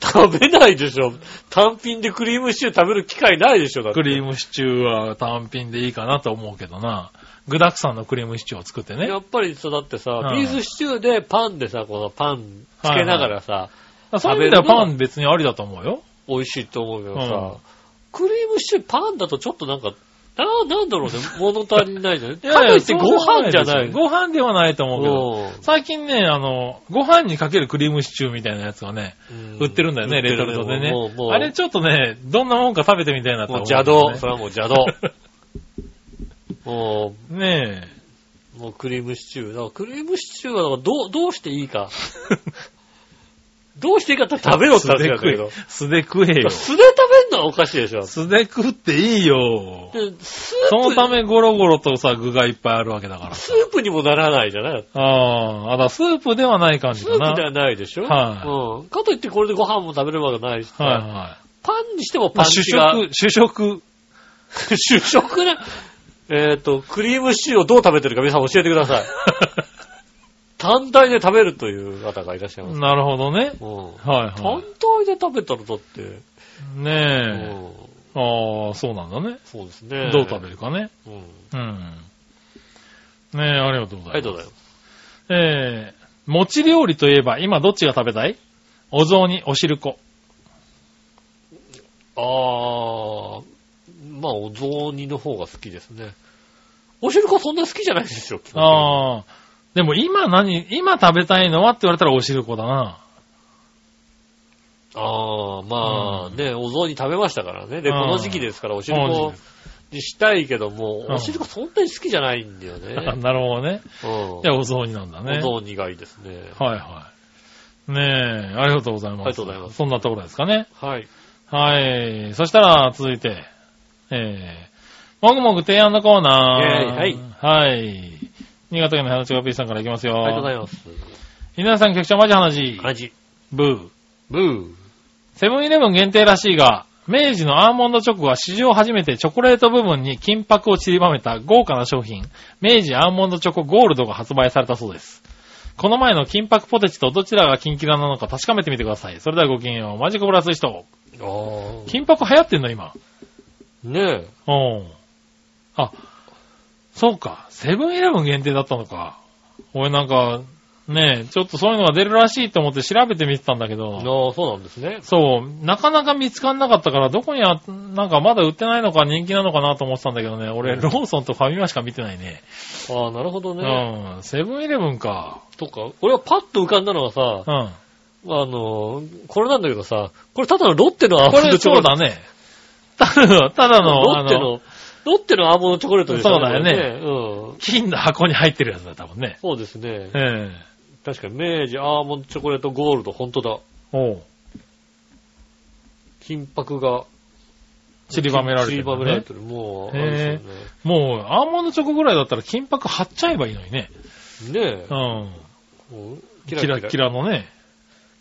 Speaker 2: 食べないでしょ？単品でクリームシチュー食べる機会ないでしょ？だって
Speaker 3: クリームシチューは単品でいいかなと思うけどな。具沢山のクリームシチューを作ってね
Speaker 2: や。っぱりさ、だってさ、
Speaker 3: うん
Speaker 2: ビーフシチューでパンでさ、このパンつけながらさ、
Speaker 3: そういう意味ではパン別にありだと思うよ。
Speaker 2: 美味しいと思うけどさ、
Speaker 3: うん
Speaker 2: クリームシチューパンだとちょっとなんか、な、なんだろうね、物足りないじゃん。かといってご飯じゃない。
Speaker 3: ご飯ではないと思うけど。
Speaker 2: うん
Speaker 3: 最近ね、あの、ご飯にかけるクリームシチューみたいなやつがね、売ってるんだよね、レトルトでね
Speaker 2: もう、もう、
Speaker 3: あれちょっとね、どんなもんか食べてみたいなと
Speaker 2: もう
Speaker 3: 思う、
Speaker 2: 邪道。それはもう邪道。も
Speaker 3: ね
Speaker 2: う、もうクリームシチュー。だからクリームシチューはどう、どうしていいか。どうしていいかって食べ
Speaker 3: え。
Speaker 2: ろって話なんだけど。。
Speaker 3: 素で食えよ。
Speaker 2: 素で食べんのはおかしいでしょ。
Speaker 3: 素で食っていいよ。
Speaker 2: でスープ
Speaker 3: そのためゴロゴロとさ、具がいっぱいあるわけだから。
Speaker 2: スープにもならないじゃない
Speaker 3: ああ、あだ、スープではない感じかな。
Speaker 2: スープではないでしょ
Speaker 3: はい
Speaker 2: うん。かといってこれでご飯も食べるわけないしさ、
Speaker 3: はいはい。
Speaker 2: パンにしてもパンチが、
Speaker 3: 食、主食。
Speaker 2: 主食ね。えっ、と、クリームシチューをどう食べてるか皆さん教えてください。単体で食べるという方がいらっしゃいます。
Speaker 3: なるほどね。
Speaker 2: うん。
Speaker 3: はいはい。
Speaker 2: 単体で食べたらだって、う
Speaker 3: ねえ。
Speaker 2: ん
Speaker 3: ああ、そうなんだね。
Speaker 2: そうですね。
Speaker 3: どう食べるかね。
Speaker 2: うん。
Speaker 3: うん。ねえ、ありがとうございます。
Speaker 2: ありがとうございます。
Speaker 3: えー、餅料理といえば、今どっちが食べたい？お雑煮、お汁粉。
Speaker 2: あー、まあ、お雑煮の方が好きですね。お汁粉そんな好きじゃないですよ、
Speaker 3: ああ。でも今何、今食べたいのはって言われたらお汁粉だな。
Speaker 2: ああ、まあ
Speaker 3: うん
Speaker 2: ね、お雑煮食べましたからね。で、
Speaker 3: うん
Speaker 2: この時期ですから、お汁
Speaker 3: マ
Speaker 2: 粉にしたいけども、
Speaker 3: うん
Speaker 2: お汁粉そんなに好きじゃないんだよね。
Speaker 3: なるほどね。
Speaker 2: うん。
Speaker 3: じゃあお雑煮なんだね。
Speaker 2: お雑煮がいいですね。
Speaker 3: はいはい。ねえ、ありがとうございます。
Speaker 2: ありがとうございます
Speaker 3: そんなところですかね。
Speaker 2: はい。
Speaker 3: はい。そしたら、続いて、えー、もぐもぐ提案のコーナー。
Speaker 2: はい。
Speaker 3: はい。新潟県の花ちが P さんからいきますよ。
Speaker 2: ありがとうございます。
Speaker 3: 皆さん局長マジ話。
Speaker 2: 味。
Speaker 3: ブー。
Speaker 2: ブー。
Speaker 3: セブンイレブン限定らしいが、明治のアーモンドチョコは史上初めてチョコレート部分に金箔を散りばめた豪華な商品、明治アーモンドチョコゴールドが発売されたそうです。この前の金箔ポテチとどちらがキンキラなのか確かめてみてください。それではごきげんよう。マジコブラス人。
Speaker 2: ああ。
Speaker 3: 金箔流行ってんの今。
Speaker 2: ねえ。
Speaker 3: うん。あ、そうか。セブンイレブン限定だったのか。俺なんか、ねえ、ちょっとそういうのが出るらしいと思って調べてみてたんだけど。
Speaker 2: ああ、そうなんですね。
Speaker 3: そう、なかなか見つかんなかったから、どこにあ、なんかまだ売ってないのか人気なのかなと思ってたんだけどね、俺、ローソンとファミマしか見てないね。
Speaker 2: ああ、なるほどね。
Speaker 3: うん、セブンイレブンか。
Speaker 2: とか、俺はパッと浮かんだのがさ、
Speaker 3: うん。
Speaker 2: あの、これなんだけどさ、これただのロッテのアー
Speaker 3: これ
Speaker 2: モンドチョコレート。
Speaker 3: そうだね。ただの、ただの、あ
Speaker 2: ロッテの、ロッテのアーモンドチョコレートです
Speaker 3: そうだよね
Speaker 2: うん。
Speaker 3: 金の箱に入ってるやつだ、多分ね。
Speaker 2: そうですね。
Speaker 3: え
Speaker 2: 確かに明治アーモンドチョコレートゴールド、本当だ。
Speaker 3: えおう。
Speaker 2: 金箔が
Speaker 3: 散りばめられて
Speaker 2: 散り
Speaker 3: る、
Speaker 2: ばめられてる。もう、あれですよね。
Speaker 3: もう、アーモンドチョコぐらいだったら金箔貼っちゃえばいいのにね。
Speaker 2: ねえ
Speaker 3: う。ん。
Speaker 2: もう
Speaker 3: キラキラのね。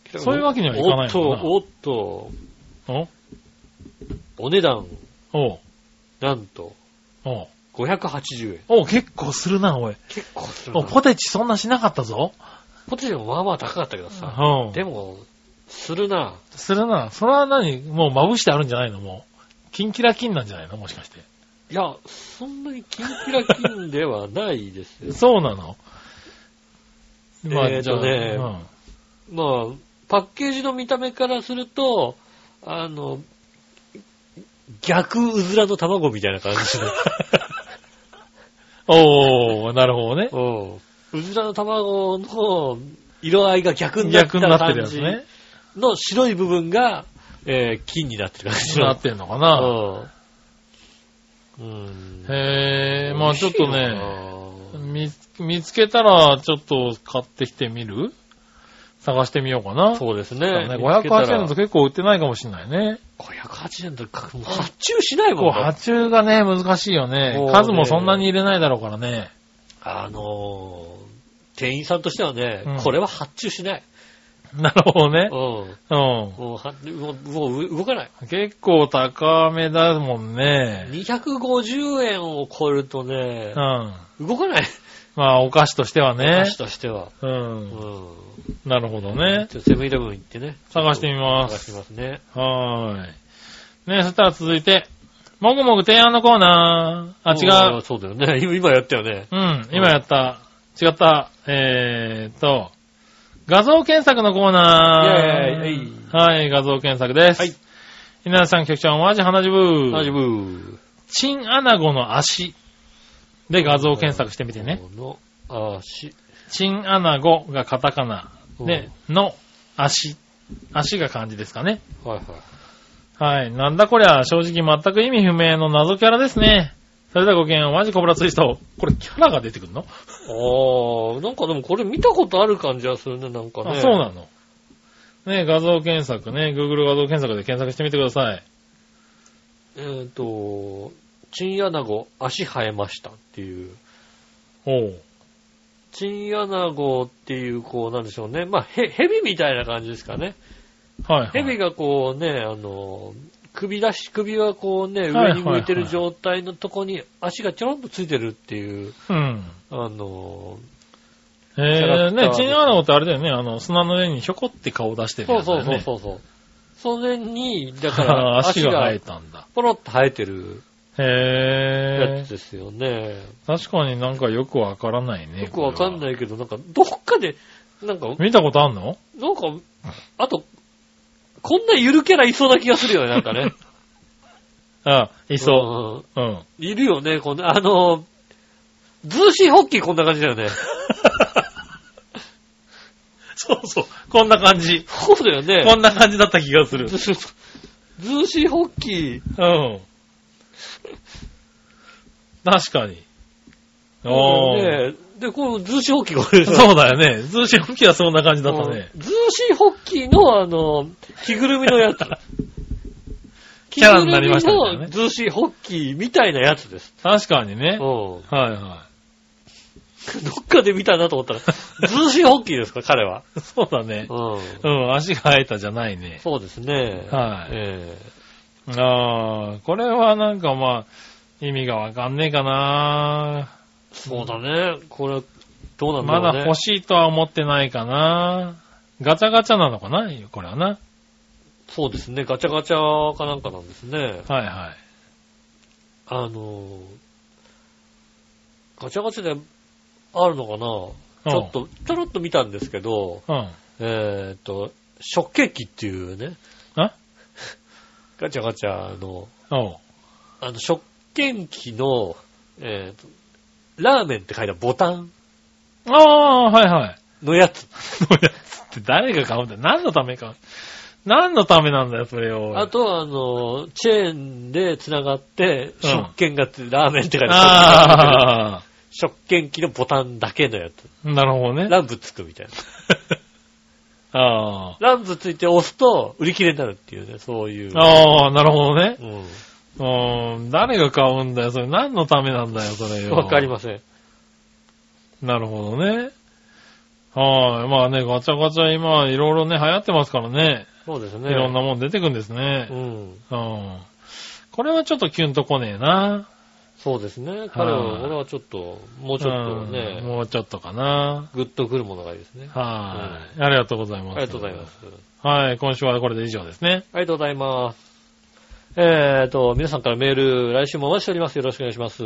Speaker 2: キラ
Speaker 3: そういうわけにはいかないのかな
Speaker 2: おっと、おっと、
Speaker 3: お
Speaker 2: お値段、
Speaker 3: おう。
Speaker 2: なんと、
Speaker 3: おう。
Speaker 2: 580円。
Speaker 3: おう、結構するな、おい。
Speaker 2: 結構する
Speaker 3: お
Speaker 2: な。
Speaker 3: ポテチそんなしなかったぞ。
Speaker 2: ポテチもまあまあ高かったけどさ。
Speaker 3: うん。
Speaker 2: でも、するな。
Speaker 3: するな。それは何？もうまぶしてあるんじゃないの？もう。キンキラキンなんじゃないの？もしかして。
Speaker 2: いや、そんなにキンキラキンではないですよ。
Speaker 3: そうなの？
Speaker 2: えーとね
Speaker 3: うん
Speaker 2: まあ、パッケージの見た目からすると、あの、逆うずらの卵みたいな感じで。
Speaker 3: おー、なるほどね。
Speaker 2: うずらの卵の色合いが逆になった
Speaker 3: 逆になってるやつね。
Speaker 2: の白い部分が、えー金になってる感じの。
Speaker 3: なってんのかな。
Speaker 2: うん。うん。
Speaker 3: へー、まあちょっとね、
Speaker 2: ね。
Speaker 3: 見、見つけたらちょっと買ってきてみる？探してみようかな。
Speaker 2: そうですね。
Speaker 3: ね580円だと結構売ってないかもしれないね。
Speaker 2: 580円だと発注しないもんね。
Speaker 3: 発注がね、難しいよね。
Speaker 2: ね
Speaker 3: 数もそんなに入れないだろうからね。
Speaker 2: あのー、店員さんとしてはね、
Speaker 3: うん
Speaker 2: これは発注しない。
Speaker 3: なるほどね
Speaker 2: う。ん。
Speaker 3: うん。
Speaker 2: もうもう動かない。
Speaker 3: 結構高めだもんね。
Speaker 2: 250円を超えるとね
Speaker 3: う、ん。
Speaker 2: 動かない。
Speaker 3: まあ、お菓子としてはね
Speaker 2: お菓子。としては。
Speaker 3: う。
Speaker 2: うんん。
Speaker 3: なるほどね。
Speaker 2: ちょっとセブンイレブン行ってね。
Speaker 3: 探してみま
Speaker 2: 探しますね。
Speaker 3: はーい。ねそしたら続いて、もぐもぐ提案のコーナー。あ、違う。
Speaker 2: う。そうだよね。今 今やったよね。
Speaker 3: うん、今やった。違った。えーっと、画像検索のコーナー。
Speaker 2: イェーイ
Speaker 3: はい、画像検索です。
Speaker 2: はい。
Speaker 3: 稲田さん局長、マジ花ジブー。
Speaker 2: 大丈夫。
Speaker 3: チンアナゴの足で画像検索してみてね。
Speaker 2: この足。
Speaker 3: チンアナゴがカタカナ。で、の足。足が漢字ですかね。
Speaker 2: はいはい。
Speaker 3: はい。なんだこりゃ、正直全く意味不明の謎キャラですね。それではごきげんよう、マジコブラツイスト。これキャラが出てくるの、
Speaker 2: あー、なんかでもこれ見たことある感じはするね、なんかね。
Speaker 3: あ、そうなの。ね画像検索ね、Google 画像検索で検索してみてください。
Speaker 2: えっ、と、チンアナゴ足生えましたっていう。
Speaker 3: おう。
Speaker 2: チンアナゴっていう、こう、なんでしょうね。まあ、へ、蛇みたいな感じですかね。
Speaker 3: はい、はい。
Speaker 2: 蛇がこうね、あの、首出し、首はこうね、上に向いてる状態のとこに足がちょろんとついてるっていう、
Speaker 3: うん。
Speaker 2: あの、
Speaker 3: えー、ねチンアナゴってあれだよね、あの、砂の上にひょこって顔出してる
Speaker 2: そうそう。そうそうそう。それに、だから
Speaker 3: 足が生えたんだ。
Speaker 2: ポロッと生えてるや
Speaker 3: へ
Speaker 2: つですよね。
Speaker 3: ー。確かになんかよくわからないね。
Speaker 2: よくわかん
Speaker 3: い。
Speaker 2: ないけど、なんか、どっかで、なんか、
Speaker 3: 見たことあんの？
Speaker 2: なんか、あと、こんなゆるキャラいそうな気がするよね、なんかね。
Speaker 3: あ、いそ
Speaker 2: うん。
Speaker 3: う。うん。
Speaker 2: いるよね、こんな、あの、ズーシーホッキーこんな感じだよね。
Speaker 3: そうそう。こんな感じ。
Speaker 2: そうだよね。
Speaker 3: こんな感じだった気がする
Speaker 2: ズ。ズーシーホッキー。
Speaker 3: うん。確かに。おー。
Speaker 2: ねで、このズーシーホッキーがこれ
Speaker 3: そうだよね。通信機はそんな感じだったね。
Speaker 2: うんズーシーホッキーの、あの、着ぐるみのやつ。
Speaker 3: キャラになりましたね
Speaker 2: ズーシーホッキーみたいなやつです。
Speaker 3: 確かにね
Speaker 2: うん。。ど
Speaker 3: はいは
Speaker 2: っかで見たなと思ったら、ズーシーホッキーですか、彼は。
Speaker 3: い。そうだね。
Speaker 2: うん。
Speaker 3: うん、足が生えたじゃないね。
Speaker 2: そうですね。
Speaker 3: はい
Speaker 2: え
Speaker 3: ああ、これはなんかまあ、意味がわかんねえかな
Speaker 2: えそうだね。これ、どうなんだろうね。
Speaker 3: まだ欲しいとは思ってないかなガチャガチャなのかな？これはな。
Speaker 2: そうですね。ガチャガチャかなんかなんですね。
Speaker 3: はいはい。
Speaker 2: あの、ガチャガチャであるのかな？ちょっと、ちょろっと見たんですけど、
Speaker 3: うん。
Speaker 2: えーっと、食券機っていうね、
Speaker 3: あ
Speaker 2: ガチャガチャの。あの、食券機の、えーっと、ラーメンって書いたボタン
Speaker 3: ああ、はいはい。
Speaker 2: のやつ。
Speaker 3: どうやつって誰が買うんだよ。何のためか。何のためなんだよ、それを。
Speaker 2: あとは、あの、チェーンで繋がって、
Speaker 3: うん
Speaker 2: 食券がつ、ラーメンって書いた
Speaker 3: あ
Speaker 2: 食券機のボタンだけのやつ。
Speaker 3: あ、なるほどね。
Speaker 2: ランプつくみたいな。
Speaker 3: あ
Speaker 2: ランプついて押すと売り切れになるっていうね、そういう。
Speaker 3: あ。ああ、なるほどね。
Speaker 2: うん。
Speaker 3: うん。誰が買うんだよ、それ。何のためなんだよ、それよ。
Speaker 2: わかりません。
Speaker 3: なるほどね。はい。まあね、ガチャガチャ今、いろいろね、流行ってますからね。
Speaker 2: そうですね。
Speaker 3: いろんなもん出てくんですね
Speaker 2: う。ん。
Speaker 3: うん。これはちょっとキュンとこねえな。
Speaker 2: そうですね。彼は、俺はちょっと、もうちょっと
Speaker 3: うん
Speaker 2: ね、
Speaker 3: もうちょっとかな。
Speaker 2: グッとくるものがいいですね。あ
Speaker 3: はい。ありがとうございます。
Speaker 2: りがとうございます。。
Speaker 3: はい。今週はこれで以上ですね。
Speaker 2: ありがとうございます。えーと、皆さんからメール、来週もお待ちしております。よろしくお願いします。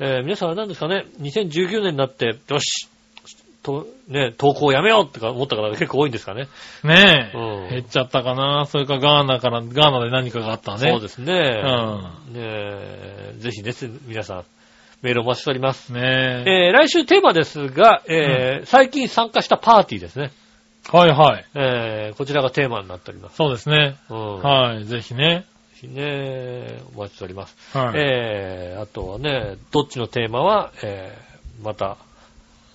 Speaker 2: えー、皆さんは何ですかね、2019年になって、よし、と、ね、投稿やめようってか思った方が結構多いんですかね。
Speaker 3: ねえ。
Speaker 2: うん
Speaker 3: 減っちゃったかな。それかガーナから、ガーナで何かがあったね。
Speaker 2: そうですね。
Speaker 3: うん
Speaker 2: ねえぜひです、皆さん、メールお待ちしております。
Speaker 3: ねえ。
Speaker 2: えー、来週テーマですが、えー最近参加したパーティーですね。
Speaker 3: はいはい。
Speaker 2: えー、こちらがテーマになっております。
Speaker 3: そうですね。
Speaker 2: うん。
Speaker 3: はい。ぜひね。
Speaker 2: ぜひね、お待ちしております。
Speaker 3: はい。
Speaker 2: えー、あとはね、どっちのテーマは、えー、また、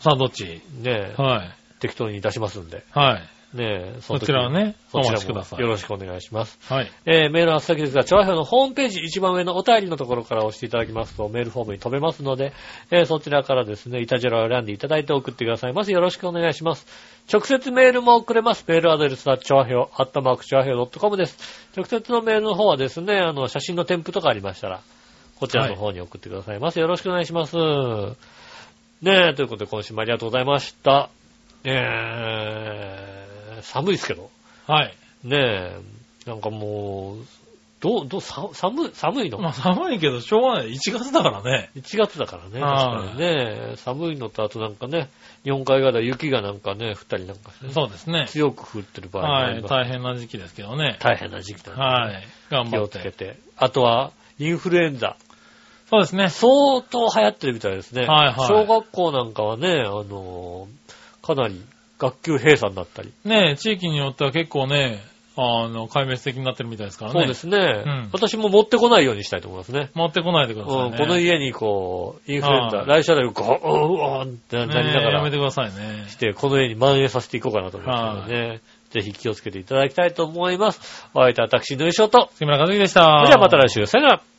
Speaker 3: さあ、どっち
Speaker 2: ね、
Speaker 3: はい。
Speaker 2: 適当に出しますんで、
Speaker 3: はい。
Speaker 2: ね、そ
Speaker 3: こ
Speaker 2: の時
Speaker 3: ちらはね、お待ちください。
Speaker 2: もよろしくお願いします。
Speaker 3: はい。
Speaker 2: えー、メールは先ですが、調和表のホームページ一番上のお便りのところから押していただきますと、メールフォームに飛べますので、えー、そちらからですね、イタジェラを選んでいただいて送ってくださいます。よろしくお願いします。直接メールも送れます。メールアドレスは、調和表、アットマーク調和表 .com です。直接のメールの方はですね、あの、写真の添付とかありましたら、こちらの方に送ってくださいます。よろしくお願いします。ねえ、ということで今週もありがとうございました。えー、寒いですけど。
Speaker 3: はい。
Speaker 2: ねえ、なんかもう、どう、どう、さ寒い、寒いの、
Speaker 3: まあ寒いけど、しょうがない。1月だからね。
Speaker 2: ?1 月だからね、確
Speaker 3: はい
Speaker 2: かにね。寒いのと、あとなんかね、日本海側では雪がなんかね、降ったりなんかしてね、
Speaker 3: そうですね。
Speaker 2: 強く降ってる場合もあ
Speaker 3: はい。
Speaker 2: ります。
Speaker 3: 大変な時期ですけどね。
Speaker 2: 大変な時期なんで、
Speaker 3: はい。頑
Speaker 2: 気を
Speaker 3: 張って。
Speaker 2: つけて。あとは、インフルエンザ。
Speaker 3: そうですね。
Speaker 2: 相当流行ってるみたいですね。
Speaker 3: はいはい
Speaker 2: 小学校なんかはね、あのーかなり学級閉鎖になったり。
Speaker 3: ね地域によっては結構ね、あの、壊滅的になってるみたいですからね。
Speaker 2: そうですね、
Speaker 3: ん
Speaker 2: 私も持ってこないようにしたいと思いますね。
Speaker 3: 持ってこないでくださいね。
Speaker 2: うん、この家にこう、インフルエンザ、
Speaker 3: はい
Speaker 2: 来週あたりゴー、うーんってなりながら
Speaker 3: ねやめてくださいね。
Speaker 2: して、この家に蔓延させていこうかなと思いますのでね。ぜひ気をつけていただきたいと思います。お相手は私、のりしょと。
Speaker 3: 杉村和樹でした。
Speaker 2: それではまた来週、さよなら。